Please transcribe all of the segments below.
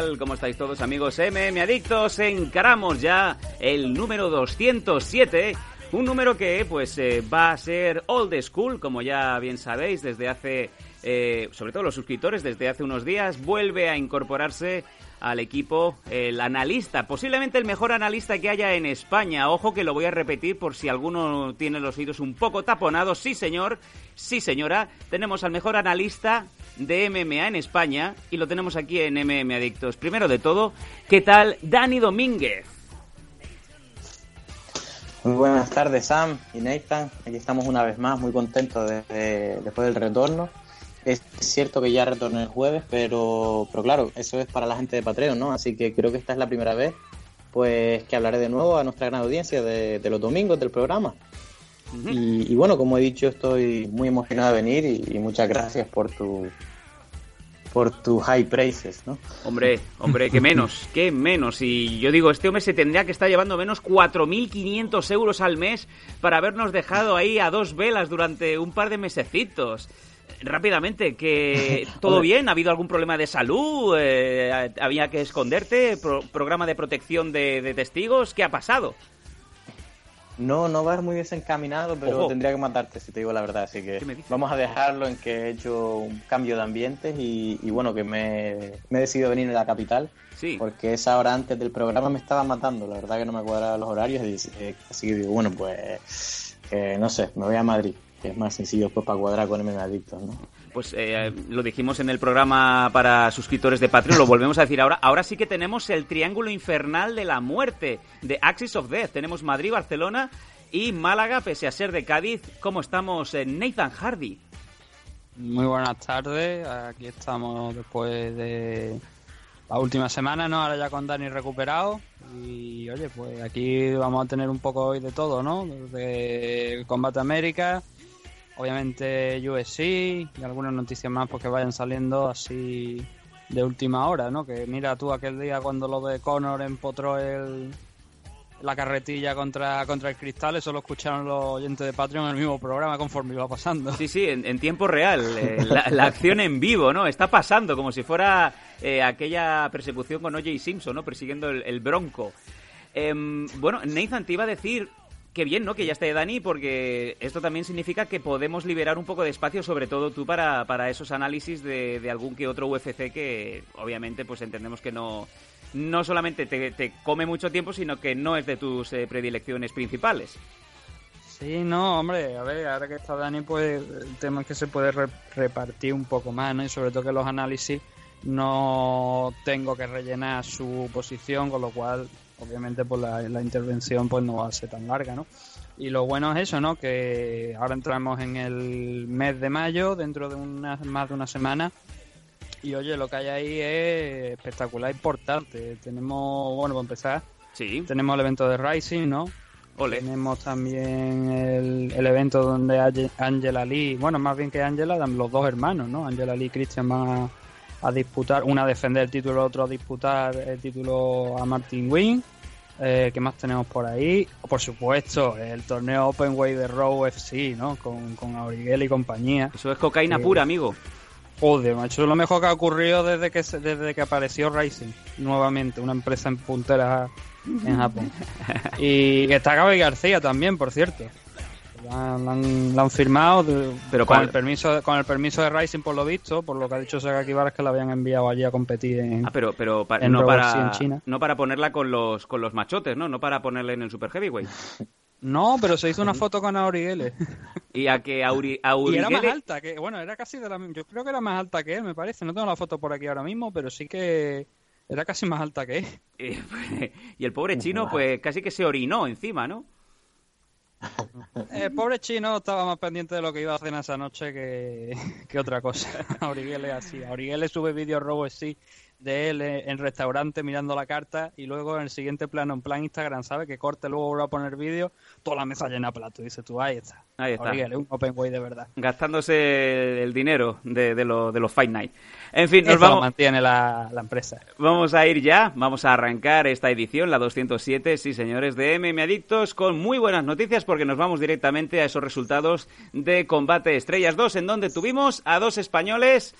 Tal? ¿Cómo estáis todos amigos MM Adictos? Encaramos ya el número 207, un número que pues eh, va a ser old school, como ya bien sabéis, desde hace, eh, sobre todo los suscriptores, desde hace unos días, vuelve a incorporarse al equipo el analista, posiblemente el mejor analista que haya en España. Ojo que lo voy a repetir por si alguno tiene los oídos un poco taponados. Sí, señor, sí, señora, tenemos al mejor analista de MMA en España y lo tenemos aquí en MM Adictos. Primero de todo, ¿qué tal Dani Domínguez? Muy buenas tardes, Sam y Nathan. Aquí estamos una vez más, muy contentos de- después del retorno. Es cierto que ya retorné el jueves, pero, pero claro, eso es para la gente de Patreon, ¿no? Así que creo que esta es la primera vez pues que hablaré de nuevo a nuestra gran audiencia de, de los domingos del programa. y, y bueno, como he dicho, estoy muy emocionado de venir y, y muchas gracias por tu por tu high praises, ¿no? Hombre, hombre, que menos, que menos. Y yo digo, este hombre se tendría que estar llevando menos 4.500 euros al mes para habernos dejado ahí a dos velas durante un par de mesecitos. Rápidamente, que todo bien, ha habido algún problema de salud, Eh, había que esconderte, Pro- programa de protección de, de testigos, ¿qué ha pasado? No, no vas muy desencaminado, pero Ojo. tendría que matarte, si te digo la verdad. Así que vamos a dejarlo en que he hecho un cambio de ambientes y, y bueno, que me, me he decidido venir a la capital. Sí. Porque esa hora antes del programa me estaba matando. La verdad que no me cuadraban los horarios. Y, eh, así que digo, bueno, pues eh, no sé, me voy a Madrid. Que es más sencillo después para cuadrar con MM Adictos, ¿no? Pues eh, lo dijimos en el programa para suscriptores de Patreon, lo volvemos a decir ahora. Ahora sí que tenemos el triángulo infernal de la muerte, de Axis of Death. Tenemos Madrid, Barcelona y Málaga, pese a ser de Cádiz. ¿Cómo estamos? Eh, Nathan Hardy. Muy buenas tardes, aquí estamos después de la última semana, ¿no? Ahora ya con Dani recuperado y oye, pues aquí vamos a tener un poco hoy de todo, ¿no? De Combate América, obviamente USC y algunas noticias más porque vayan saliendo así de última hora, ¿no? Que mira tú aquel día cuando lo de Conor empotró el la carretilla contra, contra el cristal, eso lo escucharon los oyentes de Patreon en el mismo programa conforme iba pasando. Sí, sí, en, tiempo real. eh, la, acción en vivo, ¿no? Está pasando como si fuera eh, aquella persecución con O.J. Simpson, ¿no? Persiguiendo el, el bronco. Em, bueno, Nathan, te iba a decir que bien, ¿no? Que ya esté Dani, porque esto también significa que podemos liberar un poco de espacio, sobre todo tú, para, para esos análisis de, de algún que otro UFC que, obviamente, pues entendemos que no, no solamente te, te come mucho tiempo, sino que no es de tus eh, predilecciones principales. Sí, no, hombre, a ver, ahora que está Dani, pues el tema es que se puede re- repartir un poco más, ¿no? Y sobre todo que los análisis no tengo que rellenar su posición, con lo cual, obviamente, pues la, la intervención pues no va a ser tan larga, ¿no? Y lo bueno es eso, ¿no? Que ahora entramos en el mes de mayo, dentro de una, más de una semana, y oye, lo que hay ahí es espectacular, importante. Tenemos, bueno, para empezar, Sí, tenemos el evento de Rising, ¿no? ole. Tenemos también el, el evento donde Ange- Angela Lee, bueno, más bien que Angela, dan los dos hermanos, ¿no? Angela Lee y Christian van a, a disputar, una a defender el título, otro a disputar el título a Martin Wing. Eh, ¿Qué más tenemos por ahí? Por supuesto, el torneo Openweight de Raw FC, ¿no? Con, con Auriguel y compañía. Eso es cocaína Sí. pura, amigo. Joder, macho, es lo mejor que ha ocurrido desde que se- desde que apareció Rising nuevamente, una empresa en puntera en Japón. Y está Gaby García también, por cierto. La, han, la han firmado de- Pero con el permiso con el permiso de Rising por lo visto, por lo que ha dicho Sagaki Varas que la habían enviado allí a competir en Ah, pero, pero pa- en no, para, en China. no para ponerla con los, con los machotes, ¿no? No para ponerla en el Super Heavyweight. No, pero se hizo una foto con Auriguele. Y a que Auri, Y era más alta, que bueno, era casi de la yo creo que era más alta que él, me parece. No tengo la foto por aquí ahora mismo, pero sí que era casi más alta que él. y el pobre chino, pues casi que se orinó encima, ¿no? El pobre chino estaba más pendiente de lo que iba a hacer esa noche que, que otra cosa. Auriguel es así. Le sube vídeos robos sí de él en restaurante mirando la carta y luego en el siguiente plano, en plan Instagram, ¿sabes? Que corte, luego vuelve a poner vídeo, toda la mesa llena de plato. Dice tú, ahí está. Ahí está. Un open way de verdad. Gastándose el dinero de, de, lo- de los Fight Night. En fin, nos Eso lo vamos, mantiene la, la empresa. vamos a ir ya. Vamos a arrancar esta edición, la 207, sí señores, de MM Adictos, con muy buenas noticias porque nos vamos directamente a esos resultados de Combate Estrellas 2, en donde tuvimos a dos españoles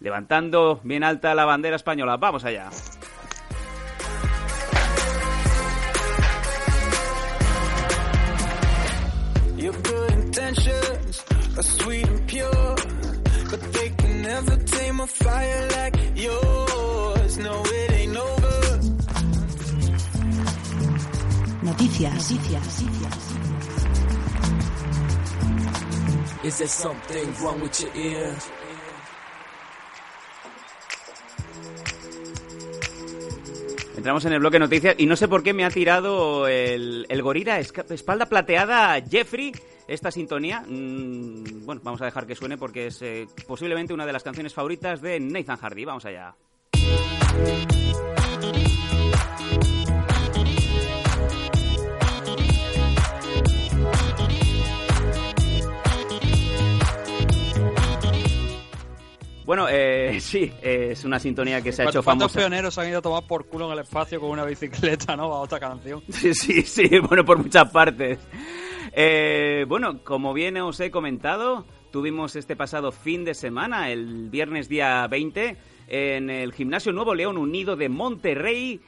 levantando bien alta la bandera española. Vamos allá. Your good intentions are sweet and pure, but they can never tame a fire like yours. No, it ain't over. Noticias. Noticias. Is there something wrong with your ear? Entramos en el bloque noticias y no sé por qué me ha tirado el, gorila espalda plateada Jeffrey esta sintonía. Mm, bueno, vamos a dejar que suene porque es eh, posiblemente una de las canciones favoritas de Nathan Hardy. Vamos allá. Bueno, eh, sí, eh, es una sintonía que se ha hecho ¿Cuántos famosa. pioneros se han ido a tomar por culo en el espacio con una bicicleta, no? A otra canción. Sí, sí, sí, bueno, por muchas partes. Eh, bueno, como bien os he comentado, tuvimos este pasado fin de semana, el viernes día 20, en el Gimnasio Nuevo León Unido de Monterrey,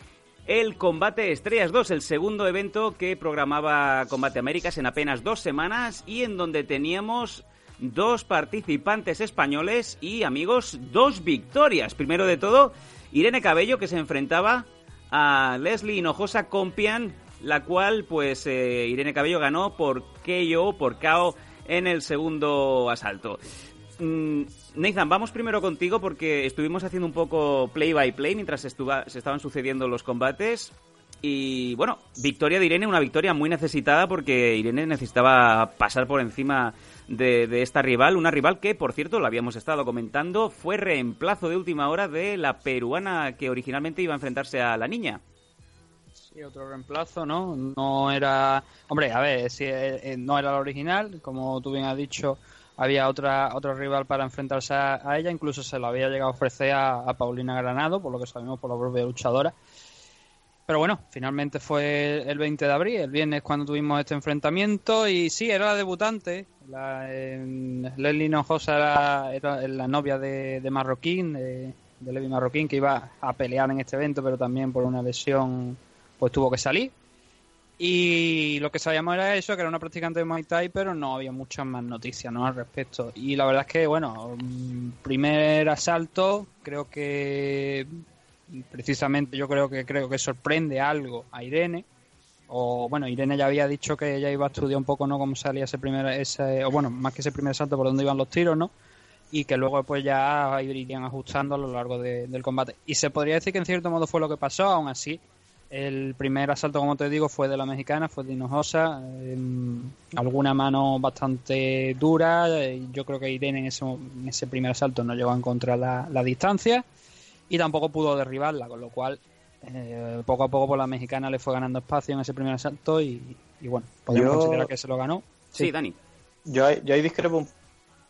el Combate Estrellas 2, el segundo evento que programaba Combate Américas en apenas dos semanas y en donde teníamos dos participantes españoles y amigos, dos victorias. Primero de todo, Irene Cabello que se enfrentaba a Leslie Hinojosa Compian, la cual pues eh, Irene Cabello ganó por KO, por KO en el segundo asalto. Mm, Nathan, vamos primero contigo porque estuvimos haciendo un poco play by play mientras se estaban sucediendo los combates. Y bueno, victoria de Irene, una victoria muy necesitada porque Irene necesitaba pasar por encima de, esta rival. Una rival que, por cierto, lo habíamos estado comentando, fue reemplazo de última hora de la peruana que originalmente iba a enfrentarse a la niña. Sí, otro reemplazo, ¿no? No era... Hombre, a ver, si eh, eh, no era la original, como tú bien has dicho, había otra otro rival para enfrentarse a, a ella, incluso se lo había llegado a ofrecer a, a Paulina Granado, por lo que sabemos por la propia luchadora. Pero bueno, finalmente fue el 20 de abril, el viernes cuando tuvimos este enfrentamiento y sí, era la debutante. La, eh, Leslie Hinojosa era, la novia de, de Marroquín, de, de Levi Marroquín, que iba a pelear en este evento, pero también por una lesión pues tuvo que salir. Y lo que sabíamos era eso, que era una practicante de Muay Thai, pero no había muchas más noticias ¿no? al respecto. Y la verdad es que, bueno, mm, primer asalto, creo que precisamente yo creo que creo que sorprende algo a Irene. O bueno, Irene ya había dicho que ella iba a estudiar un poco, ¿no? Cómo salía ese primer, ese, o bueno, más que ese primer asalto por dónde iban los tiros, ¿no? y que luego pues ya irían ajustando a lo largo de- del combate. Y se podría decir que en cierto modo fue lo que pasó, aún así el primer asalto, como te digo, fue de la mexicana, fue de Hinojosa, eh, alguna mano bastante dura, yo creo que Irene en ese, en ese primer asalto no llegó a encontrar la, la distancia y tampoco pudo derribarla, con lo cual eh, poco a poco pues, la mexicana le fue ganando espacio en ese primer asalto y, y bueno, podemos Yo- considerar que se lo ganó. Sí, Dani. Yo, ahí- yo ahí discrepo un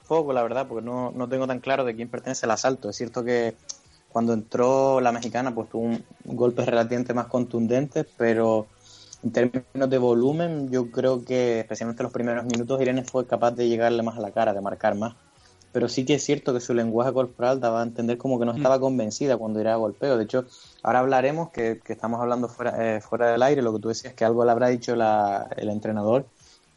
poco, la verdad, porque no, no tengo tan claro de quién pertenece el asalto. Es cierto que cuando entró la mexicana, pues tuvo un golpes relativamente más contundentes, pero en términos de volumen, yo creo que especialmente los primeros minutos Irene fue capaz de llegarle más a la cara, de marcar más. Pero sí que es cierto que su lenguaje corporal daba a entender como que no estaba convencida cuando iba a golpeo. De hecho, ahora hablaremos, que, que estamos hablando fuera, eh, fuera del aire, lo que tú decías, que algo le habrá dicho la- el entrenador.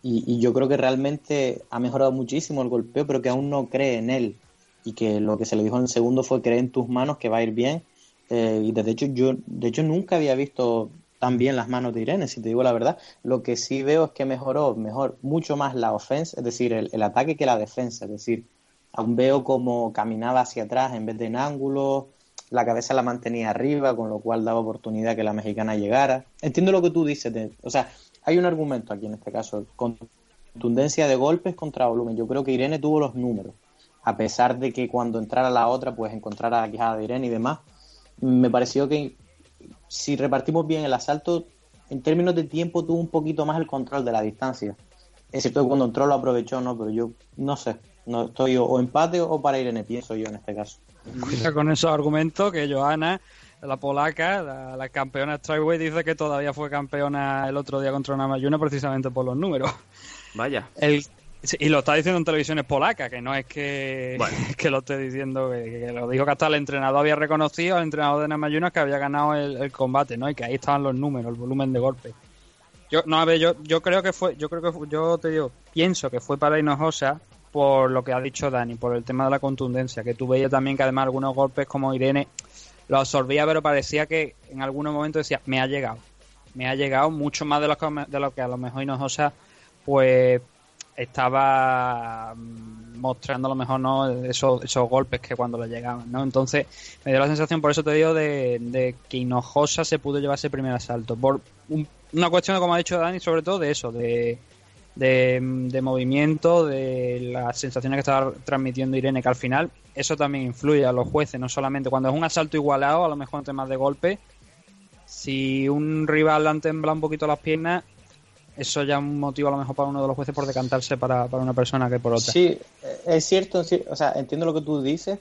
Y, y yo creo que realmente ha mejorado muchísimo el golpeo, pero que aún no cree en él. Y que lo que se le dijo en el segundo fue cree en tus manos que va a ir bien. Eh, y de hecho, yo de hecho nunca había visto tan bien las manos de Irene, si te digo la verdad. Lo que sí veo es que mejoró mejor mucho más la ofensa, es decir, el, el ataque que la defensa. Es decir, aún veo como caminaba hacia atrás en vez de en ángulo, la cabeza la mantenía arriba, con lo cual daba oportunidad que la mexicana llegara. Entiendo lo que tú dices, o sea, hay un argumento aquí en este caso, contundencia de golpes contra volumen. Yo creo que Irene tuvo los números, a pesar de que cuando entrara la otra, pues encontrara la quijada de Irene y demás. Me pareció que si repartimos bien el asalto, en términos de tiempo tuvo un poquito más el control de la distancia. Es cierto que cuando entró lo aprovechó, ¿no? Pero yo no sé, no estoy o, o empate o para Irene, pienso yo en este caso. Cuida con esos argumentos que Johanna, la polaca, la, la campeona Strikeway, dice que todavía fue campeona el otro día contra una Mayuna precisamente por los números. Vaya. El, y lo está diciendo en televisiones polacas, que no es que, Bueno. que lo esté diciendo, que, que lo dijo que hasta el entrenador había reconocido, el entrenador de Namayunas, que había ganado el, el combate, ¿no? Y que ahí estaban los números, el volumen de golpe. Yo, no, a ver, yo, yo creo que fue, yo creo que fue- yo te digo, pienso que fue para Hinojosa por lo que ha dicho Dani, por el tema de la contundencia, que tú veías también que además algunos golpes como Irene lo absorbía, pero parecía que en algunos momentos decía, me ha llegado, me ha llegado mucho más de lo que, de lo que a lo mejor Hinojosa pues estaba mm, mostrando a lo mejor no esos, esos golpes que cuando le llegaban, ¿no? Entonces me dio la sensación, por eso te digo, de, de que Hinojosa se pudo llevar ese primer asalto. Por un- una cuestión, como ha dicho Dani, sobre todo de eso, de, de, movimiento, de las sensaciones que estaba transmitiendo Irene, que al final eso también influye a los jueces, no solamente cuando es un asalto igualado, a lo mejor en temas de golpe, si un rival le han temblado un poquito las piernas, eso ya es un motivo a lo mejor para uno de los jueces por decantarse para, para una persona que por otra. Sí, es cierto, o sea, entiendo lo que tú dices,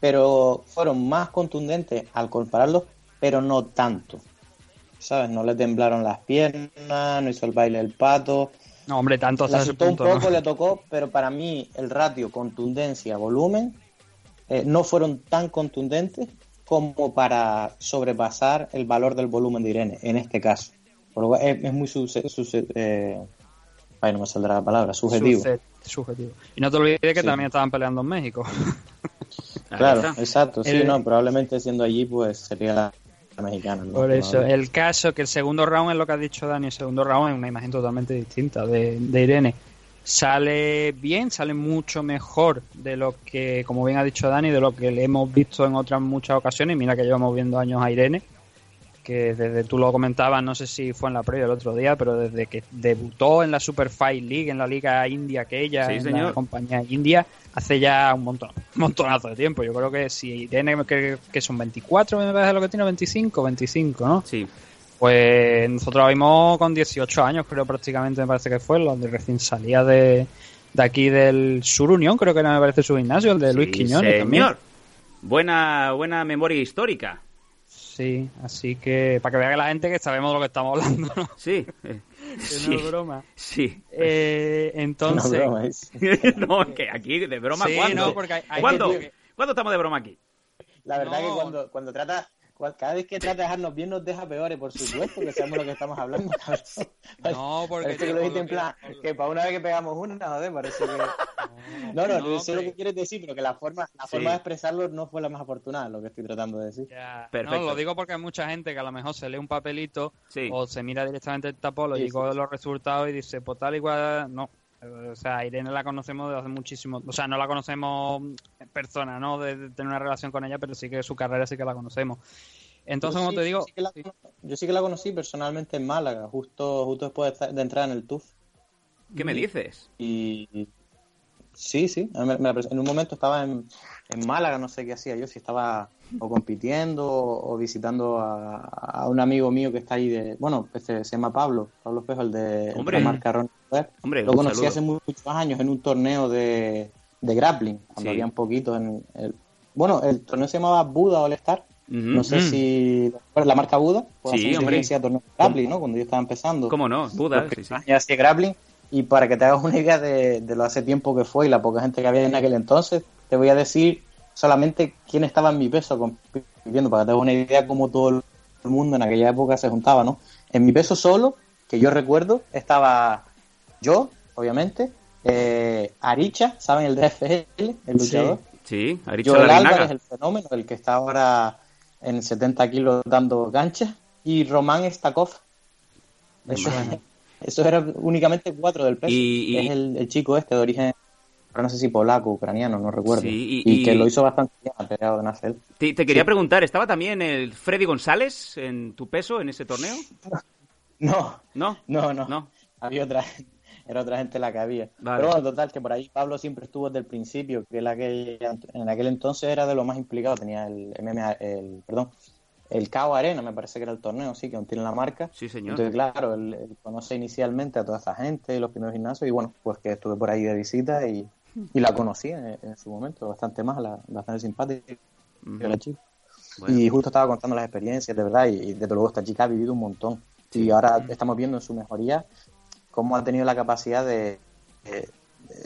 pero fueron más contundentes al compararlos, pero no tanto. ¿Sabes? No le temblaron las piernas, no hizo el baile del pato. No, hombre, tanto hasta ese asustó un punto. ¿no? poco, le tocó, pero para mí el ratio contundencia-volumen eh, no fueron tan contundentes como para sobrepasar el valor del volumen de Irene, en este caso. Por lo cual es, es muy eh, ay, no me saldrá la palabra, subjetivo. Suce- subjetivo. Y no te olvides que Sí. también estaban peleando en México. Claro, exacto. Sí, El- no, probablemente siendo allí, pues sería la mexicana. ¿no? Por eso, el caso que el segundo round es lo que ha dicho Dani, el segundo round es una imagen totalmente distinta de, de Irene. Sale bien, sale mucho mejor de lo que, como bien ha dicho Dani, de lo que le hemos visto en otras muchas ocasiones. Mira que llevamos viendo años a Irene, que desde tú lo comentabas, no sé si fue en la previa el otro día, pero desde que debutó en la Super Fight League, en la liga india aquella, Sí, en señor. la compañía india, hace ya un montón, un montonazo de tiempo. Yo creo que si Irene, que, que son 24, me parece lo que tiene, 25, 25, ¿no? Sí. Pues nosotros vimos con 18 años, creo prácticamente, me parece que fue, donde recién salía de, de aquí del Sur Unión, creo que era, me parece su gimnasio, el de Luis Quiñones también. señor. Buena, buena memoria histórica. Sí, así que para que vea que la gente que sabemos de lo que estamos hablando, ¿no? Sí. eh, no es broma. Sí. Eh, No, entonces, broma, es- no, que aquí de broma, Sí, ¿cuándo? no, porque hay- hay ¿Cuándo? que- ¿Cuándo estamos de broma aquí? La verdad No. que cuando, cuando trata, cada vez que trata de dejarnos bien nos deja peores, por supuesto, que sabemos lo que estamos hablando. No, porque Parece que lo dijiste en plan, que para una vez que pegamos una, joder, parece que... No, no, No, sé lo que quieres decir, pero que la forma, la Sí. forma de expresarlo no fue la más afortunada, lo que estoy tratando de decir. Perfecto. No, lo digo porque hay mucha gente que a lo mejor se lee un papelito Sí. o se mira directamente el tapón, Sí, y coge sí. los resultados y dice, pues tal y cual, no. O sea, Irene la conocemos desde hace muchísimo, o sea, no la conocemos en persona, ¿no? De, de tener una relación con ella, pero sí que su carrera sí que la conocemos. Entonces, Yo como sí- te digo, sí la yo sí que la conocí personalmente en Málaga, justo, justo después de, entrar en el TUF. ¿Qué me dices? Y y- sí, sí, me- me en un momento estaba en, en Málaga, no sé qué hacía yo, si estaba o compitiendo o, o visitando a, a un amigo mío que está ahí de, bueno, este, se llama Pablo, Pablo Espejo, el de, el de Hombre. Lo conocí saludo. hace mu- muchos años en un torneo de, de grappling, cuando Sí. había un poquito en el, bueno, el torneo se llamaba Buda All Star, no sé Mm. si ¿recuerdas la marca Buda, pues Sí, hombre. torneo de grappling, ¿no? Cuando yo estaba empezando. ¿Cómo no? Buda, sí, sí. ya hacía grappling. Y para que te hagas una idea de, de lo hace tiempo que fue y la poca gente que había en aquel entonces, te voy a decir solamente quién estaba en mi peso compitiendo, para que te hagas una idea cómo todo el mundo en aquella época se juntaba, ¿no? En mi peso solo, que yo recuerdo, estaba yo, obviamente, eh, Aricha, ¿saben? El DFL, el luchador. Sí, ha dicho Joel la Álvarez, Rinaga. el fenómeno, el que está ahora en 70 kilos dando ganchas, y Román Stakov. Eso, eso era únicamente cuatro del peso. Y- y- es el, el chico este de origen, ahora no sé si polaco, ucraniano, no recuerdo. Sí, y, y- que lo hizo bastante bien, en ACL. Te, te quería preguntar, ¿estaba también el Freddy González en tu peso en ese torneo? No, ¿No? no, no. No. Había otra era otra gente la que había. Vale. Pero bueno, total, que por ahí Pablo siempre estuvo desde el principio, que él aquel- en aquel entonces era de lo más implicado, tenía el MMA, el, perdón, el KO Arena, me parece que era el torneo, sí, que aún tiene la marca. Sí, señor. Entonces, claro, él, él conoce inicialmente a toda esa gente, los primeros gimnasios, y bueno, pues que estuve por ahí de visita y, y la conocí en, en su momento, bastante más, la- bastante simpática Ujú. la chica. Bueno. Y justo estaba contando las experiencias, de verdad, y, y desde luego esta chica ha vivido un montón. Y ahora estamos viendo en su mejoría cómo ha tenido la capacidad de, de-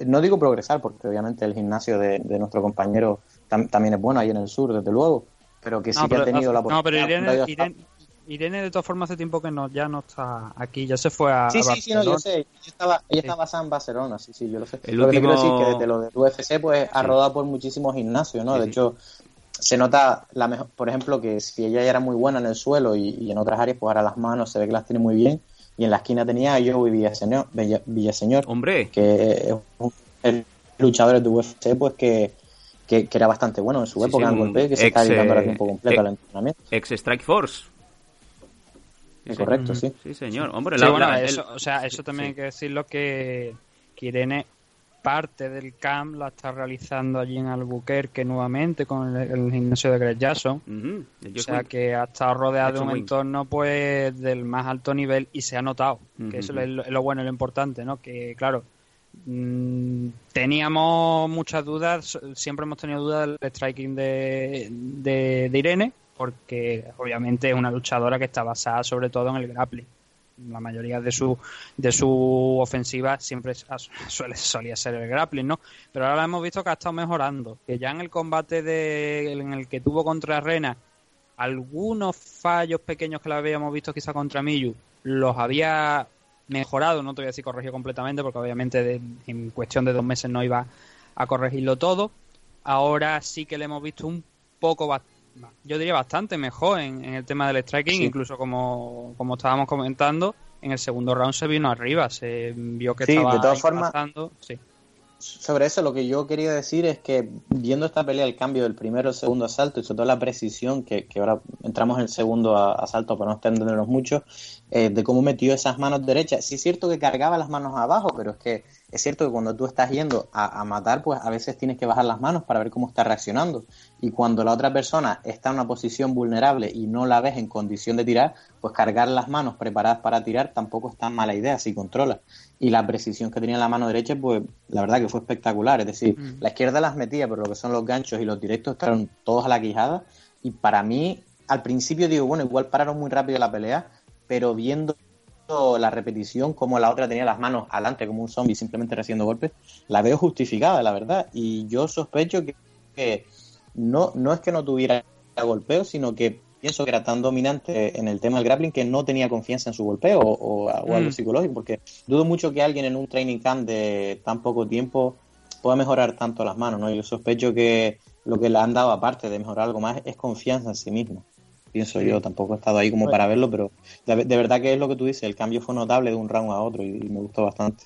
no digo progresar, porque obviamente el gimnasio de, de nuestro compañero tam- también es bueno ahí en el sur, desde luego, pero que sí No, que pero, ha tenido la no, pero oportunidad. Irene, Irene, Irene, de todas formas hace tiempo que no, ya no está aquí, ya se fue a, Sí, a sí, sí, no, yo sé. Ella estaba, ella Sí. estaba en Barcelona, sí, sí, yo lo sé. El lo que te quiero último- decir es que desde lo del UFC, pues ha rodado por muchísimos gimnasios, ¿no? Sí, de sí. hecho, se nota, la mejor, por ejemplo, que si ella ya era muy buena en el suelo y, y en otras áreas, pues ahora las manos se ve que las tiene muy bien. Y en la esquina tenía a Joey Villaseñor, Villa- Villaseñor Hombre, que es un el luchador de UFC, pues que, que, que era bastante bueno en su Sí, época sí, en golpe, que se ex, está dedicando ahora eh, tiempo completo ex- al entrenamiento. ex Strike Force. Sí, Correcto, sí. Sí, señor. Hombre, Sí, la- bueno, la- el- eso, o sea, eso también sí. hay que decirlo que, que Irene parte del camp la está realizando allí en Albuquerque nuevamente con el, el gimnasio de Greg Jackson. O sea que ha estado rodeado de un Wing. entorno pues del más alto nivel y se ha notado. Que eso es lo, es lo bueno y lo importante, ¿no? Que claro, mm, teníamos muchas dudas, siempre hemos tenido dudas del striking de, de, de Irene, porque obviamente es una luchadora que está basada sobre todo en el grappling. La mayoría de su de su ofensiva siempre suele solía ser el grappling, ¿no? Pero ahora hemos visto que ha estado mejorando, que ya en el combate de, en el que tuvo contra Rena algunos fallos pequeños que la habíamos visto quizá contra Miyu los había mejorado, no te voy a decir corregido completamente porque obviamente en cuestión de dos meses no iba a corregirlo todo. Ahora sí que le hemos visto un poco, ba- yo diría bastante mejor en, en el tema del striking, Sí. incluso como, como estábamos comentando, en el segundo round se vino arriba, se vio que Sí, estaba de todas formas- sí. Sobre eso lo que yo quería decir es que viendo esta pelea, el cambio del primero al segundo asalto y sobre todo la precisión, que, que ahora entramos en el segundo a- asalto para no extendernos mucho, eh, de cómo metió esas manos derechas. Sí es cierto que cargaba las manos abajo, pero es que es cierto que cuando tú estás yendo a, a matar, pues a veces tienes que bajar las manos para ver cómo está reaccionando. Y cuando la otra persona está en una posición vulnerable y no la ves en condición de tirar, pues cargar las manos preparadas para tirar tampoco es tan mala idea si controlas. Y la precisión que tenía en la mano derecha, pues la verdad que fue espectacular. Es decir, la izquierda las metía, pero lo que son los ganchos y los directos estaban todos a la quijada. Y para mí, al principio digo, bueno, igual pararon muy rápido la pelea, pero viendo la repetición, como la otra tenía las manos adelante como un zombie simplemente recibiendo golpes, la veo justificada, la verdad. Y yo sospecho que, que no, no es que no tuviera golpeo, sino que pienso que era tan dominante en el tema del grappling que no tenía confianza en su golpeo o, o- o algo Mm. psicológico, porque dudo mucho que alguien en un training camp de tan poco tiempo pueda mejorar tanto las manos, ¿no? Yo sospecho que lo que le han dado aparte de mejorar algo más es confianza en sí mismo. Pienso yo, tampoco he estado ahí como para verlo, pero de, de verdad que es lo que tú dices, el cambio fue notable de un round a otro y, y me gustó bastante.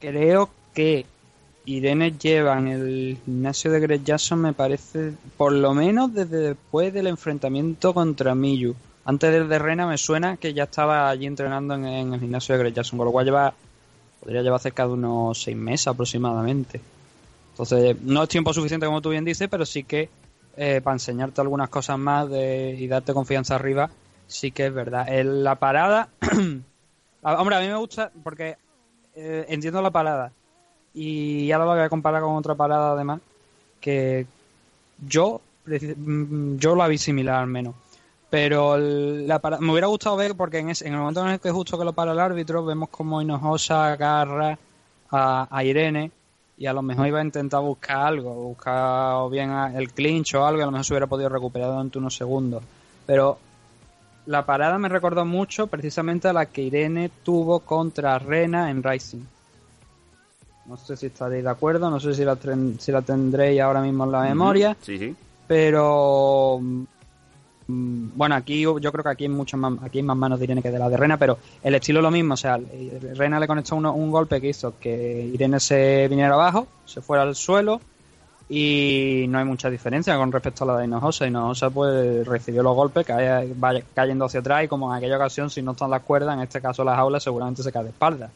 Creo que Irene lleva en el gimnasio de Greg Jackson, me parece, por lo menos desde después del enfrentamiento contra Miyu. Antes del de Rena me suena que ya estaba allí entrenando en, en el gimnasio de Greg Jackson, con lo cual lleva, podría llevar cerca de unos seis meses aproximadamente. Entonces, no es tiempo suficiente como tú bien dices, pero sí que eh, para enseñarte algunas cosas más de- y darte confianza arriba, sí que es verdad. En la parada, hombre, a mí me gusta porque eh, entiendo la parada y ahora lo voy a comparar con otra parada además que yo mm, yo la vi similar al menos pero la me hubiera gustado ver porque en, ese- en el momento en el que justo que lo para el árbitro vemos como Hinojosa agarra a Irene y a lo mejor iba a intentar buscar algo buscar o bien el clinch o algo y a lo mejor se hubiera podido recuperar durante unos segundos pero la parada me recordó mucho precisamente a la que Irene tuvo contra Rena en Rising. No sé si estaréis de acuerdo, no sé si la, si la tendréis ahora mismo en la memoria, Sí, sí. pero bueno, aquí yo creo que aquí hay mucho más, aquí hay más manos de Irene que de la de Rena, pero el estilo es lo mismo, o sea, eh, Rena le conectó uno- un golpe que hizo que Irene se viniera abajo, se fuera al suelo, y no hay mucha diferencia con respecto a la de Hinojosa. Hinojosa pues recibió los golpes, cae, va cayendo hacia atrás y como en aquella ocasión si no están las cuerdas, en este caso las aulas seguramente se cae de espalda.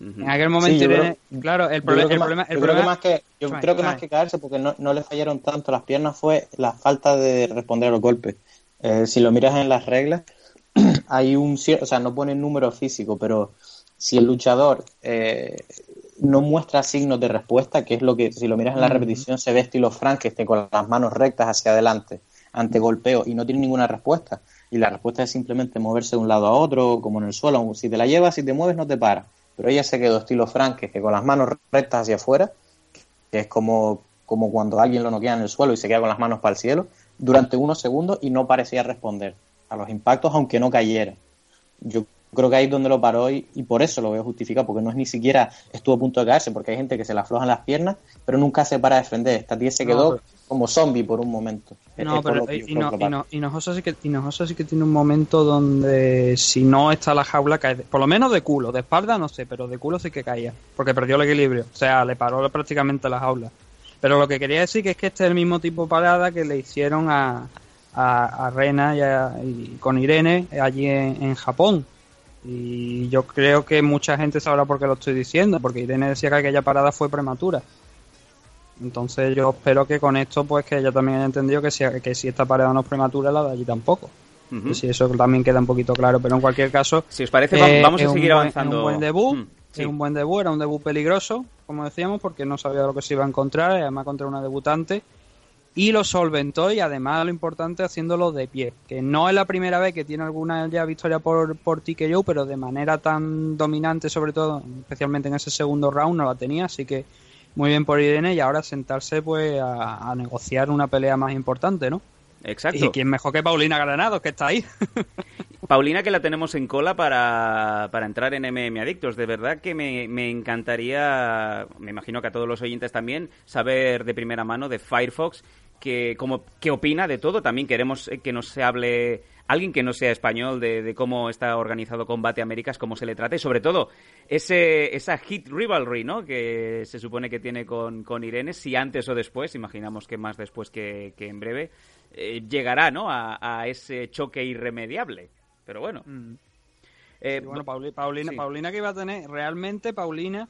En aquel momento, Sí, yo Irene- creo- claro, el, Yo proble- creo que el más- problema, el yo creo que problema- más que, yo creo que más que caerse, porque no, no le fallaron tanto las piernas, fue la falta de responder a los golpes. Eh, si lo miras en las reglas, hay un cier- o sea, no pone número físico, pero si el luchador eh, no muestra signos de respuesta, que es lo que, si lo miras en la repetición, se ve estilo Frank, que esté con las manos rectas hacia adelante, ante golpeo, y no tiene ninguna respuesta. Y la respuesta es simplemente moverse de un lado a otro, como en el suelo. Si te la llevas, si te mueves, no te para. Pero ella se quedó estilo Frank, que, que con las manos rectas hacia afuera, que es como, como cuando alguien lo noquea en el suelo y se queda con las manos para el cielo, durante unos segundos y no parecía responder a los impactos, aunque no cayera. Yo creo que ahí es donde lo paró y, y por eso lo veo justificado, porque no es ni siquiera estuvo a punto de caerse, porque hay gente que se le aflojan las piernas, pero nunca se para a defender. Esta tía se No, quedó pero- como zombie por un momento. No, es pero que lo paró. Hino- Hinojosa sí que sí que tiene un momento donde si no está la jaula cae, de- por lo menos de culo, de espalda no sé, pero de culo sí que caía, porque perdió el equilibrio, o sea, le paró prácticamente la jaula. Pero lo que quería decir que es que este es el mismo tipo de parada que le hicieron a, a, a Rena y, a- y con Irene allí en, en Japón. Y yo creo que mucha gente sabrá por qué lo estoy diciendo, porque Irene decía que aquella parada fue prematura. Entonces yo espero que con esto pues que ella también haya entendido que si, que si esta parada no es prematura, la de allí tampoco. Que si eso también queda un poquito claro, pero en cualquier caso... Si os parece, eh, vamos a seguir avanzando. Es un buen debut, Mm, sí. es un buen debut, era un debut peligroso, como decíamos, porque no sabía lo que se iba a encontrar, además contra una debutante. Y lo solventó y además lo importante haciéndolo de pie, que no es la primera vez que tiene alguna ya victoria por, por TKO, pero de manera tan dominante sobre todo, especialmente en ese segundo round no la tenía, así que muy bien por Irene y ahora sentarse pues a, a negociar una pelea más importante, ¿no? Exacto. Y quién mejor que Paulina Granados, que está ahí. Paulina, que la tenemos en cola para, para entrar en MM Adictos. De verdad que me, me encantaría, me imagino que a todos los oyentes también, saber de primera mano de Firefox que, como, qué opina de todo. También queremos eh, que nos hable alguien que no sea español de, de cómo está organizado Combate Américas, cómo se le trata y sobre todo ese, esa hit rivalry ¿no? que se supone que tiene con, con Irene, si antes o después, imaginamos que más después que, que en breve, eh, llegará ¿no? a, a ese choque irremediable. Pero bueno. Eh, Y bueno, Pauli- Paulina, sí. Paulina que iba a tener, realmente Paulina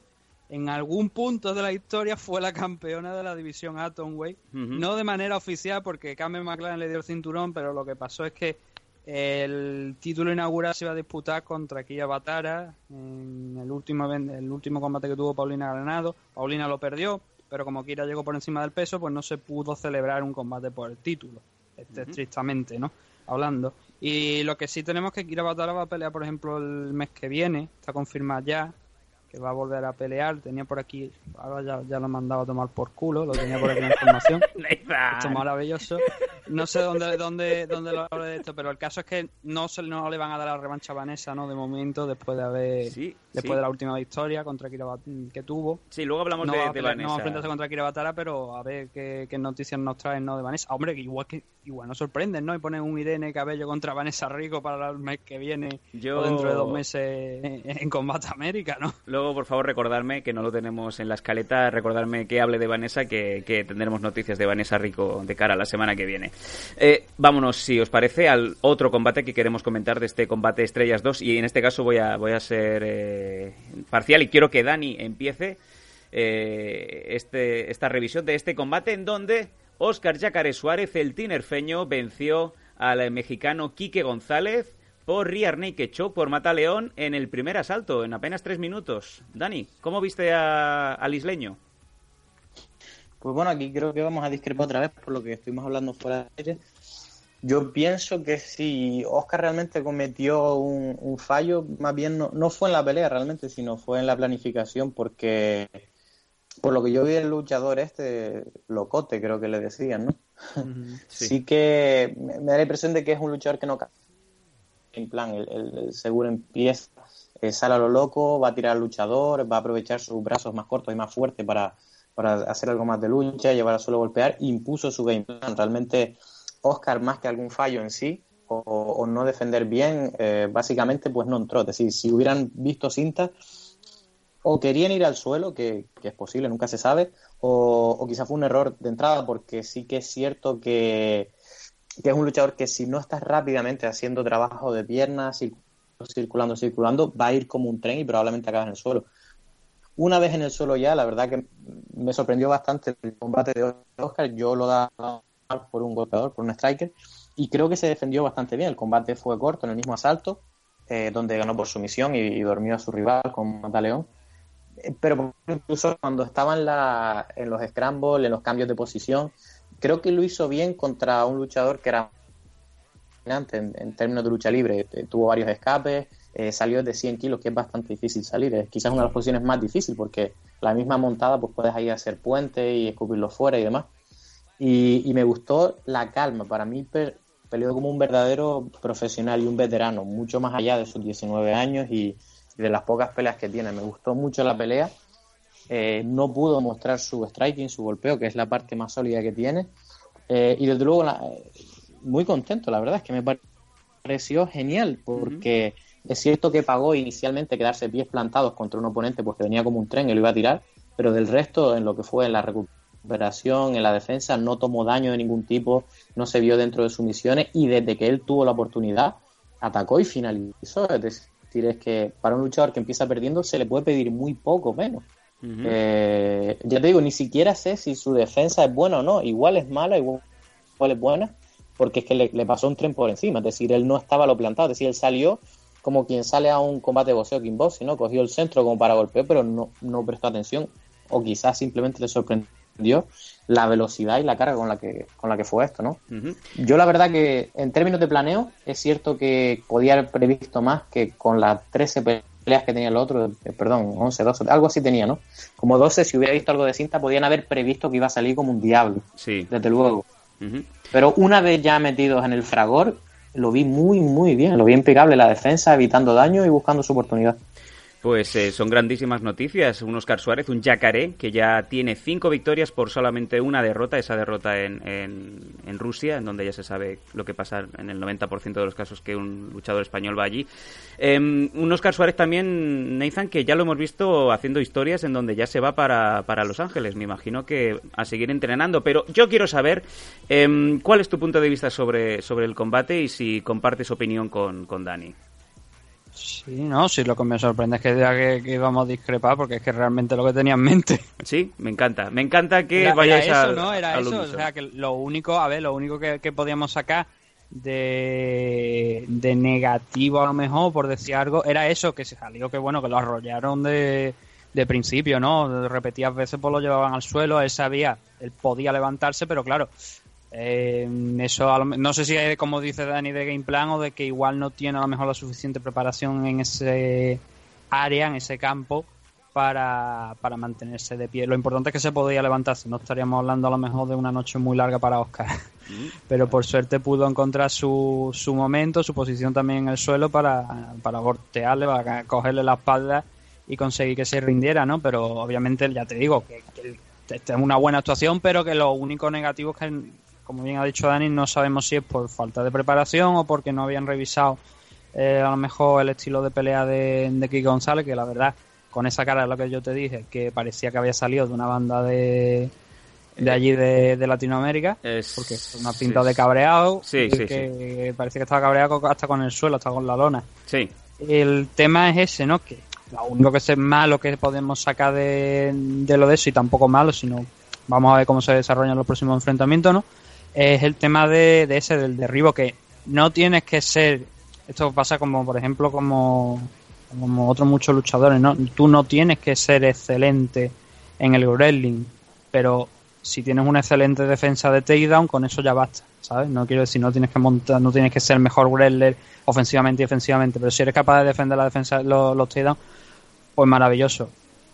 en algún punto de la historia fue la campeona de la división Atomweight, no de manera oficial porque Cameron McLaren le dio el cinturón, pero lo que pasó es que el título inaugural se iba a disputar contra Kia Batara en el último el último combate que tuvo Paulina Granado. Paulina lo perdió, pero como Kira llegó por encima del peso, pues no se pudo celebrar un combate por el título, este, estrictamente, ¿no? Hablando. Y lo que sí tenemos es que Kira Batara va a pelear, por ejemplo, el mes que viene, está confirmado ya, que va a volver a pelear. Tenía por aquí, ahora ya, ya lo han mandado a tomar por culo, lo tenía por aquí la información. Esto es maravilloso. No sé dónde, dónde, dónde lo hablé de esto, pero el caso es que no se no le van a dar la revancha a Vanessa, ¿no? De momento, después de haber Sí, después sí. de la última victoria contra Kira que tuvo. Sí, luego hablamos No de, va, a de pelear- no va a Vanessa. enfrentarse contra Kira Batara, pero a ver qué, qué noticias nos traen, ¿no? De Vanessa. Hombre, que igual que igual nos sorprenden, ¿no? Y ponen un Irene Cabello contra Vanessa Rico para el mes que viene Yo- o dentro de dos meses en, en Combate América, ¿no? Luego, por favor, recordarme que no lo tenemos en la escaleta, recordarme que hable de Vanessa, que, que tendremos noticias de Vanessa Rico de cara a la semana que viene. Eh, vámonos, si os parece, al otro combate que queremos comentar de este combate Estrellas 2, y en este caso voy a, voy a ser eh, parcial y quiero que Dani empiece eh, este, esta revisión de este combate en donde Oscar Yacaré Suárez, el tinerfeño, venció al mexicano Quique González por Naked Choke por Mata León en el primer asalto, en apenas tres minutos. Dani, ¿cómo viste a- al isleño? Pues bueno, aquí creo que vamos a discrepar otra vez por lo que estuvimos hablando fuera de aire. Yo pienso que si Oscar realmente cometió un, un fallo, más bien no, no fue en la pelea realmente, sino fue en la planificación, porque por lo que yo vi del luchador este, locote creo que le decían, ¿no? Sí. que me me da la impresión de que es un luchador que no ca- en plan, el, el- el seguro empieza, eh, sale a lo loco, va a tirar al luchador, va a aprovechar sus brazos más cortos y más fuertes para, para hacer algo más de lucha, llevar a suelo golpear, impuso su game plan. Realmente, Oscar, más que algún fallo en sí, o, no defender bien, eh, básicamente pues no entró. Es decir, si hubieran visto cinta, o querían ir al suelo, que, que es posible, nunca se sabe, o, o quizá fue un error de entrada, porque sí que es cierto que, que es un luchador que si no estás rápidamente haciendo trabajo de piernas, cir- circulando, circulando, va a ir como un tren y probablemente acabas en el suelo. Una vez en el suelo ya, la verdad que me sorprendió bastante el combate de Oscar. Yo lo daba por un golpeador, por un striker, y creo que se defendió bastante bien. El combate fue corto en el mismo asalto, eh, donde ganó por sumisión y, y dormió a su rival con Mataleón. Eh, Pero incluso cuando estaba en, la, en los scrambles, en los cambios de posición, creo que lo hizo bien contra un luchador que era en, en términos de lucha libre. Eh, tuvo varios escapes, eh, salió de 100 kilos, que es bastante difícil salir. Es quizás una de las posiciones más difíciles porque la misma montada pues puedes ahí hacer puente y escupirlo fuera y demás. Y, y me gustó la calma. Para mí pe- peleó como un verdadero profesional y un veterano, mucho más allá de sus 19 años y, y de las pocas peleas que tiene. Me gustó mucho la pelea. Eh, no pudo mostrar su striking, su golpeo, que es la parte más sólida que tiene. Eh, y desde luego, la- muy contento, la verdad es que me pare- pareció genial, porque es cierto que pagó inicialmente quedarse pies plantados contra un oponente porque venía como un tren y lo iba a tirar, pero del resto, en lo que fue en la recuperación, en la defensa, no tomó daño de ningún tipo, no se vio dentro de sus misiones y desde que él tuvo la oportunidad, atacó y finalizó. Es decir, es que para un luchador que empieza perdiendo se le puede pedir muy poco menos. Eh, ya te digo, ni siquiera sé si su defensa es buena o no. Igual es mala, igual es buena, porque es que le, le pasó un tren por encima. Es decir, él no estaba lo plantado. Es decir, él salió como quien sale a un combate de boxeo kickboxing, ¿no? Cogió el centro como para golpear, pero no, no prestó atención. O quizás simplemente le sorprendió la velocidad y la carga con la que, con la que fue esto, ¿no? Yo la verdad que en términos de planeo es cierto que podía haber previsto más que con las 13 peleas que tenía el otro, eh, perdón, 11, 12, algo así tenía, ¿no? Como 12, si hubiera visto algo de cinta, podían haber previsto que iba a salir como un diablo, Sí. desde luego. Pero una vez ya metidos en el fragor, lo vi muy, muy bien, lo vi impecable la defensa, evitando daño y buscando su oportunidad. Pues eh, son grandísimas noticias. Un Oscar Suárez, un yacaré, que ya tiene cinco victorias por solamente una derrota, esa derrota en, Rusia, en donde ya se sabe lo que pasa en el 90% de los casos que un luchador español va allí. Eh, un Oscar Suárez también, Nathan, que ya lo hemos visto haciendo historias en donde ya se va para, para Los Ángeles. Me imagino que a seguir entrenando. Pero yo quiero saber eh, cuál es tu punto de vista sobre, sobre el combate y si compartes opinión con, con Dani. Sí, no, sí, lo que me sorprende es que diga que, que íbamos a discrepar porque es que realmente lo que tenía en mente. Sí, me encanta. Me encanta que era, vayáis era eso, ¿no? Era eso. O sea, que lo único, a ver, lo único que, que podíamos sacar de, de negativo a lo mejor, por decir algo, era eso, que se salió que bueno, que lo arrollaron de, de principio, ¿no? Repetidas veces pues lo llevaban al suelo, él sabía, él podía levantarse, pero claro, eh, eso a lo no sé si es como dice Dani de game plan o de que igual no tiene a lo mejor la suficiente preparación en ese área, en ese campo para, para mantenerse de pie. Lo importante es que se podía levantarse, no estaríamos hablando a lo mejor de una noche muy larga para Oscar. Pero por suerte pudo encontrar su, su momento, su posición también en el suelo para, para voltearle, para cogerle la espalda y conseguir que se rindiera, ¿no? Pero obviamente, ya te digo, que, que esta es una buena actuación, pero que lo único negativo es que, como bien ha dicho Dani, no sabemos si es por falta de preparación o porque no habían revisado eh, a lo mejor el estilo de pelea de, de Kike González, que la verdad, con esa cara, lo que yo te dije, que parecía que había salido de una banda de, de allí de, de Latinoamérica, Es- porque una pinta sí, de cabreado, Sí, sí, que parecía que estaba cabreado hasta con el suelo, hasta con la lona. Sí, El tema es ese, ¿no? Que lo único que es malo que podemos sacar de, de lo de eso, y tampoco malo, sino vamos a ver cómo se desarrollan los próximos enfrentamientos, ¿no? Es el tema de, de ese, del derribo, que no tienes que ser. Esto pasa como, por ejemplo, como, como otros muchos luchadores, ¿no? Tú no tienes que ser excelente en el wrestling, pero si tienes una excelente defensa de takedown, con eso ya basta, ¿sabes? No quiero decir, no tienes que montar, no tienes que ser mejor wrestler ofensivamente y defensivamente, pero si eres capaz de defender la defensa, los, los takedowns, pues maravilloso.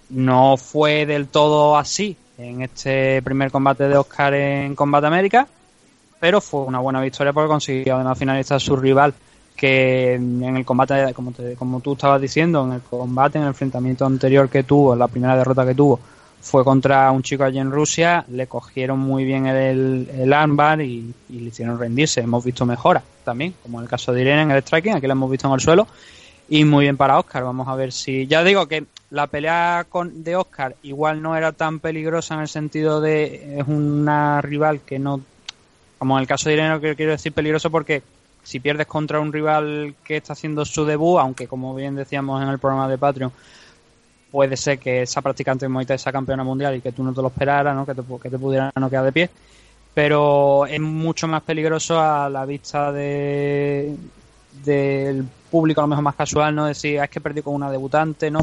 No fue del todo así en este primer combate de Oscar en Combate América, pero fue una buena victoria porque consiguió además finalizar su rival que en el combate, como, te- como tú estabas diciendo, en el combate, en el enfrentamiento anterior que tuvo, en la primera derrota que tuvo, fue contra un chico allí en Rusia, le cogieron muy bien el, el armbar y, y le hicieron rendirse. Hemos visto mejoras también, como en el caso de Irene en el striking, aquí la hemos visto en el suelo. Y muy bien para Oscar, vamos a ver si... Ya digo que la pelea con, de Oscar igual no era tan peligrosa en el sentido de es una rival que no... Como en el caso de Irene, que quiero decir peligroso porque si pierdes contra un rival que está haciendo su debut, aunque como bien decíamos en el programa de Patreon, puede ser que esa practicante de sea campeona mundial y que tú no te lo esperaras, ¿no? que, te, que te pudiera no quedar de pie. Pero es mucho más peligroso a la vista de del público a lo mejor más casual, ¿no? Decir, "Ah, es que perdí con una debutante, ¿no?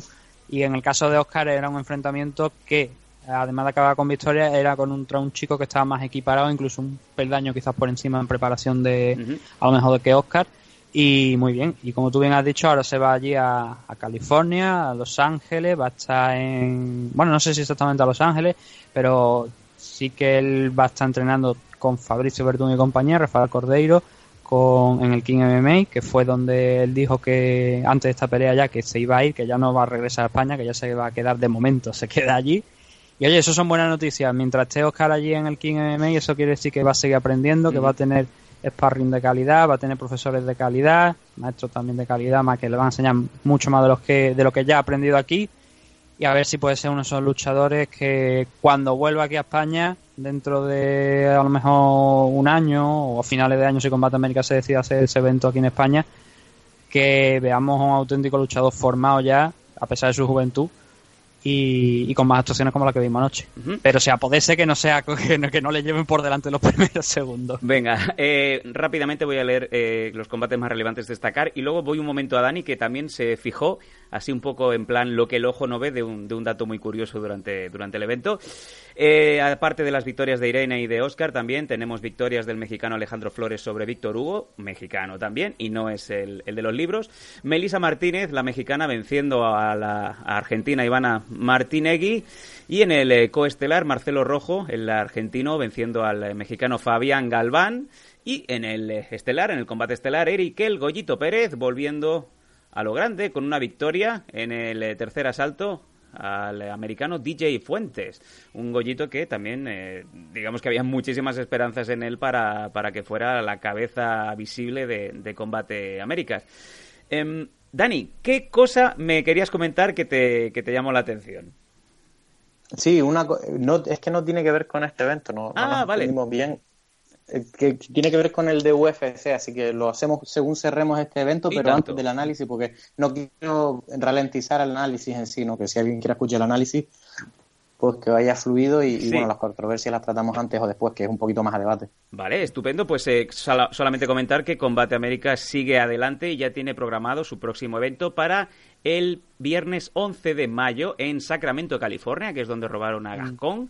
Y en el caso de Oscar era un enfrentamiento que, además de acabar con victoria, era con un, un chico que estaba más equiparado, incluso un peldaño quizás por encima en preparación de, a lo mejor de que Oscar. Y muy bien, y como tú bien has dicho, ahora se va allí a, a California, a Los Ángeles, va a estar en, bueno, no sé si exactamente a Los Ángeles, pero sí que él va a estar entrenando con Fabricio Verdún y compañía, Rafael Cordeiro, con, en el King MMA, que fue donde él dijo que antes de esta pelea ya que se iba a ir, que ya no va a regresar a España, que ya se va a quedar de momento, se queda allí. Y oye, eso son buenas noticias. Mientras esté Oscar allí en el King MMA, eso quiere decir que va a seguir aprendiendo, que va a tener sparring de calidad, va a tener profesores de calidad, maestros también de calidad, más que le van a enseñar mucho más de los que de lo que ya ha aprendido aquí y a ver si puede ser uno de esos luchadores que cuando vuelva aquí a España, dentro de a lo mejor un año o a finales de año si Combate América se decide hacer ese evento aquí en España, que veamos un auténtico luchador formado ya, a pesar de su juventud, y, y con más actuaciones como la que vimos anoche. Pero se apodese que no sea que no, que no le lleven por delante los primeros segundos. Venga, eh, rápidamente voy a leer eh, los combates más relevantes de destacar y luego voy un momento a Dani que también se fijó así un poco en plan lo que el ojo no ve de un, de un dato muy curioso durante, durante el evento. Eh, aparte de las victorias de Irene y de Oscar, también tenemos victorias del mexicano Alejandro Flores sobre Víctor Hugo, mexicano también, y no es el, el de los libros. Melisa Martínez, la mexicana, venciendo a la argentina Ivana Martinegui. Y en el eh, coestelar, Marcelo Rojo, el argentino, venciendo al eh, mexicano Fabián Galván. Y en el estelar, en el combate estelar, Eric El Goyito Pérez, volviendo a lo grande con una victoria en el eh, tercer asalto al americano DJ Fuentes, un gollito que también, eh, digamos que había muchísimas esperanzas en él para, para que fuera la cabeza visible de, de Combate Américas. Em, Dani, ¿qué cosa me querías comentar que te, que te llamó la atención? Sí, una, no, es que no tiene que ver con este evento, no, no Ah, nos vale. bien. Eh, Que tiene que ver con el de UFC, así que lo hacemos según cerremos este evento, pero tanto. antes del análisis, porque no quiero ralentizar el análisis en sí, ¿no? Que si alguien quiere escuchar el análisis, pues que vaya fluido y, bueno, las controversias las tratamos antes o después, que es un poquito más a debate. Vale, estupendo. Pues eh, sola- solamente comentar que Combate América sigue adelante y ya tiene programado su próximo evento para el viernes 11 de mayo en Sacramento, California, que es donde robaron a Gascón.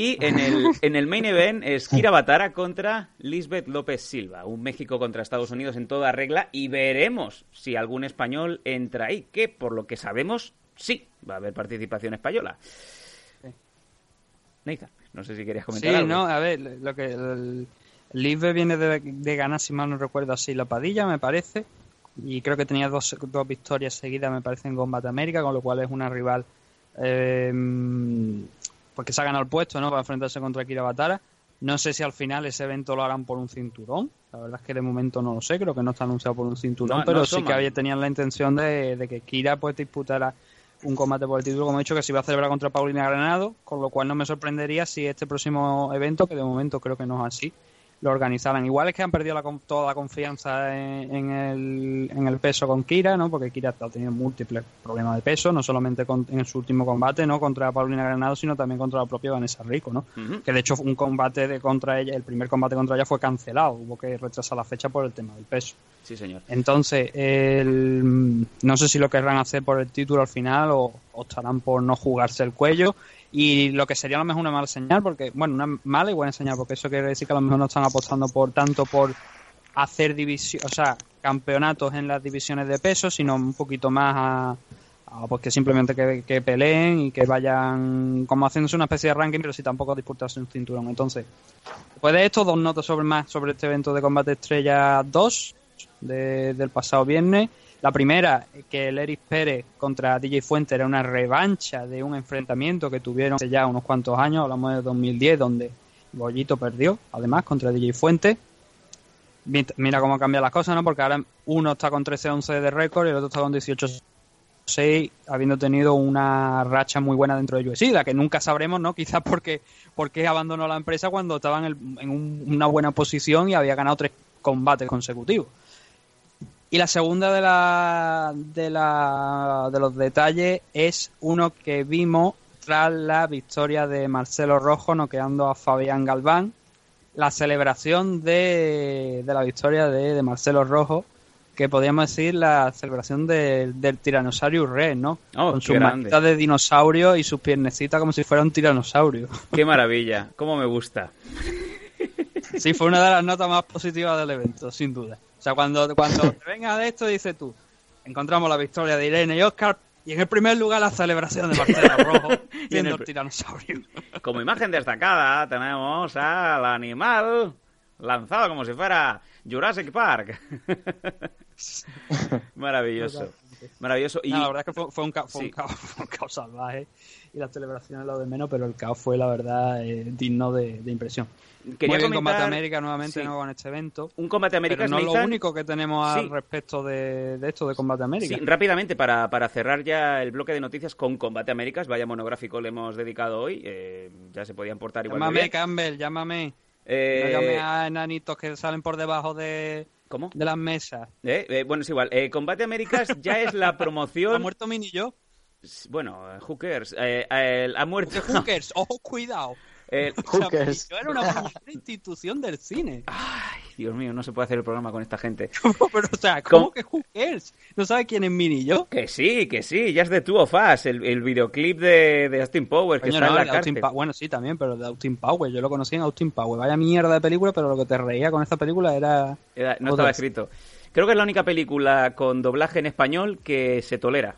Y en el, en el main event es Kira Batara contra Lisbeth López Silva. Un México contra Estados Unidos en toda regla y veremos si algún español entra ahí, que por lo que sabemos, sí, va a haber participación española. Nathan, no sé si querías comentar Sí, algo. no, a ver, lo que el, el Lisbe viene de, de ganar, si mal no recuerdo, así la Padilla, me parece, y creo que tenía dos, dos victorias seguidas, me parece, en Combate América, con lo cual es una rival eh, porque se ha ganado el puesto, ¿no? Para enfrentarse contra Kira Batara. No sé si al final ese evento lo harán por un cinturón. La verdad es que de momento no lo sé, creo que no está anunciado por un cinturón, No, pero no sí que había, tenían la intención de, de que Kira pues disputara un combate por el título, como he dicho, que se iba a celebrar contra Paulina Granado, con lo cual no me sorprendería si este próximo evento, que de momento creo que no es así, lo organizaran. Igual es que han perdido la toda la confianza en, en el, en el peso con Kira, ¿no? Porque Kira ha tenido múltiples problemas de peso, no solamente con- en su último combate, ¿no? Contra Paulina Granado, sino también contra la propia Vanessa Rico, ¿no? Que de hecho un combate de contra ella, el primer combate contra ella fue cancelado, hubo que retrasar la fecha por el tema del peso. Sí, señor. Entonces, el- no sé si lo querrán hacer por el título al final o optarán por no jugarse el cuello. Y lo que sería a lo mejor una mala señal, porque, bueno, una mala y buena señal, porque eso quiere decir que a lo mejor no están apostando por tanto por hacer división, o sea, campeonatos en las divisiones de peso, sino un poquito más a, a, pues que simplemente que, que peleen y que vayan como haciéndose una especie de ranking, pero si tampoco disputarse un cinturón. Entonces, después de esto, dos notas sobre más sobre este evento de combate estrella 2 de- del pasado viernes. La primera, que el Eric Pérez contra DJ Fuente era una revancha de un enfrentamiento que tuvieron hace ya unos cuantos años, hablamos de 2010, donde Bollito perdió, además, contra DJ Fuente. mi- mira cómo cambian las cosas, ¿no? Porque ahora uno está con 13-11 de récord y el otro está con 18-6, habiendo tenido una racha muy buena dentro de UFC, la que nunca sabremos, ¿no? Quizás porque, porque abandonó la empresa cuando estaba en, el- en un- una buena posición y había ganado tres combates consecutivos. Y la segunda de, la, de, la, de los detalles es uno que vimos tras la victoria de Marcelo Rojo noqueando a Fabián Galván. La celebración de, de la victoria de, de Marcelo Rojo, que podríamos decir la celebración de- del Tyrannosaurus Rex, ¿no? Oh, Con sus grande. manitas de dinosaurio y sus piernecitas como si fuera un tiranosaurio. Qué maravilla, cómo me gusta. Sí, fue una de las notas más positivas del evento, sin duda. O sea, cuando, cuando te vengas de esto, dices tú, encontramos la victoria de Irene y Oscar, y en el primer lugar la celebración de Marcelo Rojo, viendo el tiranosaurio. Como imagen destacada tenemos al animal lanzado como si fuera Jurassic Park. Maravilloso. Maravilloso. Y No, la verdad es que fue, fue un, ca- fue, Sí. un caos, fue un caos salvaje y las celebraciones lo de menos, pero el caos fue, la verdad, eh, digno de, de impresión. quería Muy bien, comentar Combate América nuevamente Sí. ¿no? con este evento. un combate Pero Américas, no es lo único que tenemos al respecto de, de esto de Combate América. Sí, rápidamente, para, para cerrar ya el bloque de noticias con Combate Américas, vaya monográfico le hemos dedicado hoy, eh, ya se podían portar igual llámame, bien. Campbell, llámame. Eh, No llame a enanitos que salen por debajo de, ¿Cómo? de las mesas. Eh, eh, bueno, es igual. Eh, Combate Américas ya es la ¿Ha promoción... muerto Mini yo? Bueno, who cares? Eh, eh, ha muerto... Hookers, ojo, cuidado. Eh, O sea, Hookers. Yo era una institución del cine. ay, Dios mío, no se puede hacer el programa con esta gente. Pero, o sea, ¿cómo ¿Cómo? que Hookers? ¿No sabe quién es Mini yo? Que sí, que sí, ya es de Two of Us, el, el videoclip de, de Austin Powers que Coño, está no, en la el cárcel. Bueno, sí, también, pero de Austin Power. Yo lo conocí en Austin Power. Vaya mierda de película, pero lo que te reía con esta película era... Era- no estaba escrito. Creo que es la única película con doblaje en español que se tolera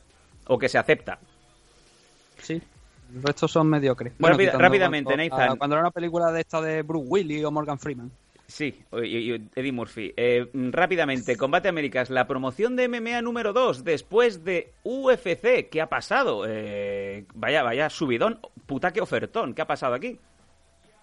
o que se acepta. Sí. El resto son mediocres. Quitando rápidamente, cuando, Nathan. ah, Cuando era una película de esta de Bruce Willis o Morgan Freeman. Sí, y- y- Eddie Murphy. Eh, mm, rápidamente, Combate Américas, la promoción de MMA número 2 después de UFC. ¿Qué ha pasado? Eh, vaya, vaya subidón, puta que ofertón. ¿Qué ha pasado aquí?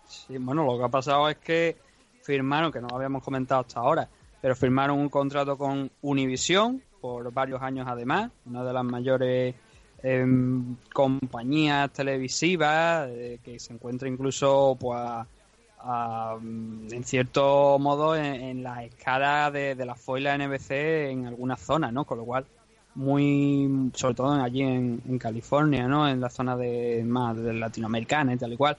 Sí, bueno, lo que ha pasado es que firmaron, que no lo habíamos comentado hasta ahora, pero firmaron un contrato con Univision por varios años además, una de las mayores em, compañías televisivas eh, que se encuentra incluso pues a- mm, en cierto modo en, en la escala de, de la foila NBC en algunas zonas, ¿no? Con lo cual muy sobre todo allí en, en California, ¿no? En la zona de más de latinoamericana y tal y cual.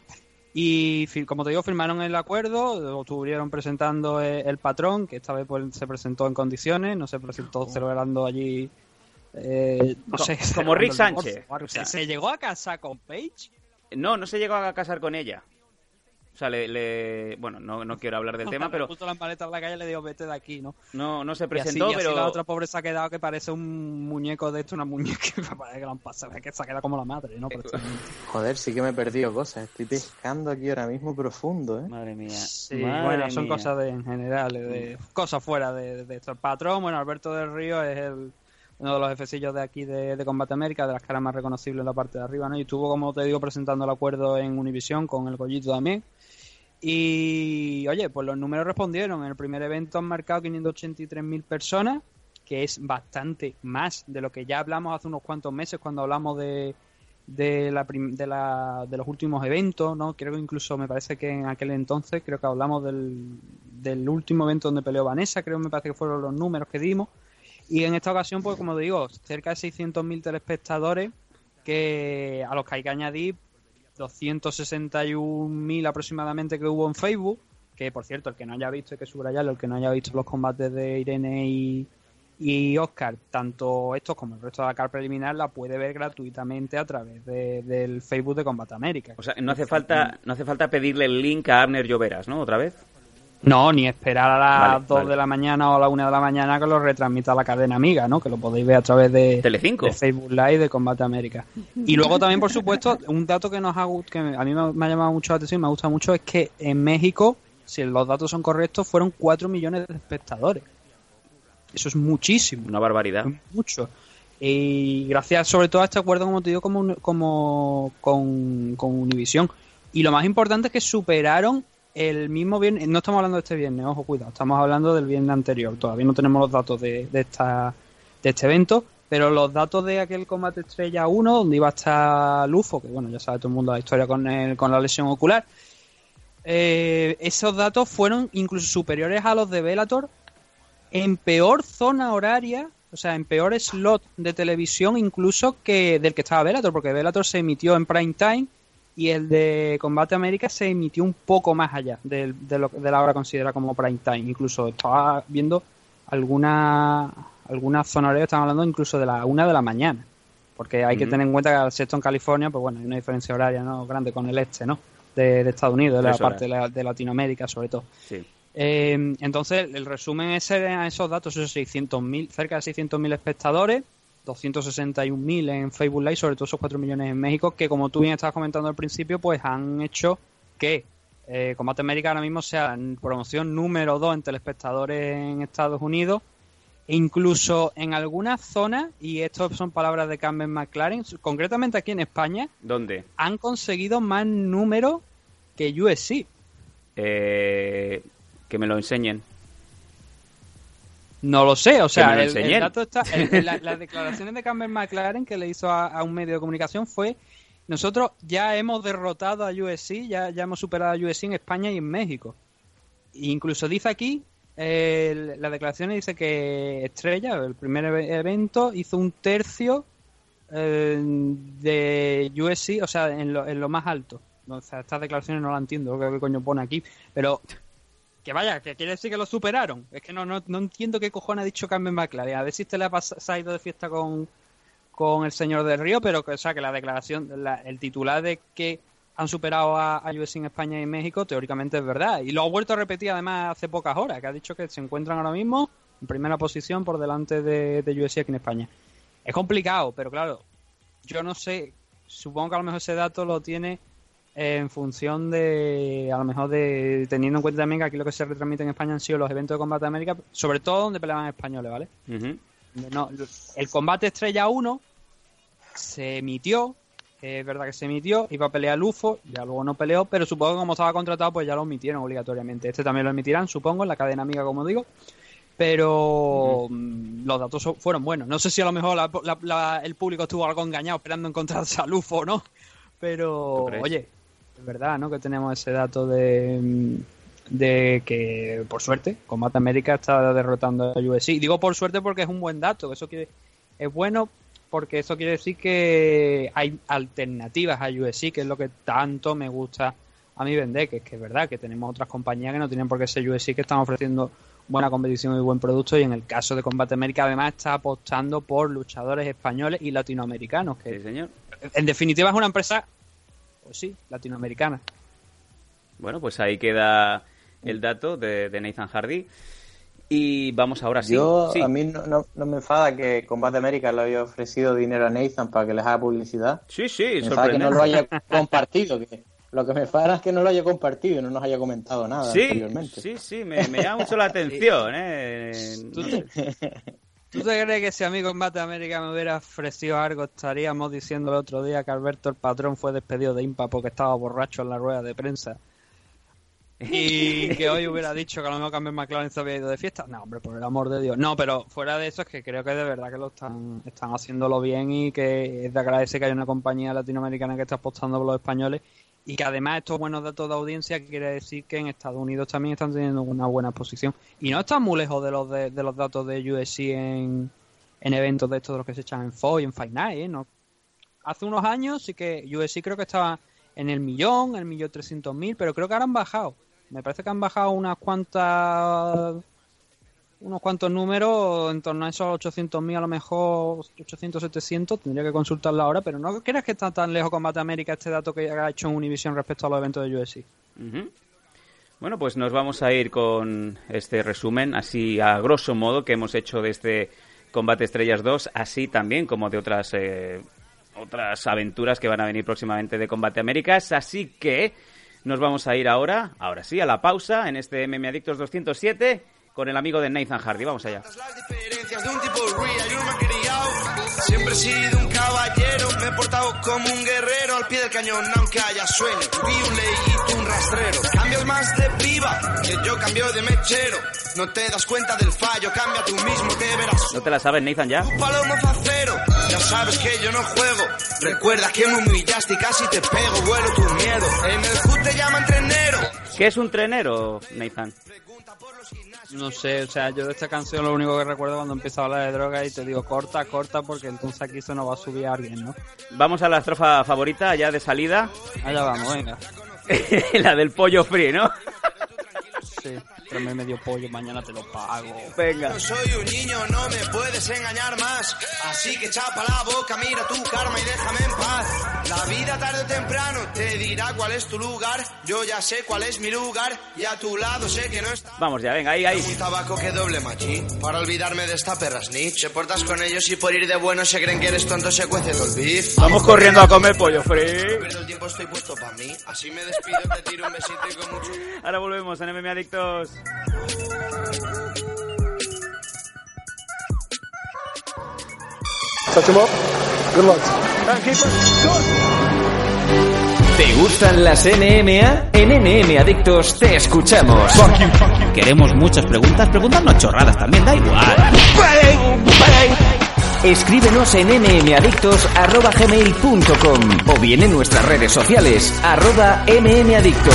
Y como te digo, firmaron el acuerdo, lo estuvieron presentando eh, el patrón, que esta vez pues, se presentó en condiciones, no se presentó celebrando allí. eh, no sé, como Rick Sánchez. divorcio. O sea- ¿Se, se llegó a casar con Paige? No, no se llegó a casar con ella. O sea, le, le- bueno, no, no quiero hablar del tema, pero puso las maletas en la calle y le dijo, vete de aquí, ¿no? no, no se Y así- presentó, y así pero la otra pobre se ha quedado que parece un muñeco de esto, una muñeca que parece que la han pasado, es que se ha quedado como la madre, ¿no? Prácticamente. Joder, sí que me he perdido cosas. Estoy pescando aquí ahora mismo profundo, ¿eh? Madre mía. Sí, madre bueno, son mía. cosas de, en general, de, cosas fuera de, de esto. El patrón, bueno, Alberto del Río es el, uno de los jefecillos de aquí de, de Combate América, de las caras más reconocibles en la parte de arriba, ¿no? Y estuvo, como te digo, presentando el acuerdo en Univision con el Gollito también. Y, oye, pues los números respondieron. En el primer evento han marcado 583.000 personas, que es bastante más de lo que ya hablamos hace unos cuantos meses cuando hablamos de, de, la, de, la, de los últimos eventos, ¿no? Creo que incluso me parece que en aquel entonces, creo que hablamos del, del último evento donde peleó Vanessa, creo que me parece que fueron los números que dimos. Y en esta ocasión, pues como digo, cerca de 600.000 telespectadores que a los que hay que añadir 261.000 aproximadamente que hubo en Facebook, que por cierto, el que no haya visto, hay que subrayarlo, el que no haya visto los combates de Irene y, Oscar, tanto estos como el resto de la carta preliminar, la puede ver gratuitamente a través de- del Facebook de Combate América. O sea, no hace falta, no hace falta pedirle el link a Abner Lloveras, ¿no? Otra vez. No, ni esperar a las Vale, 2 vale. de la mañana o a la 1 de la mañana que lo retransmita la cadena amiga, ¿no? Que lo podéis ver a través de, Telecinco. de Facebook Live de Combate América. Y luego también, por supuesto, un dato que nos ha, que a mí me, ha llamado mucho la atención y me gusta mucho es que en México, si los datos son correctos, fueron 4 millones de espectadores. Eso es muchísimo Una barbaridad. mucho. Y gracias sobre todo a este acuerdo, como te digo, como, como con, con Univision. Y lo más importante es que superaron el mismo viernes, no estamos hablando de este viernes, ojo, cuidado, estamos hablando del viernes anterior. Todavía no tenemos los datos de, esta, de este evento, pero los datos de aquel combate estrella 1, donde iba a estar Lufo, que bueno, ya sabe todo el mundo la historia con, el, con la lesión ocular, eh, esos datos fueron incluso superiores a los de Velator en peor zona horaria, o sea, en peor slot de televisión incluso que del que estaba Velator, porque Velator se emitió en prime time y el de Combate América se emitió un poco más allá de, de, lo, de la hora considerada como prime time. Incluso estaba viendo alguna algunas zonas horarias, estamos hablando incluso de la una de la mañana, porque hay que tener en cuenta que al sexto en California, pues bueno, hay una diferencia horaria no grande con el este, ¿no? De, de Estados Unidos, de la parte de, la- de Latinoamérica sobre todo. Sí. Eh, entonces, el resumen es a esos datos, esos 600.000, cerca de 600.000 espectadores, 261.000 en Facebook Live, sobre todo esos 4 millones en México, que como tú bien estabas comentando al principio, pues han hecho que eh, Combate América ahora mismo sea en promoción número 2 en telespectadores en Estados Unidos, e incluso en algunas zonas, y esto son palabras de Carmen McLaren, concretamente aquí en España, ¿Dónde? han conseguido más número que USC. Eh, que me lo enseñen. No lo sé, o Que sea, el, dato está. el- la- las declaraciones de Cameron McLaren que le hizo a, a un medio de comunicación fue: nosotros ya hemos derrotado a USC, ya, ya hemos superado a USC en España y en México. E incluso dice aquí, eh, la declaración dice que Estrella, el primer eve- evento, hizo un tercio eh, de USC, o sea, en lo, en lo más alto. O sea, estas declaraciones no las entiendo, qué coño pone aquí, pero que vaya, que quiere decir que lo superaron. Es que no, no, no entiendo qué cojones ha dicho Carmen McLaren. A ver si este le ha ido de fiesta con, con el señor del Río, pero que, o la declaración, la- el titular de que han superado a, a USC en España y México, teóricamente es verdad. Y lo ha vuelto a repetir además hace pocas horas, que ha dicho que se encuentran ahora mismo en primera posición por delante de, de aquí en España. Es complicado, pero claro, yo no sé, supongo que a lo mejor ese dato lo tiene en función de, a lo mejor de, teniendo en cuenta también que aquí lo que se retransmite en España han sido los eventos de combate de América, sobre todo donde peleaban españoles, ¿vale? No, el combate Estrella 1 se emitió, es verdad que se emitió, iba a pelear Lufo, ya luego no peleó, pero supongo que como estaba contratado, pues ya lo emitieron obligatoriamente. Este también lo emitirán, supongo, en la cadena amiga, como digo. Pero mm, los datos fueron buenos. No sé si a lo mejor la- la- la- el público estuvo algo engañado esperando encontrarse a Lufo o no. Pero, oye, es verdad, ¿no? Que tenemos ese dato de, mm, de que, por suerte, Combate América está derrotando a UFC. Digo por suerte porque es un buen dato. Eso quiere, es bueno porque eso quiere decir que hay alternativas a UFC, que es lo que tanto me gusta a mí vender, que es que es verdad que tenemos otras compañías que no tienen por qué ser UFC que están ofreciendo buena competición y buen producto y en el caso de Combate América además está apostando por luchadores españoles y latinoamericanos, que Sí, señor. en definitiva es una empresa, pues sí, latinoamericana. Bueno, pues ahí queda el dato de, de Nathan Hardy. Y vamos ahora sí. Yo, Sí. a mí no, no- no me enfada que Combate América le haya ofrecido dinero a Nathan para que les haga publicidad. Sí, sí, Me enfada que no lo haya compartido. Que lo que me enfada es que no lo haya compartido y no nos haya comentado nada Sí, anteriormente. sí, sí, me, me llama mucho la atención. ¿eh? ¿Tú te, tú te crees que si a mí Combate América me hubiera ofrecido algo estaríamos diciendo el otro día que Alberto el patrón fue despedido de IMPA porque estaba borracho en la rueda de prensa? Y que hoy hubiera dicho que a lo mejor Carmen McLaren se había ido de fiesta. No, hombre, por el amor de Dios. No, pero fuera de eso es que creo que de verdad que lo están, están haciéndolo bien y que es de agradecer que haya una compañía latinoamericana que está apostando por los españoles y que además estos buenos datos de audiencia quiere decir que en Estados Unidos también están teniendo una buena posición y no están muy lejos de los de, los datos de USC en, en eventos de estos de los que se echan en Foy, en Fight ¿eh? No. Hace unos años sí que USC creo que estaba en el millón, el millón trescientos mil, pero creo que ahora han bajado. Me parece que han bajado unas cuantas unos cuantos números en torno a esos 800.000 a lo mejor 800 700 tendría que consultarla ahora pero no creas que está tan lejos Combate América este dato que ha hecho Univision respecto a los eventos de UFC. Bueno, pues nos vamos a ir con este resumen, así a grosso modo, que hemos hecho de este Combate Estrellas 2, así también como de otras eh, otras aventuras que van a venir próximamente de Combate Américas. Así que nos vamos a ir ahora, ahora sí, a la pausa en este MM Adictos 207 con el amigo de Nathan Hardy. Vamos allá. No me he criado. Siempre he sido un caballero, me he portado como un guerrero. Al pie del cañón aunque haya sueño. Vi un ley y tú un rastrero. Cambias más de piba que yo cambio de mechero. No te das cuenta del fallo, cambia tú mismo, te verás. ¿No te la sabes, Nathan, ya? Un palomo facero, ya sabes que yo no juego. Recuerda que me humillaste y casi te pego, vuelo tu miedo. En el hood te llaman trenero. ¿Qué es un trenero, Nathan? No sé, o sea, yo de esta canción lo único que recuerdo cuando empieza a hablar de droga y te digo corta, corta, porque entonces aquí se nos va a subir alguien, ¿no? Vamos a la estrofa favorita ya de salida. Allá vamos, venga. la del pollo free, ¿no? Sí, tráeme medio pollo, mañana te lo pago. Venga. No soy un niño, no me puedes engañar más. Así que chapa la boca, mira tu karma y déjame en paz. La vida tarde o temprano te dirá cuál es tu lugar. Yo ya sé cuál es mi lugar y a tu lado sé que no está. Vamos ya, venga, ahí, ahí. Un tabaco que doble machi Para olvidarme de esta perra snitch Se portas con ellos y por ir de bueno Se creen que eres tonto, se cuece el beef Vamos corriendo a comer pollo free. Pierdo el tiempo, estoy puesto para mí Así me despido, te tiro un besito y con mucho Ahora volvemos en MMA Adictos. ¿Te gustan las NMA? En NM Adictos te escuchamos. Queremos muchas preguntas, preguntarnos chorradas también, da igual. Escríbenos en mmadictos.gmail.com o bien en nuestras redes sociales, arroba mmadictos.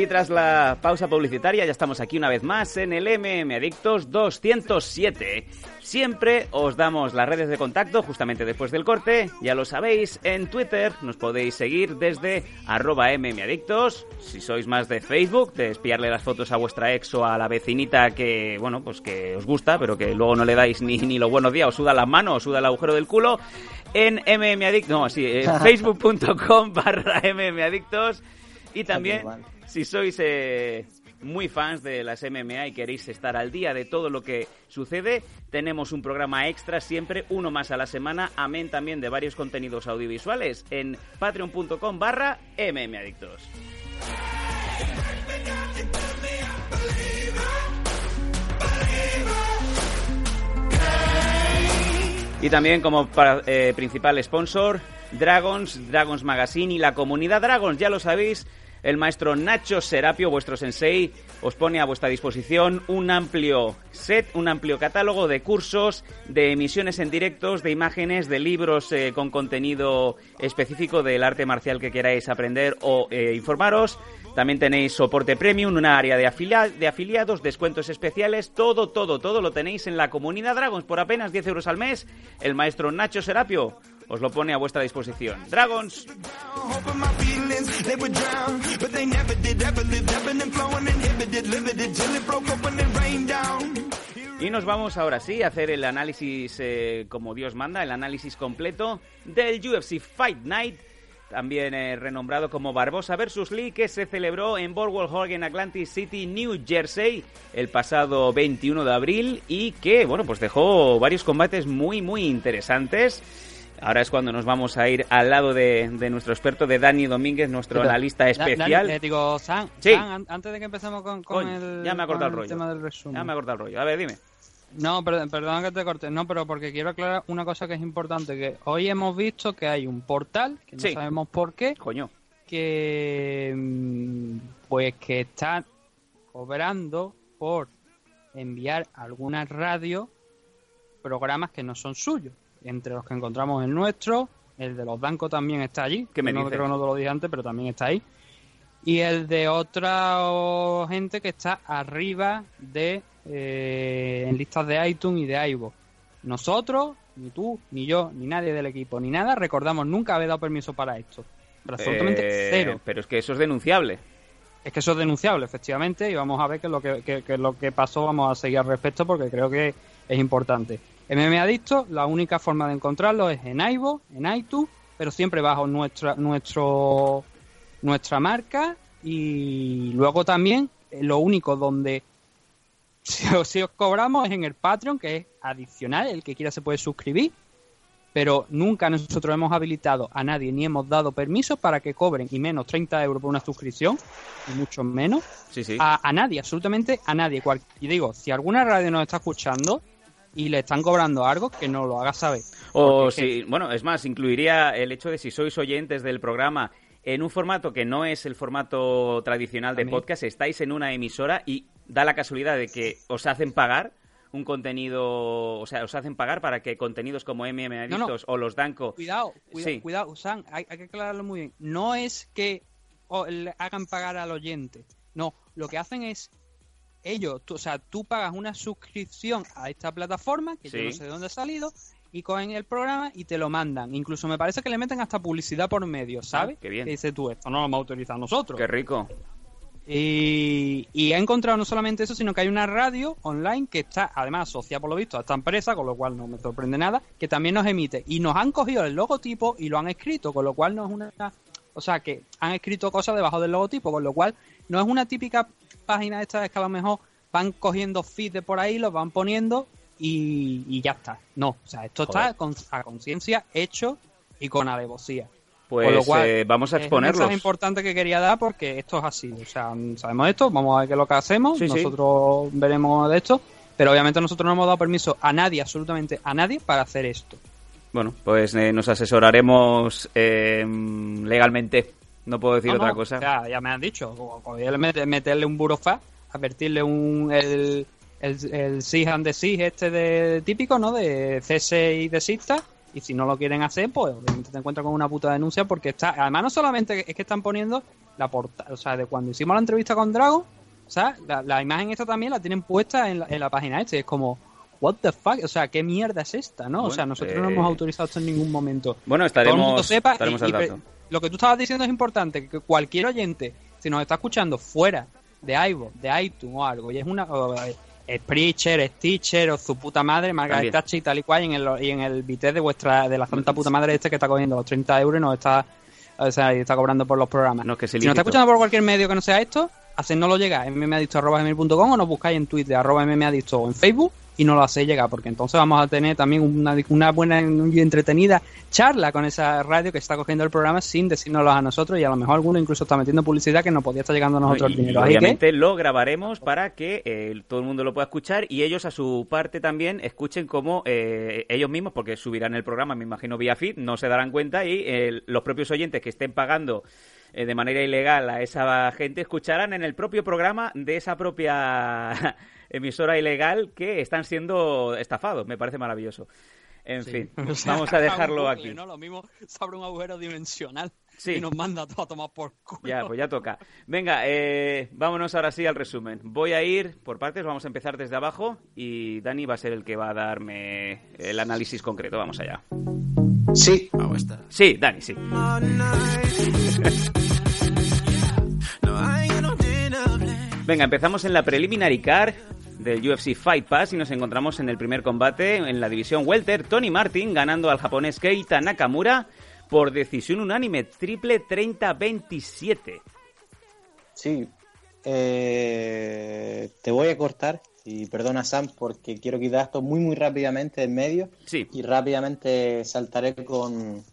Y tras la pausa publicitaria ya estamos aquí una vez más en el MM Adictos 207. Siempre os damos las redes de contacto justamente después del corte. Ya lo sabéis, en Twitter nos podéis seguir desde arroba mmadictos. Si sois más de Facebook, de espiarle las fotos a vuestra ex o a la vecinita que, bueno, pues que os gusta, pero que luego no le dais ni, ni los buenos días, os suda la mano, os suda el agujero del culo. En mmadictos, no, sí, en facebook.com barra mmadictos. Y también. Si sois eh, muy fans de las MMA y queréis estar al día de todo lo que sucede, tenemos un programa extra siempre, uno más a la semana, amén también de varios contenidos audiovisuales en patreon.com barra mmadictos. Y también como eh, principal sponsor, Dragons, Dragons Magazine y la comunidad Dragons, ya lo sabéis, el maestro Nacho Serapio, vuestro sensei, os pone a vuestra disposición un amplio set, un amplio catálogo de cursos, de emisiones en directos, de imágenes, de libros eh, con contenido específico del arte marcial que queráis aprender o eh, informaros. También tenéis soporte premium, una área de, de afiliados, descuentos especiales, todo, todo, todo lo tenéis en la comunidad Dragons por apenas 10 euros al mes. El maestro Nacho Serapio os lo pone a vuestra disposición. Dragons. Y nos vamos ahora sí a hacer el análisis eh, como Dios manda, el análisis completo del UFC Fight Night, también eh, renombrado como Barbosa vs. Lee, que se celebró en Boardwalk en Atlantic City, New Jersey, el pasado 21 de abril y que, bueno, pues dejó varios combates muy, muy interesantes. Ahora es cuando nos vamos a ir al lado de, de nuestro experto, de Dani Domínguez, nuestro analista especial. Eh, digo, Sam, Sí. Sam, an- antes de que empecemos con, el, ya me ha cortado con el rollo. tema del resumen. Ya me ha cortado el rollo. A ver, dime. No, perdón, perdón que te corte. No, pero porque quiero aclarar una cosa que es importante. Que hoy hemos visto que hay un portal, que no sabemos por qué, Coño. que mm, pues que está cobrando por enviar a algunas radios programas que no son suyos. Entre los que encontramos el nuestro, el de los bancos también está allí. ¿Qué me no dices? creo que no te lo dije antes, pero también está ahí. Y el de otra gente que está arriba de eh, en listas de iTunes y de iVoox. Nosotros, ni tú, ni yo, ni nadie del equipo, ni nada, recordamos nunca haber dado permiso para esto. Pero absolutamente Eh, cero. Pero es que eso es denunciable. Es que eso es denunciable, efectivamente, y vamos a ver qué es lo que, qué es lo que pasó. Vamos a seguir al respecto porque creo que es importante. MM Adicto, la única forma de encontrarlo es en iVoox, en iTunes, pero siempre bajo nuestra, nuestro, nuestra marca y luego también eh, lo único donde si os, si os cobramos es en el Patreon, que es adicional, el que quiera se puede suscribir, pero nunca nosotros hemos habilitado a nadie ni hemos dado permiso para que cobren y menos 30 euros por una suscripción, y mucho menos, Sí, sí. a, a nadie, absolutamente a nadie. Cual- y digo, si alguna radio nos está escuchando y le están cobrando algo, que nos lo haga saber. O si, bueno, es más, incluiría el hecho de si sois oyentes del programa en un formato que no es el formato tradicional de podcast, estáis en una emisora y da la casualidad de que os hacen pagar un contenido, o sea, os hacen pagar para que contenidos como MM No, no. O los Danco Cuidado, cuidado, Sí. cuidado, Sam, hay, hay que aclararlo muy bien. No es que le hagan pagar al oyente. No, lo que hacen es ellos, tú- o sea, tú pagas una suscripción a esta plataforma, que yo no sé de dónde ha salido, y cogen el programa y te lo mandan. Incluso me parece que le meten hasta publicidad por medio, ¿sabes? Ah, qué bien. Que dices tú, esto no lo vamos a autorizar nosotros. Qué rico. Y, y he encontrado no solamente eso, sino que hay una radio online que está además asociada por lo visto a esta empresa, con lo cual no me sorprende nada, que también nos emite. Y nos han cogido el logotipo y lo han escrito, con lo cual no es una... O sea, que han escrito cosas debajo del logotipo, con lo cual no es una típica página esta de que a lo mejor van cogiendo feeds de por ahí, los van poniendo y, y ya está. No, o sea, esto Joder. está con, a conciencia, hecho y con alevosía. Pues Con lo cual, eh, vamos a es mensaje exponerlos. importante que quería dar porque esto es así. O sea, sabemos esto, vamos a ver qué es lo que hacemos, Sí, sí. nosotros veremos de esto, pero obviamente nosotros no hemos dado permiso a nadie, absolutamente a nadie, para hacer esto. Bueno, pues eh, nos asesoraremos eh, legalmente. No puedo decir No, otra no, cosa. o sea, ya me han dicho, meterle un burofax, advertirle un, el, el, el SIG and the SIG este de, típico, ¿no? De cese y desista. Y si no lo quieren hacer, pues obviamente te encuentras con una puta denuncia porque está, además no solamente es que están poniendo la portada, o sea, de cuando hicimos la entrevista con Dragon, o sea, la, la imagen esta también la tienen puesta en la, en la página este, es como, what the fuck, o sea, ¿qué mierda es esta, no? o sea, nosotros no eh, hemos autorizado esto en ningún momento Bueno, todo el mundo estaremos, sepa estaremos y- al y pre- dato. Lo que tú estabas diciendo es importante que cualquier oyente si nos está escuchando fuera de iVoox, de iTunes o algo y es una o, eh, Spreacher, Stitcher o su puta madre, Margaret. Thatcher y tal y cual y en el, y en el bité de vuestra de la santa puta madre este que está cogiendo los 30 euros y nos está o sea, y está cobrando por los programas. No, que es si nos está escuchando por cualquier medio que no sea esto, hacednoslo llegar mmadicto.com o nos buscáis en Twitter arroba mmadicto o en Facebook y nos lo hacéis llegar porque entonces vamos a tener también una, una buena y entretenida charla con esa radio que está cogiendo el programa sin decírnoslo a nosotros y a lo mejor alguno incluso está metiendo publicidad que nos podía estar llegando a nosotros Y- el dinero. y Así que, obviamente lo grabaremos para que eh, todo el mundo lo pueda escuchar y ellos a su parte también escuchen como eh, ellos mismos, porque subirán el programa, me imagino, vía feed, no se darán cuenta y eh, los propios oyentes que estén pagando eh, de manera ilegal a esa gente escucharán en el propio programa de esa propia emisora ilegal que están siendo estafados. Me parece maravilloso. En Sí. fin, O sea, vamos a dejarlo bucle, aquí. ¿no? Lo mismo se abre un agujero dimensional Sí. y nos manda todo a tomar por culo. Ya, pues ya toca. Venga, eh, vámonos ahora sí al resumen. Voy a ir por partes, vamos a empezar desde abajo y Dani va a ser el que va a darme el análisis concreto. Vamos allá. Sí, Sí, Dani, sí. Venga, empezamos en la preliminary car del UFC Fight Pass y nos encontramos en el primer combate en la división welter. Tony Martin ganando al japonés Keita Nakamura por decisión unánime, triple 30-27. sí. Eh, te voy a cortar y perdona Sam porque quiero quitar esto muy muy rápidamente en medio Sí. y rápidamente saltaré con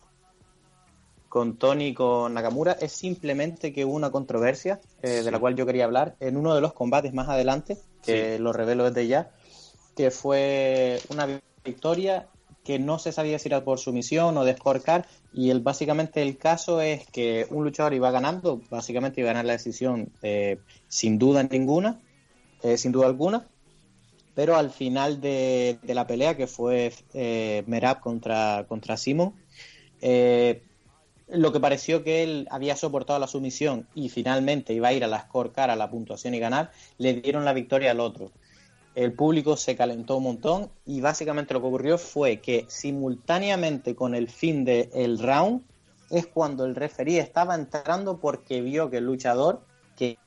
con Tony y con Nakamura es simplemente que hubo una controversia eh, de la cual yo quería hablar en uno de los combates más adelante que lo revelo desde ya que fue una victoria que no se sabía si era por sumisión o de scorecard y el básicamente el caso es que un luchador iba ganando básicamente iba a ganar la decisión eh, sin duda ninguna eh, sin duda alguna pero al final de, de la pelea que fue eh, Merab contra, contra Simon eh, lo que pareció que él había soportado la sumisión y finalmente iba a ir a la scorecard, a la puntuación y ganar, le dieron la victoria al otro. El público se calentó un montón y básicamente lo que ocurrió fue que simultáneamente con el fin del round es cuando el referí estaba entrando porque vio que el luchador que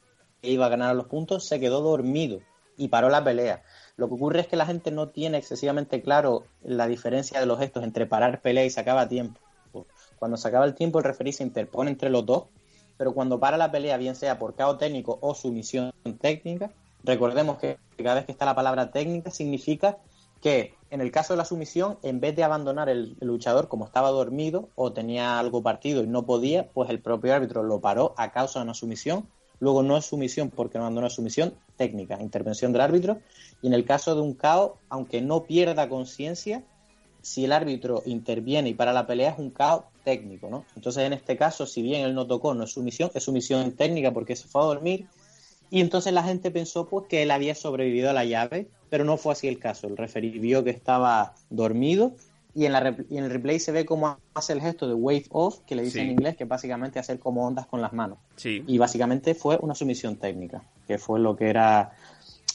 iba a ganar los puntos se quedó dormido y paró la pelea. Lo que ocurre es que la gente no tiene excesivamente claro la diferencia de los gestos entre parar pelea y se acaba tiempo. Cuando se acaba el tiempo, el referee se interpone entre los dos, pero cuando para la pelea, bien sea por caos técnico o sumisión técnica, recordemos que cada vez que está la palabra técnica significa que en el caso de la sumisión, en vez de abandonar el, luchador como estaba dormido o tenía algo partido y no podía, pues el propio árbitro lo paró a causa de una sumisión. Luego no es sumisión porque no abandonó sumisión técnica, intervención del árbitro. Y en el caso de un caos, aunque no pierda conciencia, si el árbitro interviene y para la pelea es un caos técnico, ¿no? Entonces en este caso, si bien él no tocó, no es sumisión, es sumisión técnica porque se fue a dormir. Y entonces la gente pensó pues que él había sobrevivido a la llave pero no fue así el caso. El referee vio que estaba dormido y en, la y en el replay se ve cómo hace el gesto de wave off, que le dice Sí. en inglés, que básicamente hacer como ondas con las manos. Sí. Y básicamente fue una sumisión técnica, que fue lo que era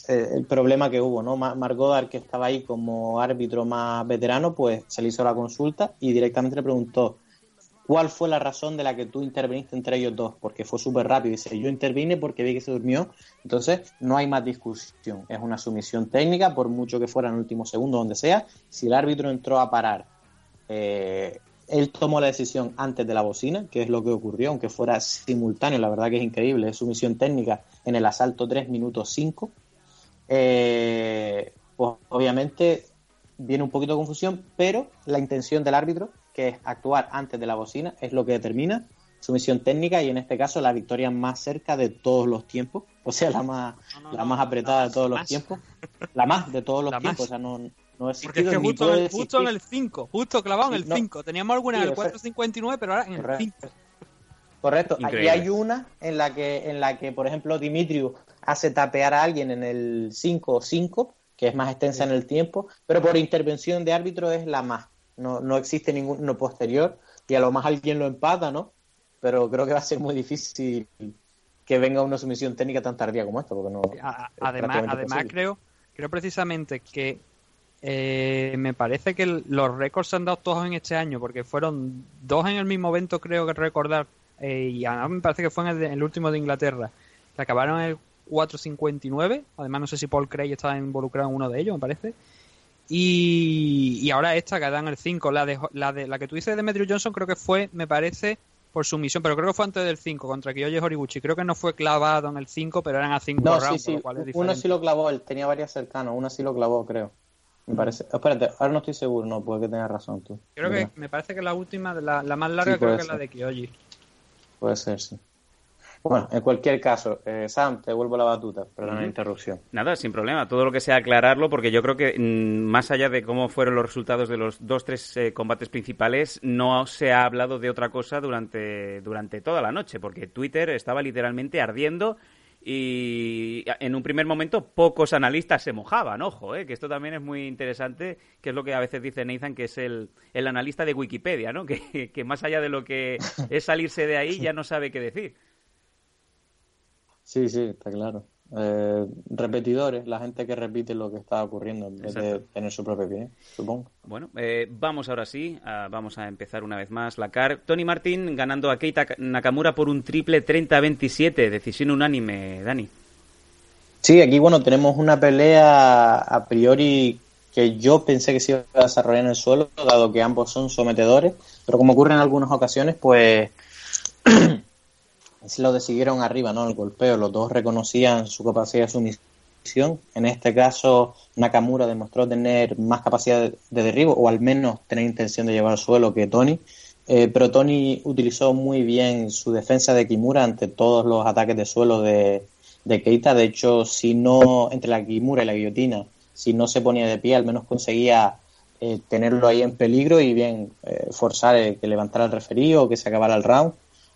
el problema que hubo, ¿no? Ma- Mark Goddard, que estaba ahí como árbitro más veterano, pues se le hizo la consulta y directamente le preguntó cuál fue la razón de la que tú interviniste entre ellos dos, porque fue súper rápido. Dice, yo intervine porque vi que se durmió, entonces no hay más discusión. Es una sumisión técnica, por mucho que fuera en el último segundo, donde sea. Si el árbitro entró a parar, eh, él tomó la decisión antes de la bocina, que es lo que ocurrió, aunque fuera simultáneo, la verdad que es increíble. Es sumisión técnica en el asalto 3 minutos 5. Eh, pues obviamente viene un poquito de confusión, pero la intención del árbitro, que es actuar antes de la bocina, es lo que determina su misión técnica y en este caso la victoria más cerca de todos los tiempos, o sea, la más, la más apretada de todos los tiempos, la más de todos los La tiempos, más. o sea, no, no ha Porque es que justo en, el, justo en el 5, justo clavado en el no. 5. Teníamos alguna Sí, en el o sea- 459, pero ahora en el Correcto. 5. Correcto. Increíble. Y hay una en la que, en la que, por ejemplo, Dimitrius hace tapear a alguien en el 5-5, que es más extensa en el tiempo, pero por intervención de árbitro es la más. No, no existe ninguno posterior y a lo más alguien lo empata, ¿no? Pero creo que va a ser muy difícil que venga una sumisión técnica tan tardía como esta, porque no. A- además, además creo, creo precisamente que eh, me parece que el- los récords se han dado todos en este año, porque fueron dos en el mismo evento, creo que recordar, eh, y además me parece que fue en el, el último de Inglaterra, que acabaron el 4.59, además no sé si Paul Craig estaba involucrado en uno de ellos, me parece, y, y ahora esta que dan el 5, la de, la de la que tú dices de Demetrius Johnson creo que fue, me parece, por sumisión, pero creo que fue antes del 5 contra Kiyoshi Horiguchi, creo que no fue clavado en el 5, pero eran a 5 No, rounds, sí. Uno sí lo clavó, él tenía varias cercanas, una sí lo clavó, creo. Me parece. Espérate, ahora no estoy seguro, no, puede que tengas razón tú. Creo que me parece que la última, la, la más larga, Sí, creo que es la de Kyoji. Puede ser, sí. Bueno, en cualquier caso, eh, Sam, te vuelvo la batuta, perdona la Ujú. interrupción. Nada, sin problema. Todo lo que sea aclararlo, porque yo creo que mm, más allá de cómo fueron los resultados de los dos, tres eh, combates principales, no se ha hablado de otra cosa durante, durante toda la noche, porque Twitter estaba literalmente ardiendo y en un primer momento pocos analistas se mojaban, ojo, eh, que esto también es muy interesante, que es lo que a veces dice Nathan, que es el, el analista de Wikipedia, ¿no? Que, que más allá de lo que es salirse de ahí ya no sabe qué decir. Sí, sí, está claro. Eh, repetidores, la gente que repite lo que está ocurriendo en vez de tener su propia opinión, supongo. Bueno, eh, vamos ahora sí, a- vamos a empezar una vez más la CAR. Tony Martin ganando a Keita Nakamura por un triple 30-27, decisión unánime, Dani. Sí, aquí bueno, tenemos una pelea a priori que yo pensé que se iba a desarrollar en el suelo, dado que ambos son sometedores, pero como ocurre en algunas ocasiones, pues lo decidieron arriba, ¿no? El golpeo, los dos reconocían su capacidad de sumisión. En este caso, Nakamura demostró tener más capacidad de, de derribo, o al menos tener intención de llevar al suelo que Tony. Eh, pero Tony utilizó muy bien su defensa de Kimura ante todos los ataques de suelo de, Keita. De hecho, si no, entre la Kimura y la guillotina, si no se ponía de pie, al menos conseguía eh, tenerlo ahí en peligro y bien eh, forzar que levantara el referí o que se acabara el round.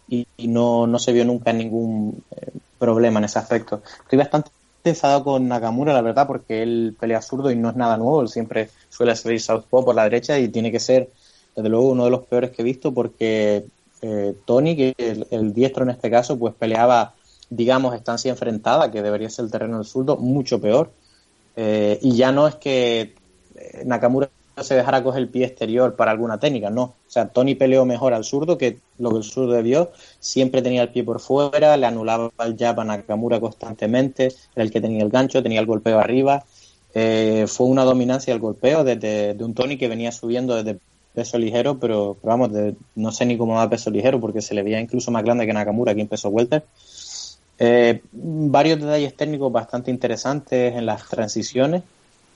Y, no, no se vio nunca ningún eh, problema en ese aspecto. Estoy bastante enfadado con Nakamura, la verdad, porque él pelea zurdo y no es nada nuevo. Él siempre suele salir southpaw por la derecha y tiene que ser, desde luego, uno de los peores que he visto porque eh, Tony, que el, el diestro en este caso, pues peleaba, digamos, estancia enfrentada, que debería ser el terreno del zurdo, mucho peor. Eh, y ya no es que eh, Nakamura se dejara coger el pie exterior para alguna técnica, no. O sea, Tony peleó mejor al zurdo que lo que el zurdo debió. Siempre tenía el pie por fuera, le anulaba el jab a Nakamura constantemente, era el que tenía el gancho, tenía el golpeo arriba. Eh, fue una dominancia del golpeo desde de un Tony que venía subiendo desde peso ligero, pero, vamos, no sé ni cómo va peso ligero porque se le veía incluso más grande que Nakamura aquí en peso welter. Eh, varios detalles técnicos bastante interesantes en las transiciones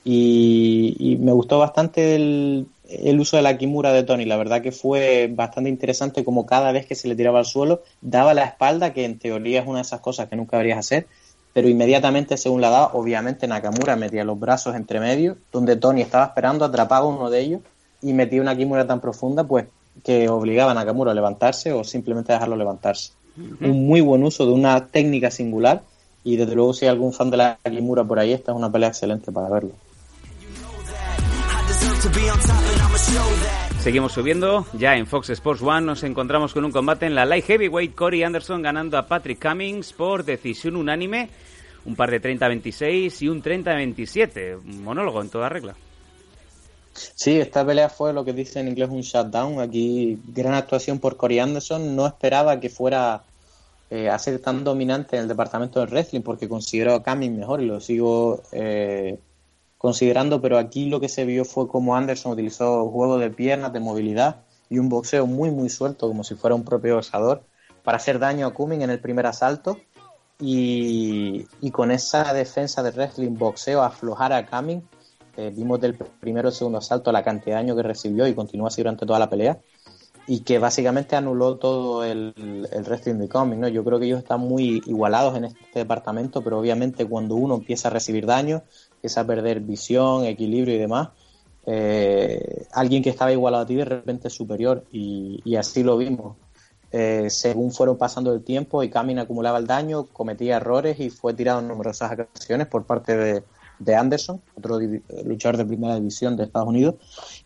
y, y me gustó bastante el, el uso de la Kimura de Tony. La verdad que fue bastante interesante como cada vez que se le tiraba al suelo daba la espalda, que en teoría es una de esas cosas que nunca deberías hacer, pero inmediatamente según la daba, obviamente Nakamura metía los brazos entre medio, donde Tony estaba esperando, atrapaba uno de ellos y metía una Kimura tan profunda pues que obligaba a Nakamura a levantarse o simplemente a dejarlo levantarse. Un muy buen uso de una técnica singular y desde luego si hay algún fan de la Kimura por ahí, esta es una pelea excelente para verlo. Seguimos subiendo. Ya en Fox Sports One nos encontramos con un combate en la Light Heavyweight. Corey Anderson ganando a Patrick Cummings por decisión unánime. Un par de 30-26 y un 30-27. Un Monólogo en toda regla. Sí, esta pelea fue lo que dice en inglés un shutdown. Aquí gran actuación por Corey Anderson. No esperaba que fuera eh, a ser tan dominante en el departamento del wrestling porque considero a Cummings mejor y lo sigo eh, considerando, pero aquí lo que se vio fue como Anderson utilizó juego de piernas, de movilidad y un boxeo muy muy suelto como si fuera un propio boxeador para hacer daño a Cummings en el primer asalto y, y con esa defensa de wrestling boxeo aflojar a Cummings eh, vimos del primero y segundo asalto la cantidad de daño que recibió y continúa así durante toda la pelea y que básicamente anuló todo el, el wrestling de Cummings, ¿no? Yo creo que ellos están muy igualados en este departamento, pero obviamente cuando uno empieza a recibir daño, empieza a perder visión, equilibrio y demás, eh, alguien que estaba igualado a ti de repente es superior y, y así lo vimos. Eh, según fueron pasando el tiempo Cummings acumulaba el daño, cometía errores y fue tirado en numerosas ocasiones por parte de, de Anderson, otro luchador de primera división de Estados Unidos,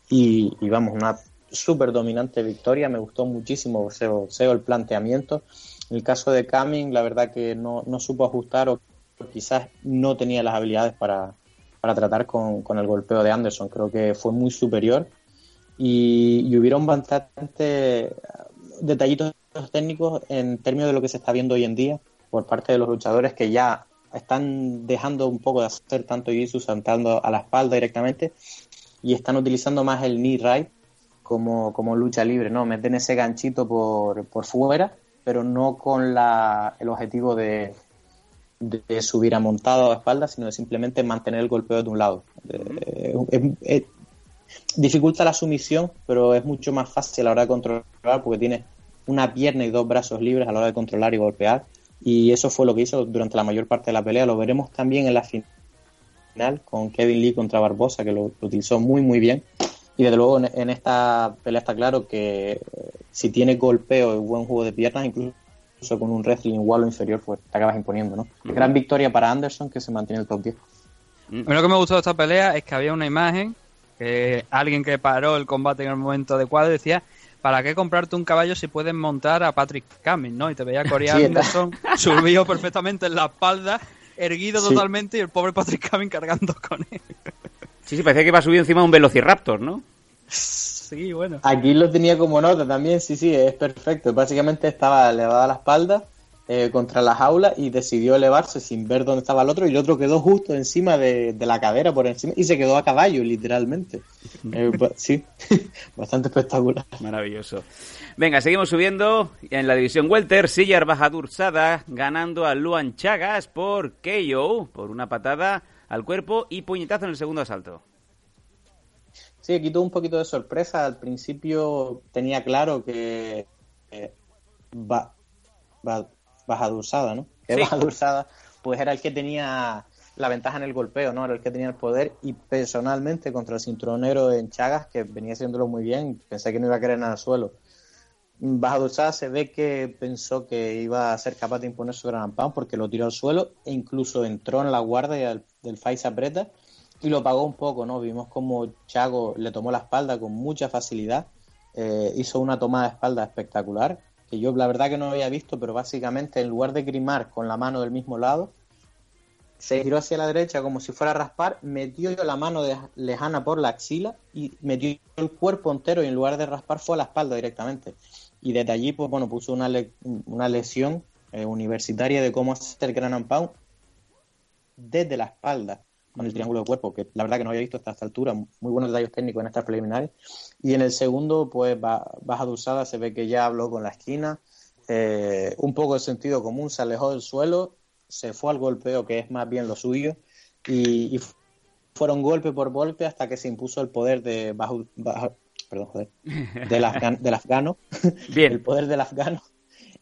y, y vamos, una súper dominante victoria, me gustó muchísimo boxeo, boxeo, el planteamiento. En el caso de Cummings, la verdad que no, no supo ajustar o quizás no tenía las habilidades para, para tratar con, con el golpeo de Anderson, creo que fue muy superior y, y hubieron bastante detallitos técnicos en términos de lo que se está viendo hoy en día por parte de los luchadores que ya están dejando un poco de hacer tanto jiu saltando a la espalda directamente y están utilizando más el knee right como, como lucha libre, ¿no? Meten ese ganchito por, por fuera, pero no con la, el objetivo de, de, subir a montado a espalda, sino de simplemente mantener el golpeo de un lado. Eh, dificulta la sumisión, pero es mucho más fácil a la hora de controlar porque tienes una pierna y dos brazos libres a la hora de controlar y golpear. Y eso fue lo que hizo durante la mayor parte de la pelea. Lo veremos también en la final con Kevin Lee contra Barbosa, que lo, lo utilizó muy, muy bien. Y desde luego en, en esta pelea está claro que eh, si tiene golpeo y buen juego de piernas, incluso con un wrestling igual o inferior, pues te acabas imponiendo, ¿no? Gran victoria para Anderson que se mantiene en el top 10. A mí lo que me gustó de esta pelea es que había una imagen que alguien que paró el combate en el momento adecuado decía ¿para qué comprarte un caballo si puedes montar a Patrick Cummings, no? Y te veía a Corey Sí, está. Anderson subido perfectamente en la espalda, erguido Sí. totalmente y el pobre Patrick Cummings cargando con él. Sí, sí, parecía que iba subido encima de un Velociraptor, ¿no? Sí, bueno. Aquí lo tenía como nota también, sí, sí, es perfecto. Básicamente estaba elevada la espalda eh, contra la jaula y decidió elevarse sin ver dónde estaba el otro y el otro quedó justo encima de, de la cadera, por encima, y se quedó a caballo, literalmente. Eh, sí, bastante espectacular. Maravilloso. Venga, seguimos subiendo en la división Welter. Sillar Bahadur Sada ganando a Luan Chagas por KO, por una patada al cuerpo y puñetazo en el segundo asalto. Sí, aquí tuvo un poquito de sorpresa. Al principio tenía claro que eh, ba, ba, Bahadur Sada, ¿no? Que Sí. Bahadur Sada, pues era el que tenía la ventaja en el golpeo, ¿no? Era el que tenía el poder y personalmente contra el cinturonero en Chagas, que venía haciéndolo muy bien, pensé que no iba a querer nada al suelo. Bahadur Sada se ve que pensó que iba a ser capaz de imponer su gran pound porque lo tiró al suelo e incluso entró en la guardia del, del Fight aprieta y lo pagó un poco, ¿no? Vimos como Chago le tomó la espalda con mucha facilidad, eh, hizo una tomada de espalda espectacular, que yo la verdad que no había visto, pero básicamente en lugar de grimar con la mano del mismo lado, se giró hacia la derecha como si fuera a raspar, metió la mano de- lejana por la axila y metió el cuerpo entero y en lugar de raspar fue a la espalda directamente. Y desde allí, pues bueno, puso una, le- una lesión eh, universitaria de cómo hacer Gran Pound desde la espalda. Con el triángulo de cuerpo, que la verdad que no había visto hasta esta altura, muy buenos detalles técnicos en estas preliminares. Y en el segundo, pues ba- baja de usada, se ve que ya habló con la esquina, eh, un poco de sentido común, se alejó del suelo, se fue al golpeo, que es más bien lo suyo, y, y fueron golpe por golpe hasta que se impuso el poder de bajo, bajo- perdón, joder, del, afgan- del afgano, Bien. el poder del afgano.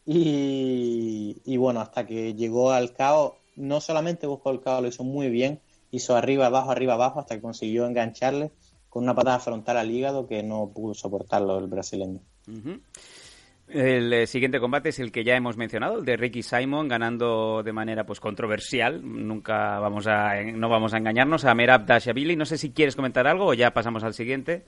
Y, y bueno, hasta que llegó al caos, no solamente buscó el caos, lo hizo muy bien, hizo arriba, abajo, arriba, abajo, hasta que consiguió engancharle con una patada frontal al hígado que no pudo soportarlo el brasileño. El eh, siguiente combate es el que ya hemos mencionado, el de Ricky Simon ganando de manera pues controversial. Nunca vamos a no vamos a engañarnos a Merab Dashabili. No sé si quieres comentar algo o ya pasamos al siguiente.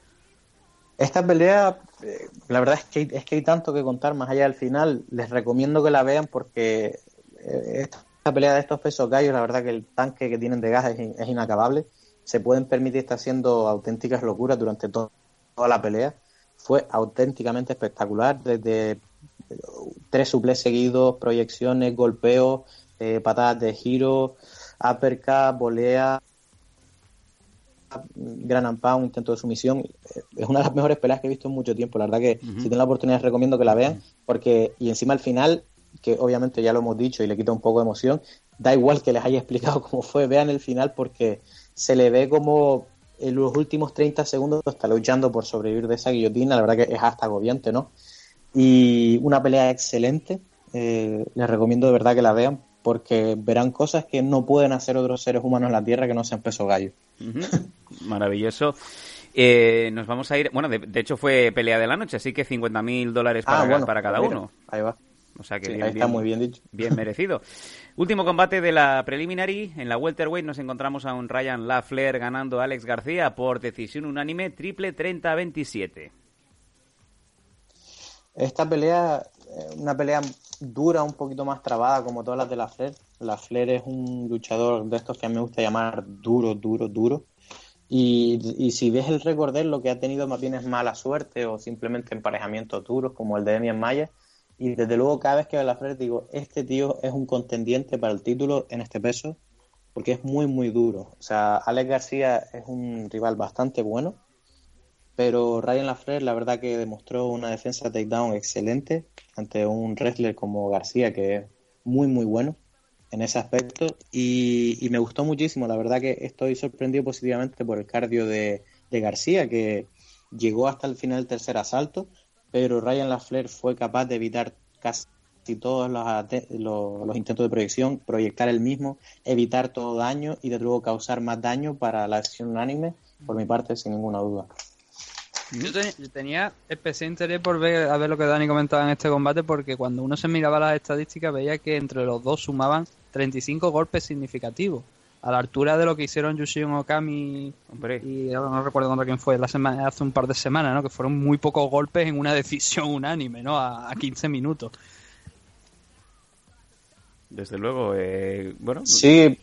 Esta pelea, eh, la verdad es que, hay- es que hay tanto que contar más allá del final. Les recomiendo que la vean porque eh, esta, esta pelea de estos pesos gallos, la verdad que el tanque que tienen de gas es, in- es inacabable. Se pueden permitir estar haciendo auténticas locuras durante to- toda la pelea. Fue auténticamente espectacular, desde eh, tres suples seguidos, proyecciones, golpeos, eh, patadas de giro, uppercut, volea, gran ampá, un intento de sumisión. Eh, Es una de las mejores peleas que he visto en mucho tiempo. La verdad que si tienen la oportunidad recomiendo que la vean, porque y encima al final, que obviamente ya lo hemos dicho y le quita un poco de emoción, da igual que les haya explicado cómo fue, vean el final porque se le ve como en los últimos 30 segundos está luchando por sobrevivir de esa guillotina, la verdad que es hasta agobiante, ¿no? Y una pelea excelente, eh, les recomiendo de verdad que la vean porque verán cosas que no pueden hacer otros seres humanos en la Tierra que no sean peso gallo. Maravilloso. Eh, nos vamos a ir. Bueno, de, de hecho fue pelea de la noche, así que 50.000 dólares para, Ah, bueno, para cada mira, uno. Ahí va. O sea que Sí, bien, ahí está muy bien dicho. bien merecido. Último combate de la preliminary. En la welterweight nos encontramos a un Ryan Lafler ganando a Alex García por decisión unánime triple 30-27. Esta pelea, eh, una pelea dura, un poquito más trabada, como todas las de la Flair. La Flair es un luchador de estos que a mí me gusta llamar duro, duro, duro. Y, y si ves el récord de él, lo que ha tenido más bien es mala suerte o simplemente emparejamientos duros, como el de Demian Maya. Y desde luego, cada vez que veo la Flair, digo, este tío es un contendiente para el título en este peso, porque es muy, muy duro. O sea, Alex García es un rival bastante bueno, pero Ryan Lafleur la verdad que demostró una defensa takedown excelente ante un wrestler como García que es muy muy bueno en ese aspecto. Y, y me gustó muchísimo. La verdad que estoy sorprendido positivamente por el cardio de, de García que llegó hasta el final del tercer asalto pero Ryan Lafleur fue capaz de evitar casi todos los, intentos de proyección, proyectar el mismo, evitar todo daño y de luego causar más daño para la decisión unánime, por mi parte, sin ninguna duda. Yo, yo tenía especial interés por ver a ver lo que Dani comentaba en este combate porque cuando uno se miraba las estadísticas veía que entre los dos sumaban 35 golpes significativos a la altura de lo que hicieron Yushin Okami Hombre. y ahora no recuerdo contra quién fue la semana hace un par de semanas, ¿no? Que fueron muy pocos golpes en una decisión unánime, ¿no? A, a 15 minutos. Desde luego, eh, bueno, Sí,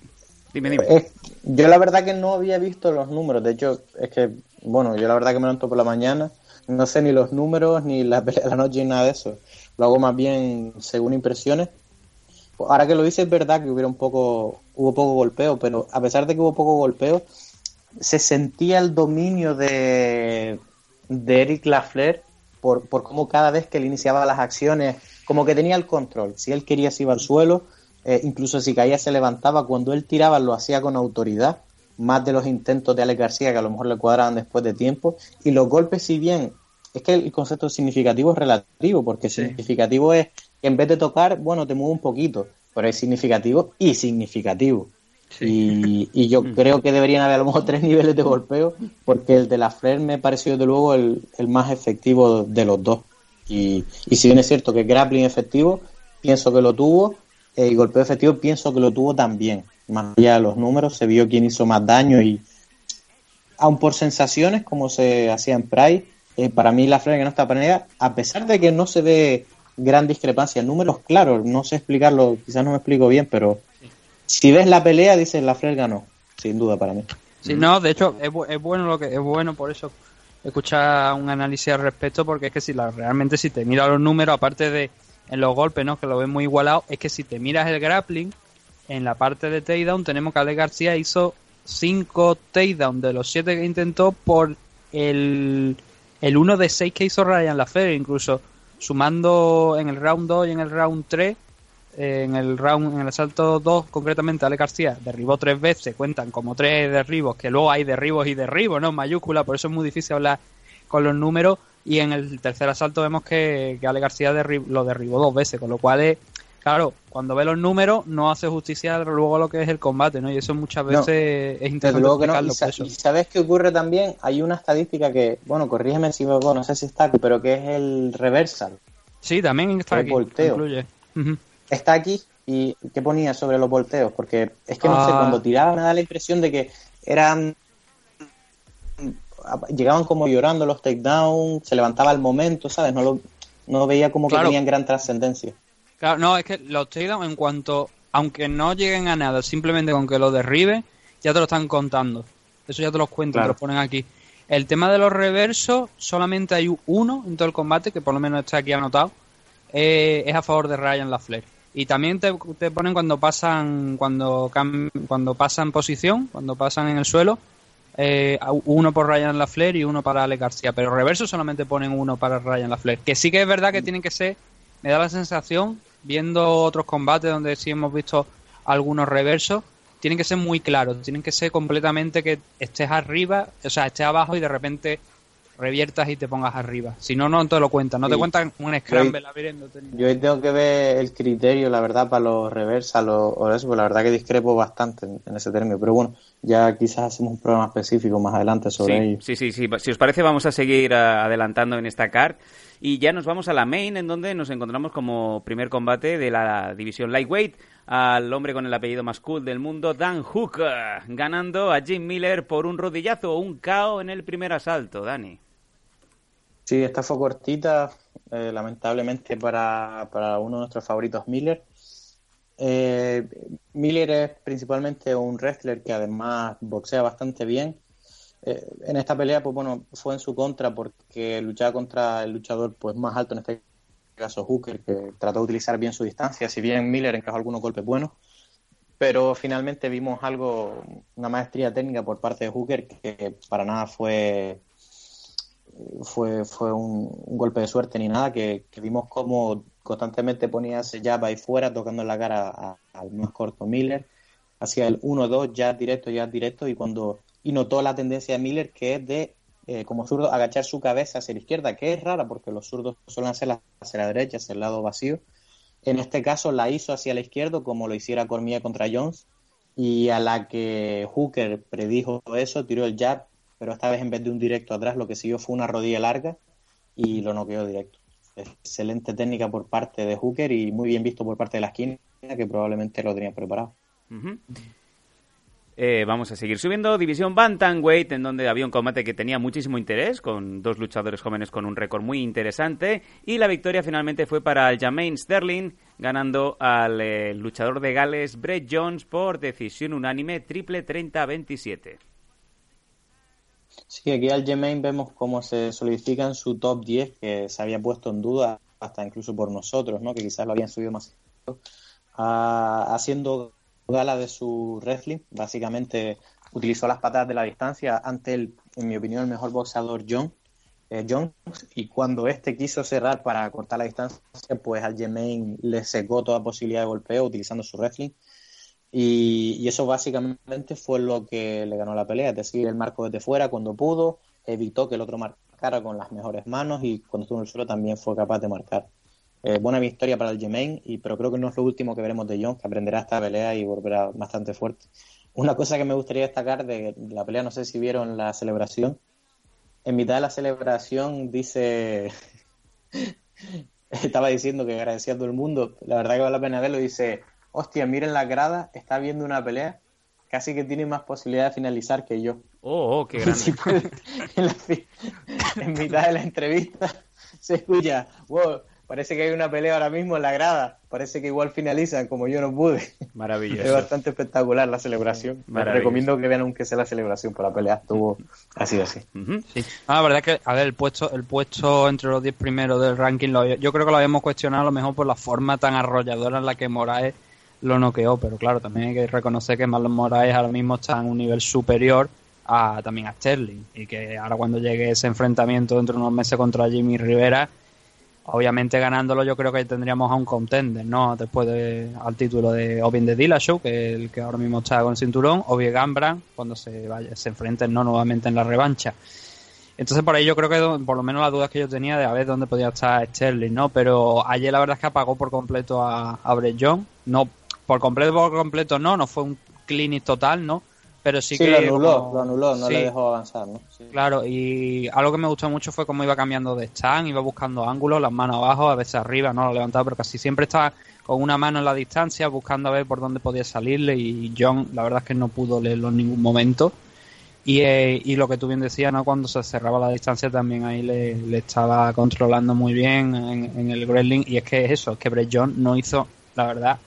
dime, dime. es- yo la verdad que no había visto los números, de hecho, es que, bueno, yo la verdad que me levanto por la mañana, no sé ni los números, ni la pelea de la noche, ni nada de eso. Lo hago más bien según impresiones. Ahora que lo dices, es verdad que hubiera un poco, hubo poco golpeo, pero a pesar de que hubo poco golpeo, se sentía el dominio de, de Eric Lafleur por, por cómo cada vez que él iniciaba las acciones, como que tenía el control. Si él quería se iba al suelo, eh, incluso si caía se levantaba. Cuando él tiraba lo hacía con autoridad, más de los intentos de Alex García que a lo mejor le cuadraban después de tiempo. Y los golpes, si bien es que el concepto significativo es relativo, porque significativo es que en vez de tocar, bueno, te mueve un poquito, pero es significativo y significativo. Y, y yo creo que deberían haber a lo mejor tres niveles de golpeo, porque el de la Flair me pareció desde luego el, el más efectivo de los dos. Y, y si bien es cierto que grappling efectivo, pienso que lo tuvo, eh, y golpeo efectivo pienso que lo tuvo también. Más allá de los números, se vio quién hizo más daño y aun por sensaciones como se hacía en Pride, eh, para mí la Flair que no está pelea, a pesar de que no se ve gran discrepancia números, claro, no sé explicarlo, quizás no me explico bien, pero si ves la pelea, dices la Flair ganó, sin duda para mí. Sí, no, de hecho es, bu- es bueno lo que es bueno por eso escuchar un análisis al respecto porque es que si la, realmente si te miras los números aparte de en los golpes, ¿no? Que lo ven muy igualado, es que si te miras el grappling en la parte de takedown tenemos que Ale García hizo 5 takedowns de los 7 que intentó por el, el 1 de 6 que hizo Ryan Lafleur, incluso sumando en el round 2 y en el round 3 en el round, en el asalto 2, concretamente, Ale García derribó tres veces, cuentan como tres derribos, que luego hay derribos y derribos, ¿no? Mayúscula, por eso es muy difícil hablar con los números. Y en el tercer asalto vemos que, que Ale García derri- lo derribó dos veces, con lo cual es, claro, cuando ve los números no hace justicia luego lo que es el combate, ¿no? Y eso muchas No, veces es interesante luego que no. Y, sa- sabes qué ocurre también, hay una estadística que, bueno, corrígeme si me no sé si está aquí, pero que es el reversal. Sí, también está el aquí, volteo. Está aquí y ¿qué ponía sobre los volteos? Porque es que no sé, Ah. cuando tiraba me da la impresión de que eran llegaban como llorando los takedowns, se levantaba el momento, ¿sabes? No lo no veía como que tenían gran trascendencia. Claro, no, es que los takedowns en cuanto, aunque no lleguen a nada, simplemente con que lo derribe, ya te lo están contando. Eso ya te los cuentan, Claro. te los ponen aquí. El tema de los reversos, solamente hay uno en todo el combate, que por lo menos está aquí anotado, eh, es a favor de Ryan Lafleur. Y también te, te ponen cuando pasan, cuando cam- cuando pasan posición, cuando pasan en el suelo, eh, uno por Ryan Lafleur y uno para Ale García. Pero reverso solamente ponen uno para Ryan Lafleur. Que sí que es verdad que tienen que ser, me da la sensación, viendo otros combates donde sí hemos visto algunos reversos, tienen que ser muy claros, tienen que ser completamente que estés arriba, o sea, estés abajo y de repente reviertas y te pongas arriba. Si no, no te lo cuentan, no te cuentan un scramble abriéndote. ni- Yo ahí tengo que ver el criterio, la verdad, para los reversas los, o eso, pues la verdad que discrepo bastante en, en ese término. Pero bueno, ya quizás hacemos un programa específico más adelante sobre ello. Sí, sí, sí, sí. Si os parece, vamos a seguir ah, adelantando en esta card. Y ya nos vamos a la main, en donde nos encontramos como primer combate de la división Lightweight al hombre con el apellido más cool del mundo, Dan Hook, ganando a Jim Miller por un rodillazo o un KO en el primer asalto, Dani. Sí, esta fue cortita, eh, lamentablemente para, para uno de nuestros favoritos, Miller. Eh, Miller es principalmente un wrestler que además boxea bastante bien. Eh, en esta pelea, pues bueno, fue en su contra porque luchaba contra el luchador pues más alto, en este caso Hooker, que trató de utilizar bien su distancia, si bien Miller encajó algunos golpes buenos. Pero finalmente vimos algo, una maestría técnica por parte de Hooker que para nada fue fue, fue un, golpe de suerte ni nada, que, vimos como constantemente ponía ese jab ahí fuera, tocando en la cara al más corto Miller, hacía el 1-2, jab directo, jab directo, y cuando y notó la tendencia de Miller que es de, eh, como zurdo, agachar su cabeza hacia la izquierda, que es rara porque los zurdos suelen hacerla hacia la derecha, hacia el lado vacío. En este caso la hizo hacia la izquierda, como lo hiciera Cormier contra Jones, y a la que Hooker predijo eso, tiró el jab, pero esta vez en vez de un directo atrás, lo que siguió fue una rodilla larga y lo noqueó directo. Excelente técnica por parte de Hooker y muy bien visto por parte de la esquina, que probablemente lo tenía preparado. Ujú. Eh, vamos a seguir subiendo. División Bantamweight, en donde había un combate que tenía muchísimo interés, con dos luchadores jóvenes con un récord muy interesante. Y la victoria finalmente fue para Jermaine Sterling, ganando al eh, luchador de Gales, Brett Jones, por decisión unánime, triple 30-27. Sí, aquí al Gemain vemos cómo se solidifica en su top 10, que se había puesto en duda hasta incluso por nosotros, ¿no? que quizás lo habían subido más. Haciendo gala de su wrestling, básicamente utilizó las patadas de la distancia ante el, en mi opinión, el mejor boxeador John, eh, Jones, y cuando este quiso cerrar para cortar la distancia, pues al Gemain le secó toda posibilidad de golpeo utilizando su wrestling. Y, y eso básicamente fue lo que le ganó la pelea, es decir, el marco desde fuera cuando pudo, evitó que el otro marcara con las mejores manos y cuando estuvo en el suelo también fue capaz de marcar. Eh, buena victoria para el Gemain, y, pero creo que no es lo último que veremos de John, que aprenderá esta pelea y volverá bastante fuerte. Una cosa que me gustaría destacar de la pelea, no sé si vieron la celebración. En mitad de la celebración dice, estaba diciendo que agradecía a todo el mundo, la verdad que vale la pena verlo, dice, hostia, miren la grada, está viendo una pelea, casi que tiene más posibilidad de finalizar que yo. Oh, oh, qué grande. En, la en mitad de la entrevista se escucha, wow, parece que hay una pelea ahora mismo en la grada, parece que igual finalizan como yo no pude. Maravilloso. Es bastante espectacular la celebración. Les recomiendo que vean aunque sea la celebración, por la pelea estuvo así así. Sí. Ah, la verdad es que, a ver, el puesto, el puesto entre los 10 primeros del ranking, lo- yo creo que lo habíamos cuestionado a lo mejor por la forma tan arrolladora en la que Moraes lo noqueó, pero claro, también hay que reconocer que Marlon Moraes ahora mismo está en un nivel superior a también a Sterling y que ahora cuando llegue ese enfrentamiento dentro de unos meses contra Jimmy Rivera, obviamente ganándolo yo creo que tendríamos a un contender, ¿no? Después de, al título de o bien de Dillashaw, que es el que ahora mismo está con el cinturón, o bien Gambran cuando se vaya, se enfrenten no nuevamente en la revancha. Entonces por ahí yo creo que por lo menos las dudas que yo tenía de a ver dónde podía estar Sterling, ¿no? Pero ayer la verdad es que apagó por completo a, a Brett John. No, por completo, por completo no, no fue un clinic total, ¿no? Pero sí, Sí, que... lo anuló, como- lo anuló, no sí, le dejó avanzar, ¿no? Sí. Claro, y algo que me gustó mucho fue cómo iba cambiando de stand, iba buscando ángulos, las manos abajo, a veces arriba, no lo levantaba, pero casi siempre estaba con una mano en la distancia, buscando a ver por dónde podía salirle, y John, la verdad es que no pudo leerlo en ningún momento. Y, eh, y lo que tú bien decías, ¿no? Cuando se cerraba la distancia también ahí le, le estaba controlando muy bien en, en el wrestling. Y es que es eso, es que Brett John no hizo, la verdad,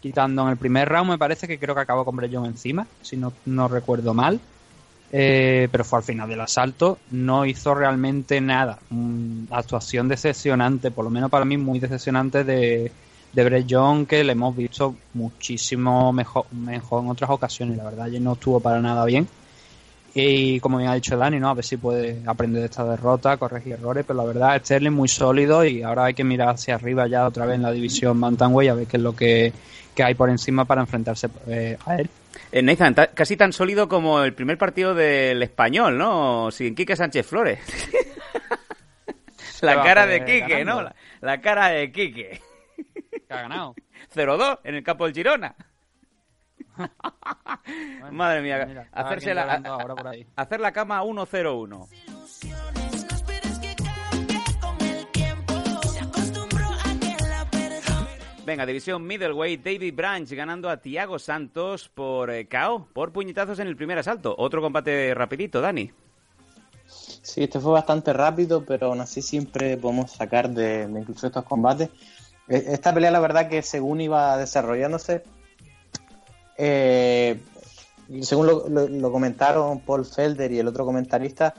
quitando en el primer round, me parece que creo que acabó con John encima, si no, no recuerdo mal. Eh, pero fue al final del asalto, no hizo realmente nada. Una actuación decepcionante, por lo menos para mí muy decepcionante de, de John, que le hemos visto muchísimo mejor, mejor en otras ocasiones. La verdad, ayer no estuvo para nada bien. Y como bien ha dicho Dani, ¿no? A ver si puede aprender de esta derrota, corregir errores, pero la verdad Sterling muy sólido y ahora hay que mirar hacia arriba ya otra vez en la división Bantamweight a ver qué es lo que, que hay por encima para enfrentarse eh, a él. Eh, Nathan, casi tan sólido como el primer partido del español, ¿no? Sin Quique Sánchez Flores. la cara de Quique, ¿no? La, la cara de Quique. Que ha ganado. 0-2 en el campo del Girona. Madre mía, Mira, hacerse la, ahora por ahí. hacer la cama 1-0-1. Venga, división middleweight, David Branch ganando a Tiago Santos por eh, KO, por puñetazos en el primer asalto. Otro combate rapidito, Dani. Sí, este fue bastante rápido, pero aún así siempre podemos sacar de, de incluso estos combates. Eh, Esta pelea, la verdad, que según iba desarrollándose, eh, según lo, lo- lo comentaron Paul Felder y el otro comentarista,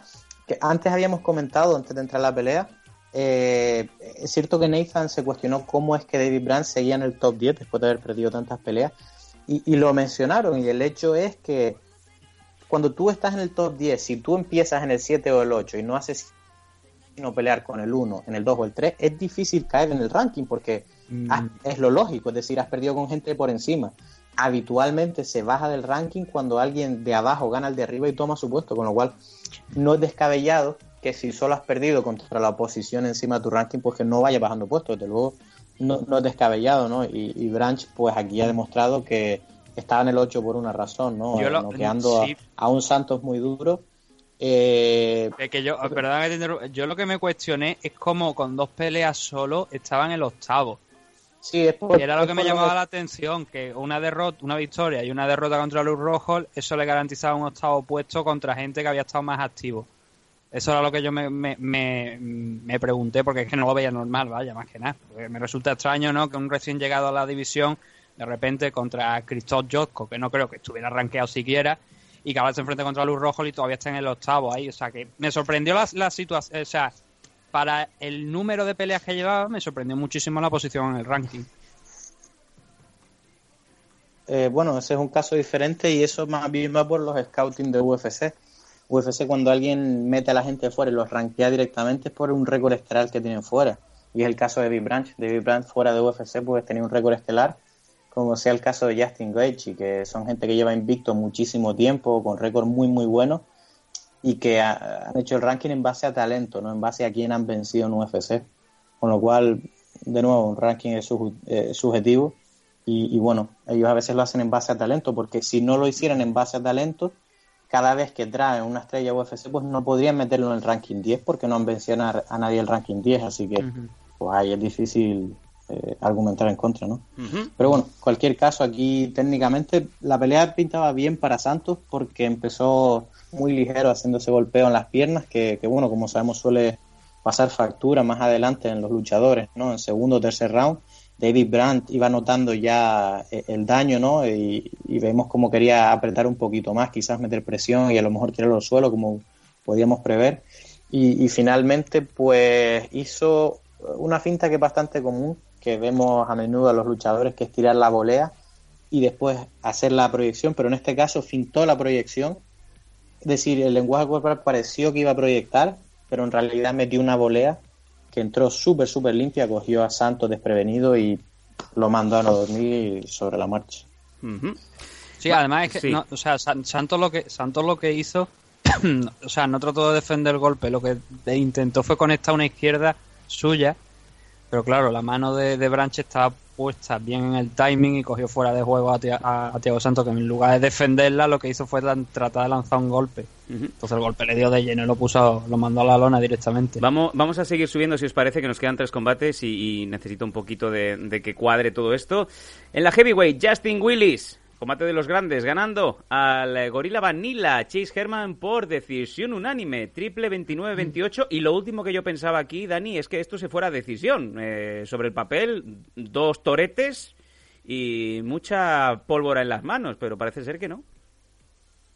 que antes habíamos comentado, antes de entrar a la pelea, eh, es cierto que Nathan se cuestionó cómo es que David Brandt seguía en el top 10 después de haber perdido tantas peleas, y, y lo mencionaron, y el hecho es que cuando tú estás en el top 10, si tú empiezas en el 7 o el 8 y no haces sino pelear con el 1, en el 2 o el 3, es difícil caer en el ranking porque has- es lo lógico, es decir, has perdido con gente por encima. Habitualmente se baja del ranking cuando alguien de abajo gana al de arriba y toma su puesto, con lo cual no es descabellado que si solo has perdido contra la oposición encima de tu ranking, pues que no vaya bajando puesto, desde luego no, no es descabellado, ¿no? Y, y Branch pues aquí ha demostrado que estaba en el 8 por una razón, ¿no? Yo lo- Noqueando a- sí. a, un Santos muy duro. Eh, Es que yo, perdón yo lo que me cuestioné es cómo con dos peleas solo estaba en el octavo. Sí, es por- Y era lo que me llamaba la atención, que una derrota, una victoria y una derrota contra Luz Rojo, eso le garantizaba un octavo puesto contra gente que había estado más activo. Eso era lo que yo me, me, me, me pregunté, porque es que no lo veía normal, vaya, más que nada. Porque me resulta extraño, ¿no? Que un recién llegado a la división, de repente contra Christoph Jotko, que no creo que estuviera rankeado siquiera, y que ahora se enfrente contra Luz Rojo y todavía está en el octavo ahí. O sea, que me sorprendió la, la situación. O sea, para el número de peleas que llevaba, me sorprendió muchísimo la posición en el ranking. Eh, bueno, ese es un caso diferente y eso más bien va por los scouting de UFC. UFC cuando alguien mete a la gente fuera y los rankea directamente es por un récord estelar que tienen fuera. Y es el caso de David Branch. David Branch fuera de UFC pues tenía un récord estelar, como sea el caso de Justin Gaethje, que son gente que lleva invicto muchísimo tiempo, con récord muy muy bueno y que ha- han hecho el ranking en base a talento, no en base a quién han vencido en UFC. Con lo cual, de nuevo, un ranking es suj- eh, subjetivo y, y bueno, ellos a veces lo hacen en base a talento, porque si no lo hicieran en base a talento, cada vez que traen una estrella UFC, pues no podrían meterlo en el ranking 10 porque no han vencido a, a nadie el ranking 10, así que pues ahí es difícil eh, argumentar en contra, ¿no? Pero bueno, cualquier caso, aquí técnicamente la pelea pintaba bien para Santos porque empezó muy ligero haciéndose golpeo en las piernas, que, que bueno, como sabemos suele pasar factura más adelante en los luchadores, ¿no? En segundo o tercer round, David Brandt iba notando ya eh, el daño, ¿no? Y, y vemos como quería apretar un poquito más, quizás meter presión y a lo mejor tirarlo al suelo, como podíamos prever. Y, y finalmente, pues hizo una finta que es bastante común, que vemos a menudo a los luchadores, que es tirar la volea y después hacer la proyección, pero en este caso fintó la proyección. Es decir, el lenguaje corporal pareció que iba a proyectar, pero en realidad metió una volea que entró súper, súper limpia, cogió a Santos desprevenido y lo mandó a no dormir sobre la marcha. Sí, además es que, Sí. no, o sea, San- Santos lo que Santos lo que hizo, o sea, no trató de defender el golpe, lo que intentó fue conectar una izquierda suya, pero claro, la mano de, de Branch estaba puesta bien en el timing y cogió fuera de juego a, a, a Thiago Santos, que en lugar de defenderla, lo que hizo fue dan- tratar de lanzar un golpe. Entonces el golpe le dio de lleno y lo puso, lo mandó a la lona directamente. Vamos, vamos a seguir subiendo si os parece que nos quedan tres combates y, y necesito un poquito de, de que cuadre todo esto. En la heavyweight, Justin Willis, combate de los grandes, ganando al eh, Gorila Vanilla, Chase Herman por decisión unánime, triple 29-28. Y lo último que yo pensaba aquí, Dani, es que esto se fuera a decisión. Eh, sobre el papel, dos toretes y mucha pólvora en las manos, pero parece ser que no.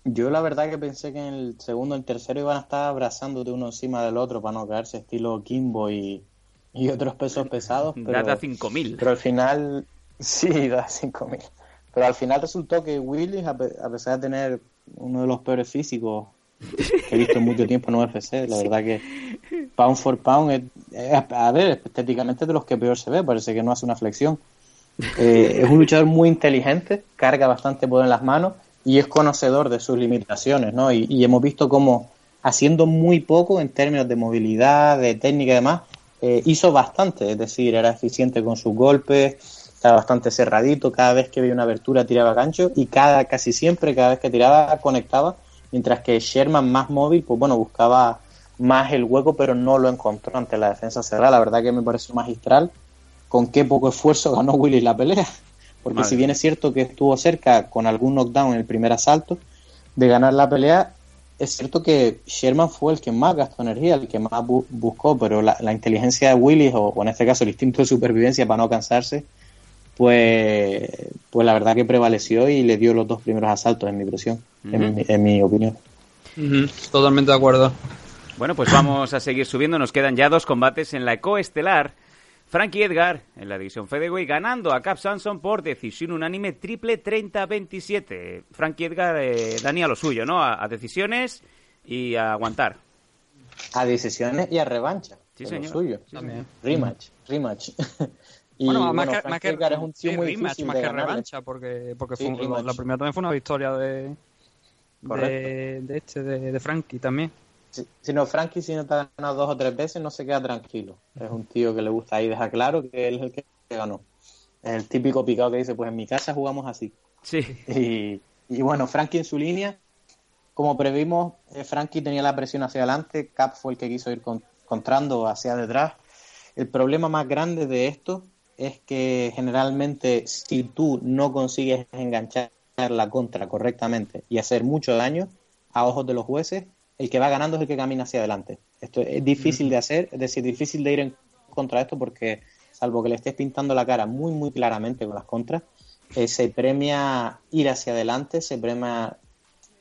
Yo la verdad que pensé que en el segundo y el tercero iban a estar abrazándote uno encima del otro para no caerse, estilo Kimbo y, y otros pesos pesados. Pero, Data 5000. pero al final, sí, da 5000. Pero al final resultó que Willis, a, pe- a pesar de tener uno de los peores físicos que he visto en mucho tiempo en UFC, la verdad que pound for pound, es, es- a ver, estéticamente es de los que peor se ve, parece que no hace una flexión. Eh, es un luchador muy inteligente, carga bastante poder en las manos y es conocedor de sus limitaciones, ¿no? Y, y hemos visto cómo haciendo muy poco en términos de movilidad, de técnica y demás, eh, hizo bastante, es decir, era eficiente con sus golpes, estaba bastante cerradito, cada vez que veía una abertura tiraba gancho y cada casi siempre, cada vez que tiraba conectaba, mientras que Sherman más móvil, pues bueno, buscaba más el hueco, pero no lo encontró ante la defensa cerrada. La verdad que me pareció magistral con qué poco esfuerzo ganó Willis la pelea. Porque Madre si bien es cierto que estuvo cerca con algún knockdown en el primer asalto de ganar la pelea, es cierto que Sherman fue el que más gastó energía, el que más bu- buscó, pero la, la inteligencia de Willis, o, o en este caso el instinto de supervivencia para no cansarse, pues, pues la verdad que prevaleció y le dio los dos primeros asaltos en mi presión, en, mi, en mi opinión. Totalmente de acuerdo. Bueno, pues vamos a seguir subiendo. Nos quedan ya dos combates en la coestelar. Frankie Edgar en la división Featherweight ganando a Cap Sanson por decisión unánime triple 30-27. Frankie Edgar, eh, Dani, a lo suyo, ¿no? A, a decisiones y a aguantar. A decisiones y a revancha. Sí, de lo señor. suyo. También. Rematch, rematch. y bueno, más bueno, que, más que, es un tío sí, muy rematch, difícil más de que ganarle. revancha, porque, porque Sí, fue la primera también fue una victoria de, de, de este, de, de Frankie también. Si, si no, Frankie, si no te ha ganado dos o tres veces, no se queda tranquilo. Es un tío que le gusta ahí dejar claro que él es el que ganó. Es el típico picado que dice, pues en mi casa jugamos así. Sí. Y, y bueno, Frankie en su línea, como previmos, eh, Frankie tenía la presión hacia adelante, Cap fue el que quiso ir con- contrando hacia detrás. El problema más grande de esto es que generalmente si tú no consigues enganchar la contra correctamente y hacer mucho daño a ojos de los jueces, el que va ganando es el que camina hacia adelante. Esto es difícil de hacer, es decir, difícil de ir en contra de esto porque salvo que le estés pintando la cara muy muy claramente con las contras, eh, se premia ir hacia adelante, se premia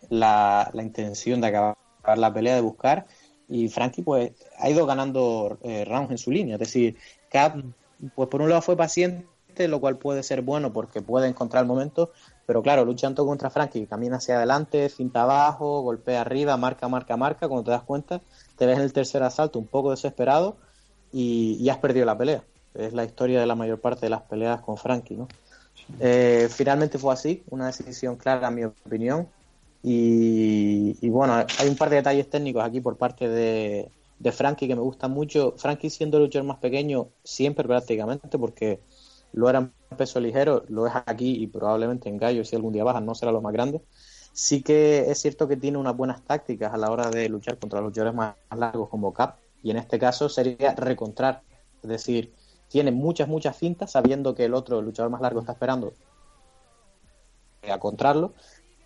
la, la intención de acabar la pelea, de buscar. Y Frankie, pues, ha ido ganando eh, rounds en su línea. Es decir, Cap, pues por un lado fue paciente, lo cual puede ser bueno porque puede encontrar el momento. Pero claro, luchando contra Frankie, camina hacia adelante, cinta abajo, golpea arriba, marca, marca, marca. Cuando te das cuenta, te ves en el tercer asalto un poco desesperado y, y has perdido la pelea. Es la historia de la mayor parte de las peleas con Frankie, ¿no? Eh, finalmente fue así, una decisión clara, en mi opinión. Y, y bueno, hay un par de detalles técnicos aquí por parte de, de Frankie que me gustan mucho. Frankie siendo el luchador más pequeño, siempre prácticamente, porque lo era en peso ligero, lo es aquí y probablemente en gallo, si algún día baja, no será lo más grande. Sí que es cierto que tiene unas buenas tácticas a la hora de luchar contra los luchadores más largos como Cap, y en este caso sería recontrar, es decir, tiene muchas, muchas fintas, sabiendo que el otro, luchador más largo, está esperando a contrarlo.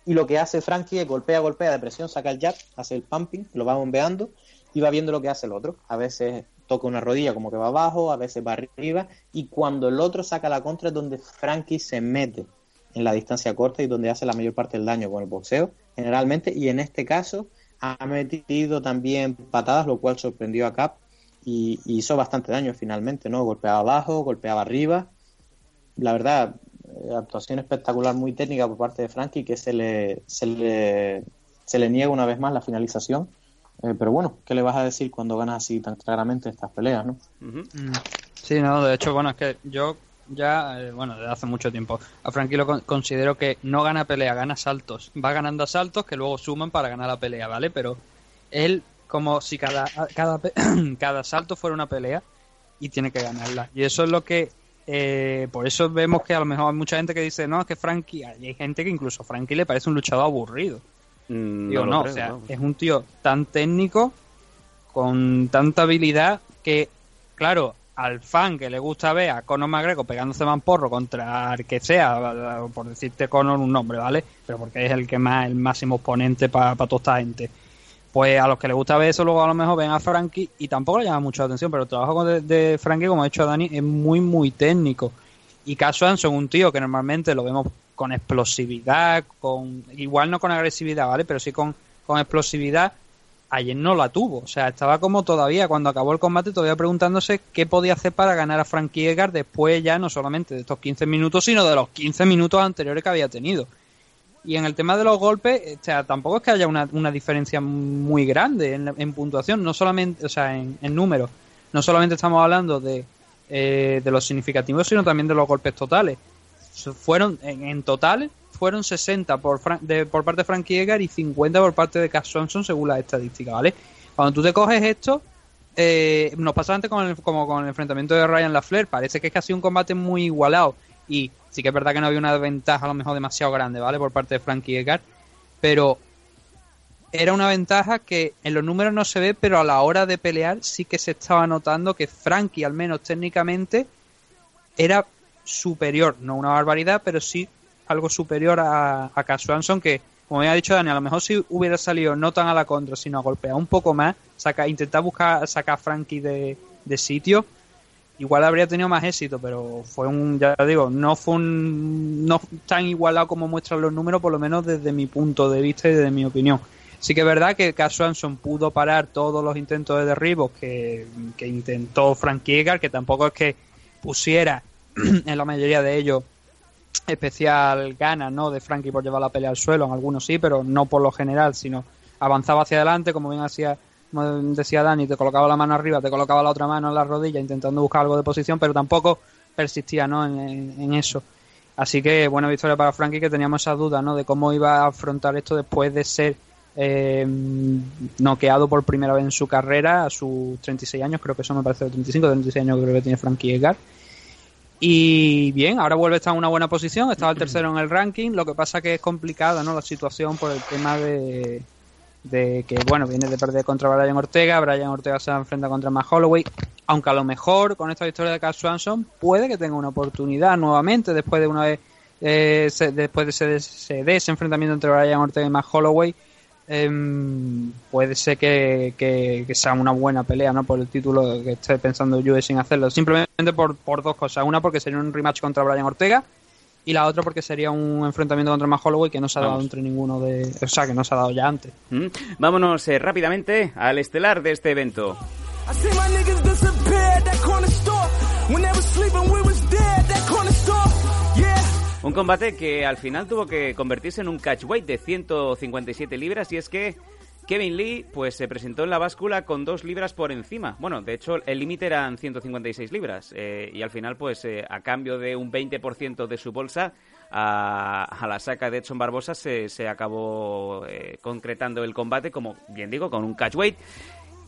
Y lo que hace Frankie es golpea, golpea de presión, saca el jab, hace el pumping, lo va bombeando y va viendo lo que hace el otro. A veces toca una rodilla como que va abajo, a veces va arriba. Y cuando el otro saca la contra es donde Frankie se mete en la distancia corta y donde hace la mayor parte del daño con el boxeo, generalmente. Y en este caso ha metido también patadas, lo cual sorprendió a Cap y, hizo bastante daño finalmente, ¿no? Golpeaba abajo, golpeaba arriba. La verdad, eh, actuación espectacular, muy técnica por parte de Frankie, que se le, se le, se le niega una vez más la finalización. Eh, pero bueno, ¿qué le vas a decir cuando ganas así tan claramente estas peleas, no? Mm. Sí, no, de hecho, bueno, es que yo ya, eh, bueno, desde hace mucho tiempo, a Frankie lo con- considero que no gana pelea, gana saltos. Va ganando asaltos que luego suman para ganar la pelea, ¿vale? Pero él, como si cada, cada, pe- cada salto fuera una pelea y tiene que ganarla. Y eso es lo que, eh, por eso vemos que a lo mejor hay mucha gente que dice, no, es que Frankie, hay gente que incluso a Frankie le parece un luchador aburrido. Mm, Digo, no, creo, o sea, es un tío tan técnico, con tanta habilidad, que, claro, al fan que le gusta ver a Conor McGregor pegándose mamporro contra el que sea, por decirte Conor un nombre, ¿vale? Pero porque es el que más, el máximo exponente para toda esta gente. Pues a los que les gusta ver eso, luego a lo mejor ven a Frankie y tampoco le llama mucho la atención, pero el trabajo de, de Frankie, como ha dicho Dani, es muy, muy técnico. Y Cash Anson, un tío que normalmente lo vemos con explosividad, con igual no con agresividad, ¿vale? Pero sí con, con explosividad. Ayer no la tuvo, o sea, estaba como todavía cuando acabó el combate todavía preguntándose qué podía hacer para ganar a Frankie Edgar después ya no solamente de estos 15 minutos, sino de los 15 minutos anteriores que había tenido. Y en el tema de los golpes, o sea, tampoco es que haya una, una diferencia muy grande en, en puntuación, no solamente, o sea, en, en números. No solamente estamos hablando de, eh, de los significativos, sino también de los golpes totales. Fueron, en, total, fueron 60 por, de, por parte de Frankie Edgar y 50 por parte de Cash Johnson según las estadísticas, ¿vale? Cuando tú te coges esto, eh, nos pasa antes con el, como con el enfrentamiento de Ryan LaFleur, parece que es que ha sido un combate muy igualado y sí que es verdad que no había una ventaja a lo mejor demasiado grande, ¿vale? Por parte de Frankie Edgar, pero era una ventaja que en los números no se ve, pero a la hora de pelear sí que se estaba notando que Frankie, al menos técnicamente, era superior, no una barbaridad, pero sí algo superior a, a que, como me ha dicho Dani, a lo mejor si hubiera salido no tan a la contra, sino a golpear un poco más, intentar buscar sacar a Frankie de, de sitio, igual habría tenido más éxito, pero fue un, ya digo, no fue un, no tan igualado como muestran los números, por lo menos desde mi punto de vista y desde mi opinión. Sí que es verdad que Cass Swanson pudo parar todos los intentos de derribos que, intentó Frankie Edgar, que tampoco es que pusiera en la mayoría de ellos especial ganas ¿no? de Frankie por llevar la pelea al suelo, en algunos sí, pero no por lo general, sino avanzaba hacia adelante, como bien hacía como decía Dani, te colocaba la mano arriba, te colocaba la otra mano en la rodilla intentando buscar algo de posición, pero tampoco persistía ¿no? en, eso. Así que buena victoria para Frankie, que teníamos esas dudas ¿no? de cómo iba a afrontar esto después de ser eh, noqueado por primera vez en su carrera a sus 36 años, creo que eso me parece de 35, 36 años creo que tiene Frankie Edgar. Y bien, ahora vuelve a estar en una buena posición, estaba el tercero en el ranking, lo que pasa que es complicada ¿no? la situación por el tema de, de que, bueno, viene de perder contra Brian Ortega, Brian Ortega se enfrenta contra Matt Holloway, aunque a lo mejor con esta victoria de Cash Swanson puede que tenga una oportunidad nuevamente después de una vez, eh, se- después de ese, ese- de ese enfrentamiento entre Brian Ortega y Matt Holloway, em, puede ser que, que- que sea una buena pelea ¿no? por el título que esté pensando Juve sin hacerlo. Simplemente por, por dos cosas. Una porque sería un rematch contra Brian Ortega y la otra porque sería un enfrentamiento contra Matt Holloway que no se ha dado Vamos. entre ninguno de... O sea, que no se ha dado ya antes. Mm. Vámonos eh, rápidamente al estelar de este evento. Un combate que al final tuvo que convertirse en un catchweight de 157 libras y es que Kevin Lee pues se presentó en la báscula con dos libras por encima. Bueno, de hecho el límite eran 156 libras eh, y al final pues eh, a cambio de un 20% de su bolsa a, la saca de Edson Barbosa se, se acabó eh, concretando el combate como bien digo con un catchweight.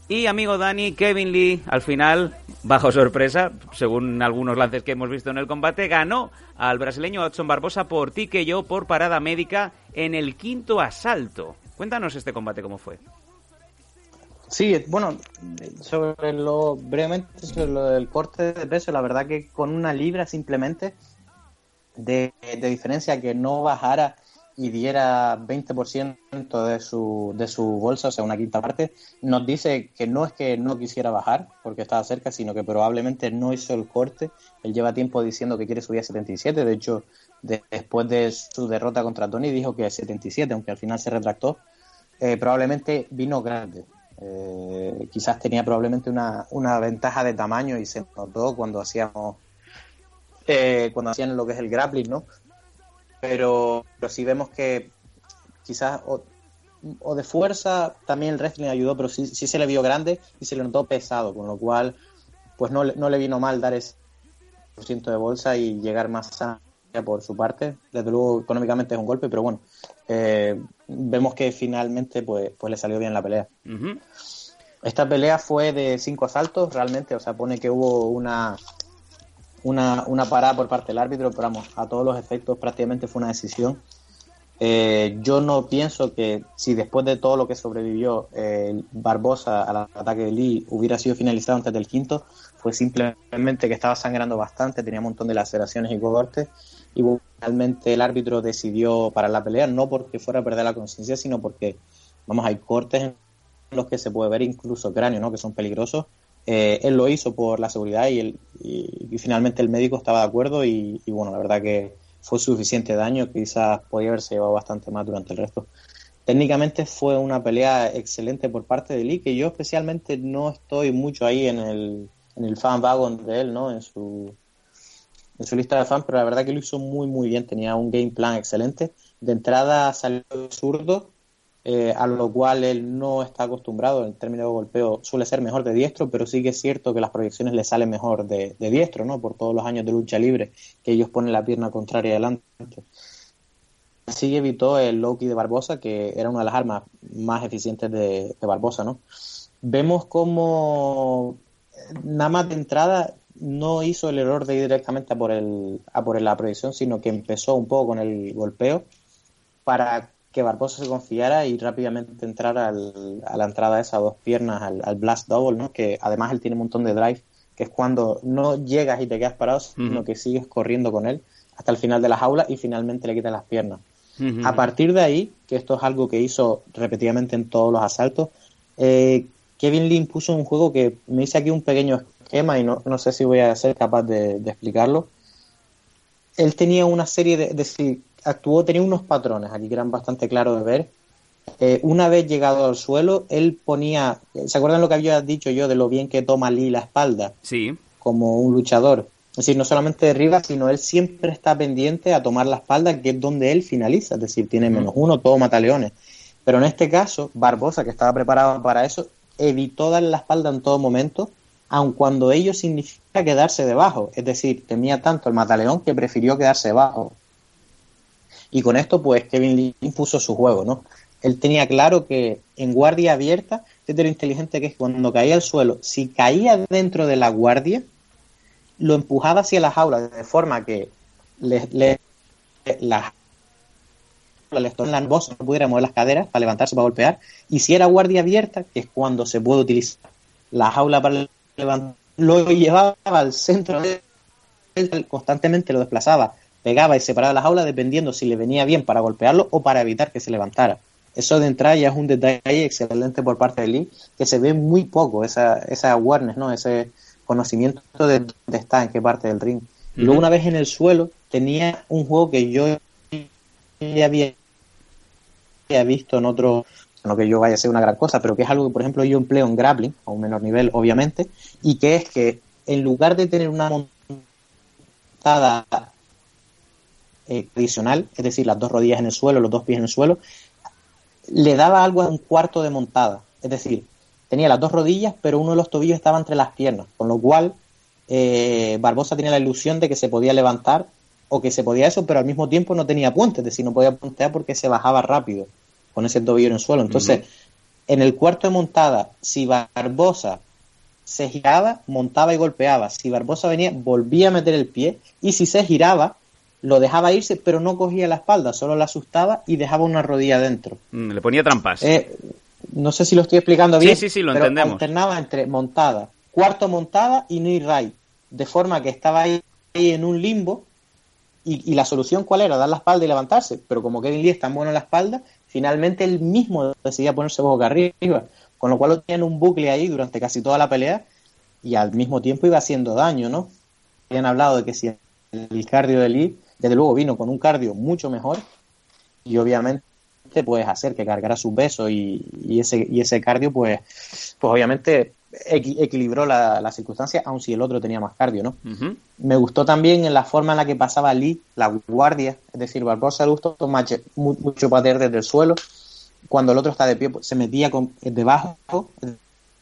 Y amigo Dani, Kevin Lee, al final, bajo sorpresa, según algunos lances que hemos visto en el combate, ganó al brasileño Edson Barbosa por ti que yo por parada médica en el quinto asalto. Cuéntanos este combate cómo fue. Sí, bueno, sobre lo brevemente sobre lo del corte de peso, la verdad que con una libra simplemente de, de diferencia que no bajara y diera 20% de su, de su bolsa, o sea, una quinta parte, nos dice que no es que no quisiera bajar porque estaba cerca, sino que probablemente no hizo el corte. Él lleva tiempo diciendo que quiere subir a 77, de hecho, de- después de su derrota contra Tony dijo que 77, aunque al final se retractó. Eh, probablemente vino grande. Eh, quizás tenía probablemente una, una ventaja de tamaño y se notó cuando hacíamos eh, cuando hacían lo que es el grappling, ¿no? Pero, pero sí vemos que quizás o, o de fuerza también el wrestling ayudó, pero sí, sí se le vio grande y se le notó pesado, con lo cual pues no, le- no le vino mal dar ese por ciento de bolsa y llegar más sana por su parte. Desde luego económicamente es un golpe, pero bueno, eh, vemos que finalmente pues, pues le salió bien la pelea. Esta pelea fue de cinco asaltos, realmente, o sea, pone que hubo una, una, una parada por parte del árbitro, pero vamos, a todos los efectos prácticamente fue una decisión. Eh, yo no pienso que si después de todo lo que sobrevivió eh, Barbosa al ataque de Lee hubiera sido finalizado antes del quinto, fue simplemente que estaba sangrando bastante, tenía un montón de laceraciones y cortes, y finalmente el árbitro decidió parar la pelea, no porque fuera a perder la conciencia, sino porque, vamos, hay cortes en los que se puede ver incluso cráneo, ¿no? que son peligrosos. Eh, él lo hizo por la seguridad y, y- finalmente el médico estaba de acuerdo y, y bueno, la verdad que fue suficiente daño, quizás podía haberse llevado bastante más durante el resto. Técnicamente fue una pelea excelente por parte de Lee, que yo especialmente no estoy mucho ahí en el, en el fan wagon de él, ¿no? En su, en su lista de fans, pero la verdad que lo hizo muy, muy bien. Tenía un game plan excelente. De entrada salió zurdo, eh, a lo cual él no está acostumbrado en términos de golpeo. Suele ser mejor de diestro, pero sí que es cierto que las proyecciones le salen mejor de, diestro, ¿no? Por todos los años de lucha libre que ellos ponen la pierna contraria adelante. Así evitó el Loki de Barbosa, que era una de las armas más eficientes de, Barbosa, ¿no? Vemos como nada más de entrada no hizo el error de ir directamente por, el, a por la proyección, sino que empezó un poco con el golpeo para que Barbosa se confiara y rápidamente entrar al- a la entrada de esas dos piernas, al, al blast double, ¿no? que además él tiene un montón de drive, que es cuando no llegas y te quedas parado, sino que sigues corriendo con él hasta el final de la jaula y finalmente le quitas las piernas. A partir de ahí, que esto es algo que hizo repetidamente en todos los asaltos, eh, Kevin Lee puso un juego que me hice aquí un pequeño esquema y no, no sé si voy a ser capaz de, de explicarlo. Él tenía una serie de, de actuó, tenía unos patrones aquí que eran bastante claros de ver. Eh, una vez llegado al suelo, él ponía, ¿se acuerdan lo que había dicho yo de lo bien que toma Lee la espalda? Sí. como un luchador. Es decir, no solamente derriba, sino él siempre está pendiente a tomar la espalda, que es donde él finaliza. Es decir, tiene menos uno, todo mata leones. Pero en este caso, Barbosa, que estaba preparado para eso, evitó darle la espalda en todo momento, aun cuando ello significa quedarse debajo. Es decir, temía tanto el mataleón que prefirió quedarse debajo. Y con esto, pues, Kevin Lee impuso su juego, ¿no? Él tenía claro que en guardia abierta, fíjate lo inteligente que es cuando caía al suelo, si caía dentro de la guardia, lo empujaba hacia la jaula de forma que le, le, la, le la voz no pudiera mover las caderas para levantarse para golpear. Y si era guardia abierta, que es cuando se puede utilizar la jaula para levantar, lo llevaba al centro constantemente lo desplazaba, pegaba y separaba la jaula dependiendo si le venía bien para golpearlo o para evitar que se levantara. Eso de entrada ya es un detalle excelente por parte de Lee, que se ve muy poco, esa, esa awareness, ¿no? ese conocimiento de dónde está, en qué parte del ring. Y luego una vez en el suelo tenía un juego que yo ya había visto en otro, no que yo vaya a ser una gran cosa, pero que es algo que por ejemplo yo empleo en grappling, a un menor nivel obviamente, y que es que en lugar de tener una montada eh, tradicional, es decir, las dos rodillas en el suelo, los dos pies en el suelo, le daba algo a un cuarto de montada. Es decir, tenía las dos rodillas, pero uno de los tobillos estaba entre las piernas, con lo cual eh, Barbosa tenía la ilusión de que se podía levantar o que se podía eso, pero al mismo tiempo no tenía puente, es decir, no podía puntear porque se bajaba rápido con ese tobillo en el suelo. Entonces, en el cuarto de montada, si Barbosa se giraba, montaba y golpeaba. Si Barbosa venía, volvía a meter el pie y si se giraba, lo dejaba irse, pero no cogía la espalda, solo la asustaba y dejaba una rodilla dentro. Mm, Le ponía trampas. Eh, no sé si lo estoy explicando Sí, bien. sí, sí, lo pero entendemos. alternaba entre montada, cuarto montada y knee right, de forma que estaba ahí, ahí en un limbo. Y, y la solución cuál era? Dar la espalda y levantarse. Pero como Kevin Lee es tan bueno en la espalda, finalmente él mismo decidía ponerse boca arriba. Con lo cual lo tenía en un bucle ahí durante casi toda la pelea y al mismo tiempo iba haciendo daño, ¿no? Habían hablado de que si el cardio de Lee, desde luego vino con un cardio mucho mejor y obviamente puedes hacer que cargara su peso y, y ese y ese cardio pues pues obviamente equi- equilibró la, la circunstancia, aun si el otro tenía más cardio, ¿no? Me gustó también en la forma en la que pasaba Lee, la guardia, es decir, Barbosa le gustó mucho patear desde el suelo. Cuando el otro está de pie, pues, se metía con, debajo,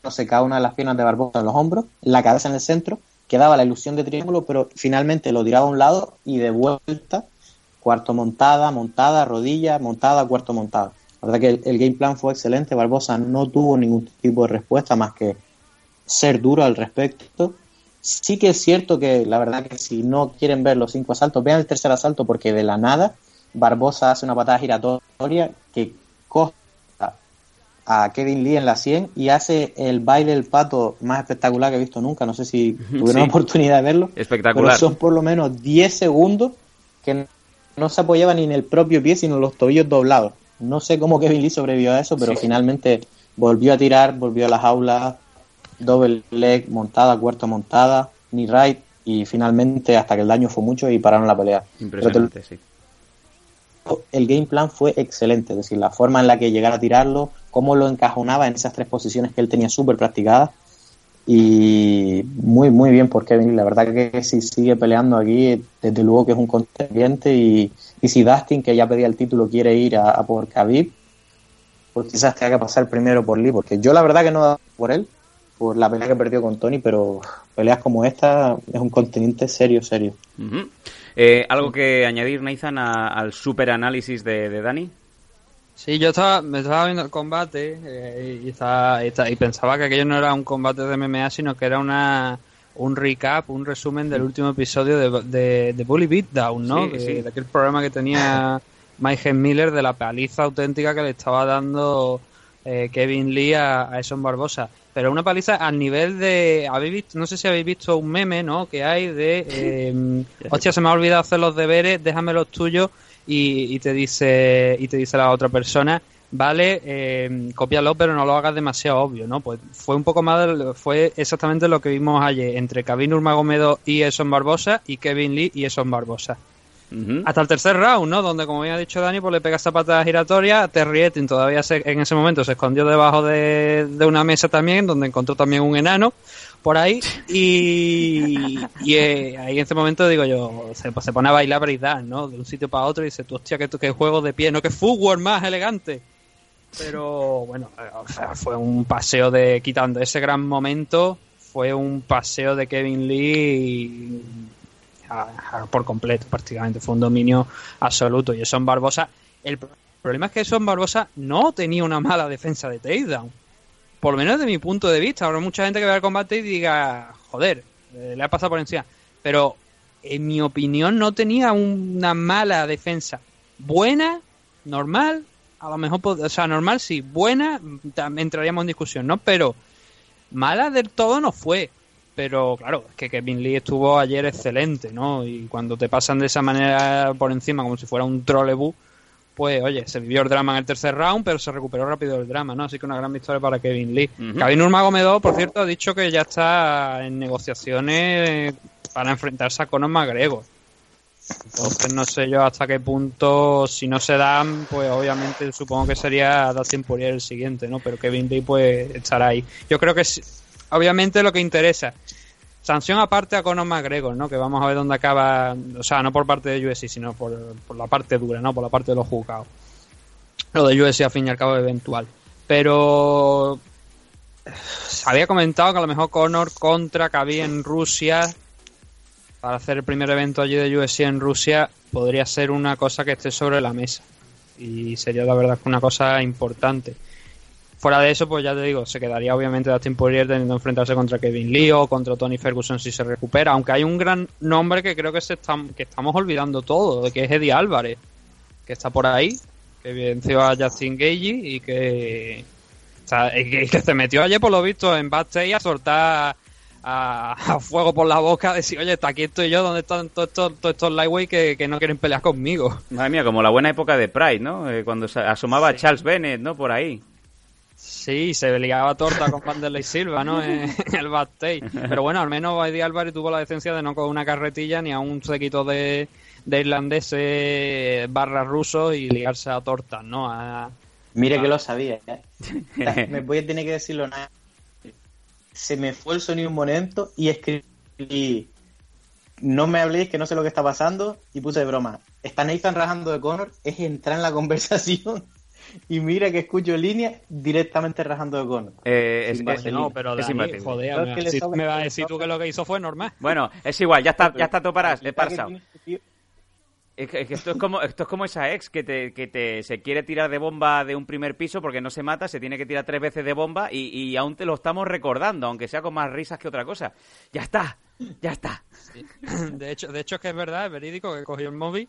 no se cae una de las piernas de Barbosa en los hombros, la cabeza en el centro, quedaba la ilusión de triángulo, pero finalmente lo tiraba a un lado y de vuelta, cuarto montada, montada, rodilla, montada, cuarto montada. La verdad que el, el game plan fue excelente, Barbosa no tuvo ningún tipo de respuesta más que ser duro al respecto. Sí que es cierto que la verdad que si no quieren ver los cinco asaltos, vean el tercer asalto porque de la nada Barbosa hace una patada giratoria que costa a Kevin Lee en la 100 y hace el baile del pato más espectacular que he visto nunca. No sé si tuvieron Sí. la oportunidad de verlo. Espectacular. Pero son por lo menos 10 segundos que no se apoyaba ni en el propio pie, sino en los tobillos doblados. No sé cómo Kevin Lee sobrevivió a eso, pero Sí. finalmente volvió a tirar, volvió a la jaula, double leg, montada, cuarto montada, ni right, y finalmente hasta que el daño fue mucho y pararon la pelea. Te- Impresionante, sí. El game plan fue excelente, es decir, la forma en la que llegara a tirarlo, cómo lo encajonaba en esas tres posiciones que él tenía súper practicadas y muy, muy bien por Kevin. La verdad que si sigue peleando aquí, desde luego que es un contendiente y, si Dustin, que ya pedía el título, quiere ir a, por Khabib, pues quizás tenga que pasar primero por Lee, porque yo la verdad que no por él, por la pelea que perdió con Tony, pero peleas como esta es un contendiente serio, serio. Eh, ¿Algo que añadir, Nathan, a- al super análisis de, de Dani? Sí, yo estaba, me estaba viendo el combate eh, y, estaba, y, estaba- y pensaba que aquello no era un combate de MMA, sino que era una un recap, un resumen del último episodio de, de, de Bully Beatdown, ¿no? Sí, de, sí. de aquel programa que tenía Mike Miller de la paliza auténtica que le estaba dando eh, Kevin Lee a, a Eson Barbosa. Pero una paliza al nivel de. ¿habéis visto, no sé si habéis visto un meme, ¿no? Que hay de. eh, hostia, se me ha olvidado hacer los deberes, déjame los tuyos. Y, y te dice y te dice la otra persona, vale, eh, pero no lo hagas demasiado obvio, ¿no? Pues fue un poco más. de- fue exactamente lo que vimos ayer entre Kevin Nurmagomedov y Eson Barbosa y Kevin Lee y Eson Barbosa. Hasta el tercer round, ¿no? Donde, como había dicho Dani, pues le pega esa patada giratoria. Terry todavía se- en ese momento se escondió debajo de, de una mesa también, donde encontró también un enano por ahí. Y, eh, ahí en ese momento, digo yo, se, se pone a bailar breakdance, ¿no? De un sitio para otro y dice, tú, hostia, que, que juego de pie, no que fútbol más elegante. Pero bueno, eh, o sea, fue un paseo de, quitando ese gran momento, fue un paseo de Kevin Lee por completo, prácticamente. Fue un dominio absoluto. Y Son Barbosa, el pro- problema es que Son Barbosa no tenía una mala defensa de takedown. Por lo menos desde mi punto de vista. Habrá mucha gente que vea el combate y diga, joder, eh, le ha pasado por encima. Pero en mi opinión no tenía una mala defensa. Buena, normal, a lo mejor, o sea, normal sí, buena, entraríamos en discusión, ¿no? Pero mala del todo no fue. Pero claro, es que Kevin Lee estuvo ayer excelente, ¿no? Y cuando te pasan de esa manera por encima, como si fuera un trolebús, pues oye, se vivió el drama en el tercer round, pero se recuperó rápido el drama, ¿no? Así que una gran victoria para Kevin Lee. Ujú. Kevin Nurmagomedov, por cierto, ha dicho que ya está en negociaciones para enfrentarse a Conor McGregor. Entonces no sé yo hasta qué punto, si no se dan, pues obviamente supongo que sería Dustin Poirier el siguiente, ¿no? Pero Kevin Lee pues estará ahí. Yo creo que sí- obviamente lo que interesa, sanción aparte a Conor McGregor, ¿no? Que vamos a ver dónde acaba, o sea, no por parte de UFC, sino por, por la parte dura, ¿no? Por la parte de los juzgados. Lo de UFC a fin y al cabo eventual. Pero se había comentado que a lo mejor Conor contra Khabib en Rusia para hacer el primer evento allí de UFC en Rusia podría ser una cosa que esté sobre la mesa y sería la verdad que una cosa importante fuera de eso pues ya te digo se quedaría obviamente Dustin Poirier teniendo que enfrentarse contra Kevin Lee o contra Tony Ferguson si se recupera aunque hay un gran nombre que creo que se están que estamos olvidando todo que es Eddie Álvarez que está por ahí que venció a Justin Gagey y que o sea, que, que se metió ayer por lo visto en backstage a soltar a, a fuego por la boca, decir, oye, está aquí estoy yo, ¿dónde están todos estos, todos estos lightweight que, que no quieren pelear conmigo? Madre mía, como la buena época de Pride, ¿no? Eh, cuando se asomaba Charles Bennett, ¿no? Por ahí. Sí, se ligaba torta con Vanderlei Silva, ¿no? En, el backstage. Pero bueno, al menos Eddie Álvarez tuvo la decencia de no coger una carretilla ni a un sequito de, de irlandeses barra rusos y ligarse a tortas, ¿no? A, Mire que lo sabía. ¿eh? Me voy a tener que decirlo nada. se me fue el sonido un momento y escribí, no me habléis que no sé lo que está pasando y puse de broma, está Nathan rajando de Connor, es entrar en la conversación y mira que escucho en línea directamente rajando de Connor. Eh, es, es-. No, pero es Dani, joder, me, si me vas a decir tú que lo que hizo fue normal. Bueno, es igual, ya está, ya está todo para, La para que pasado. tiene tío- Es que, es que esto es como esto es como esa ex que te, que te se quiere tirar de bomba de un primer piso porque no se mata, se tiene que tirar tres veces de bomba y, y aún te lo estamos recordando, aunque sea con más risas que otra cosa. Ya está, ya está. De hecho, de hecho es que es verdad, es verídico que cogió el móvil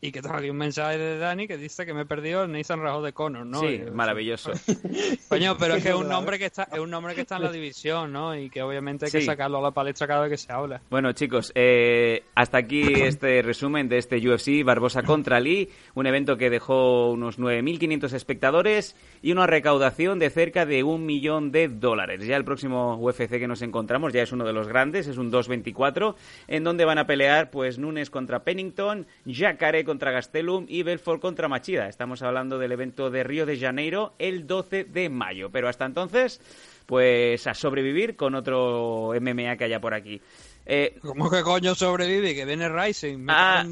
y que tengo aquí un mensaje de Dani que dice que me he perdido el Nathan Rajó de Connor, ¿no? sí, Y- maravilloso. Coño, pero es que es un nombre que está, es un nombre que está en la división, ¿no? Y que obviamente hay que Sí. sacarlo a la palestra cada vez que se habla. Bueno, chicos, eh, hasta aquí este resumen de este UFC Barbosa contra Lee, un evento que dejó unos 9.500 espectadores y una recaudación de cerca de un millón de dólares. Ya el próximo UFC que nos encontramos ya es uno de los grandes, es un 224, en donde van a pelear pues Nunes contra Pennington, Jacare contra Gastelum y Belfort contra Machida. Estamos hablando del evento de Río de Janeiro el 12 de mayo, pero hasta entonces pues a sobrevivir con otro MMA que haya por aquí. Eh, ¿Cómo que coño sobrevive? Que viene Rising. Ah.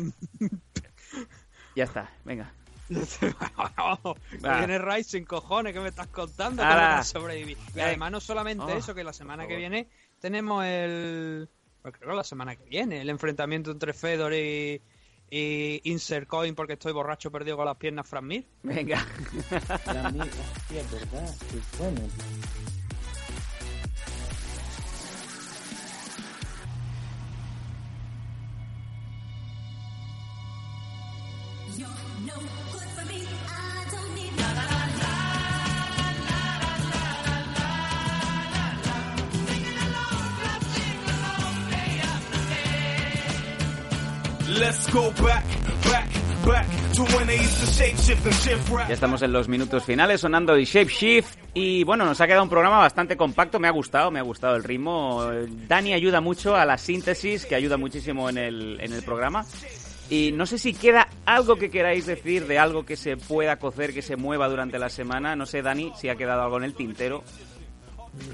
ya está, venga. Viene Rising, cojones, ¿qué me estás contando? Ala. ¿Cómo que sobrevivir? Y Eh. además no solamente Oh, eso, que la semana que viene tenemos el... Pues creo que la semana que viene, el enfrentamiento entre Fedor y, y Insert Coin porque estoy borracho perdido con las piernas Fran Mir. Venga. Era mí, hostia, verdad, qué bueno. Ya estamos en los minutos finales sonando el Shape Shift y bueno, nos ha quedado un programa bastante compacto, me ha gustado, me ha gustado el ritmo. Dani ayuda mucho a la síntesis, que ayuda muchísimo en el, en el programa. Y no sé si queda algo que queráis decir de algo que se pueda cocer, que se mueva durante la semana. No sé, Dani, si ha quedado algo en el tintero.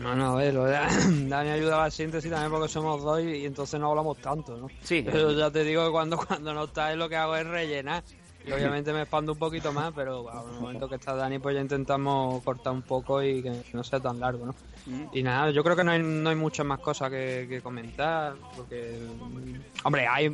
No, no, a ver, lo de- Dani ayuda a la síntesis también porque somos dos y, y entonces no hablamos tanto, ¿no? Sí. Pero ya te digo que cuando, cuando no está lo que hago es rellenar. Y obviamente me expando un poquito más, pero bueno, en el momento que está Dani pues ya intentamos cortar un poco y que no sea tan largo, ¿no? Y nada, yo creo que no hay, no hay muchas más cosas que, que comentar, porque... mm, Hombre, hay...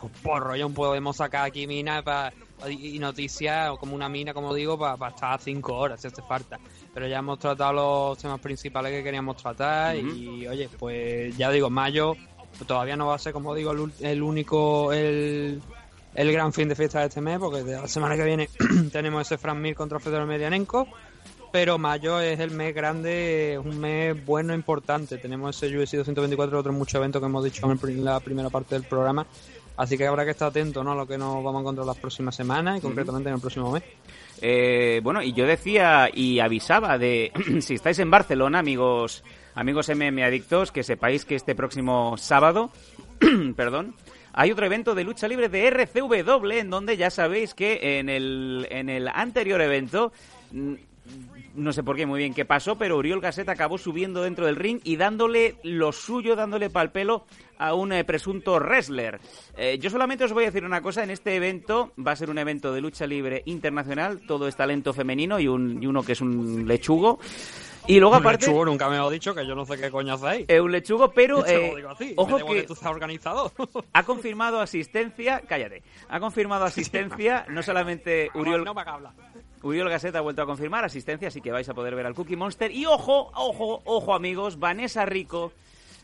Pues, por rollo podemos sacar aquí minas pa- y y noticias, o como una mina, como digo, para estar cinco horas si hace falta. Pero ya hemos tratado los temas principales que queríamos tratar y, oye, pues ya digo, mayo pues, todavía no va a ser, como digo, el, único, el, el gran fin de fiesta de este mes, porque de la semana que viene tenemos ese Fran Mir contra Fedor Medianenko. Pero mayo es el mes grande, es un mes bueno, importante. Tenemos ese UFC 224 y otros muchos eventos que hemos dicho en el la primera parte del programa. Así que habrá que estar atento ¿no? a lo que nos vamos a encontrar las próximas semanas y concretamente en el próximo mes. Eh, bueno, y yo decía y avisaba de si estáis en Barcelona, amigos, amigos MM adictos, que sepáis que este próximo sábado, perdón, hay otro evento de lucha libre de RCW en donde ya sabéis que en el en el anterior evento mm, no sé por qué muy bien qué pasó, pero Uriol Gasset acabó subiendo dentro del ring y dándole lo suyo, dándole pal pelo a un eh, presunto wrestler. Eh, yo solamente os voy a decir una cosa, en este evento va a ser un evento de lucha libre internacional, todo es talento femenino y, un, y uno que es un lechugo. Y luego Un aparte... lechugo nunca me lo he dicho, que yo no sé qué coño hacéis. eh, un lechugo, pero... Eh, lo digo así, ojo que que tú estás organizado. ha confirmado asistencia... Cállate. Ha confirmado asistencia no solamente Uriol... No me hablar. Uriol Gasset ha vuelto a confirmar asistencia, así que vais a poder ver al Cookie Monster. Y ojo, ojo, ojo amigos, Vanessa Rico,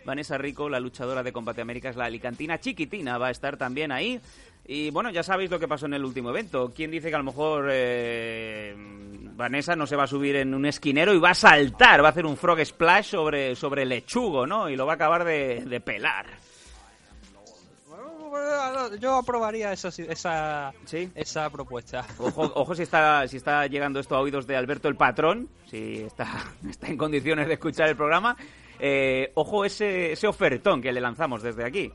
Vanessa Rico, la luchadora de Combate Américas, la alicantina chiquitina, va a estar también ahí. Y bueno, ya sabéis lo que pasó en el último evento. ¿Quién dice que a lo mejor eh, Vanessa no se va a subir en un esquinero y va a saltar, va a hacer un frog splash sobre, sobre lechugo, ¿no? Y lo va a acabar de, de pelar. Yo aprobaría esa, esa, ¿Sí? esa propuesta. Ojo, ojo si está si está llegando esto a oídos de Alberto el patrón, si está, está en condiciones de escuchar el programa. Eh, ojo ese, ese ofertón que le lanzamos desde aquí.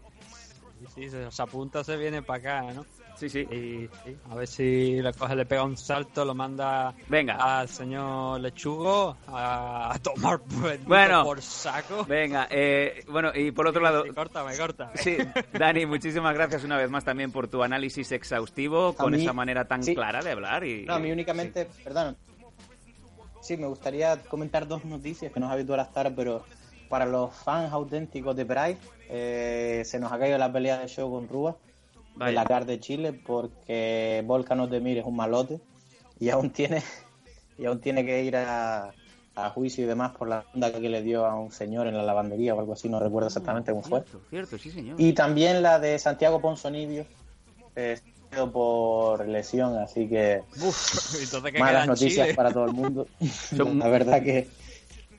Sí, se, apunta, se viene para acá, ¿no? Sí, sí. Y sí, a ver si le coge, le pega un salto, lo manda Venga. al señor Lechugo a, a tomar Bueno. por saco. Venga, eh, bueno, y por otro lado... Sí, córtame, córtame. Sí, Dani, muchísimas gracias una vez más también por tu análisis exhaustivo, con mí- esa manera tan sí. clara de hablar. Y, No, a mí únicamente, perdón. Sí, me gustaría comentar dos noticias que no es habitual estar, pero para los fans auténticos de Pride, eh, se nos ha caído la pelea de show con Rúa, Vaya. de la CAR de Chile, porque Volcano de Mir es un malote y aún tiene y aún tiene que ir a, a juicio y demás por la onda que le dio a un señor en la lavandería o algo así, no recuerdo exactamente cómo fue. Cierto, cierto, sí, señor. Y también la de Santiago Ponsonibio, eh, por lesión, así que Entonces, ¿qué queda malas en noticias Chile? para todo el mundo. La verdad que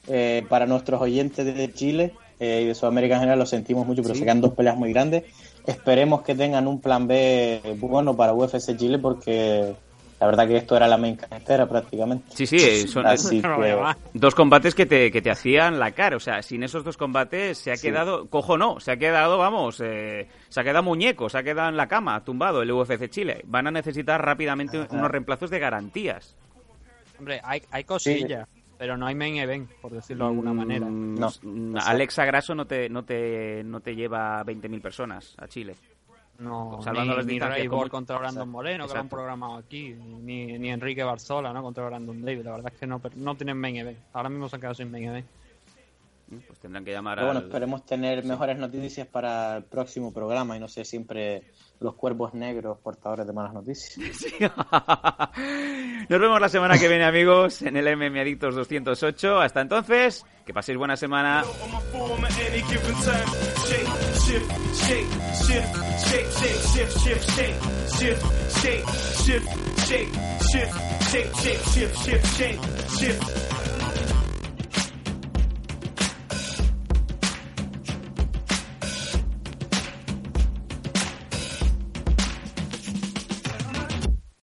eh, para nuestros oyentes de Chile eh, y de Sudamérica en general lo sentimos mucho, pero se quedan dos peleas muy grandes. Esperemos que tengan un plan B bueno para UFC Chile porque la verdad que esto era la main cartera prácticamente. Sí, sí, son Así No, que- vaya, va. dos combates que te, que te hacían la cara. O sea, sin esos dos combates se ha Sí. quedado, cojo no, se ha quedado, vamos, eh, se ha quedado muñeco, se ha quedado en la cama, tumbado el UFC Chile. Van a necesitar rápidamente Ajá. unos reemplazos de garantías. Hombre, hay, hay cosillas, pero no hay main event, por decirlo de alguna manera. Mm, No. mm, Alexa Grasso no te, no te, no te lleva 20.000 personas a Chile. No, Salvando ni, las ni distancias, como- Borg contra Brandon Exacto, Moreno, que lo han programado aquí, ni, ni Enrique Barzola, ¿no? Contra Brandon Davis. La verdad es que no, pero no tienen main event. Ahora mismo se han quedado sin main event. Pues tendrán que llamar Pero bueno, al- esperemos tener mejores noticias para el próximo programa y no ser siempre los cuervos negros portadores de malas noticias. Nos vemos la semana que viene, amigos, en el MM Adictos 208. Hasta entonces, que paséis buena semana.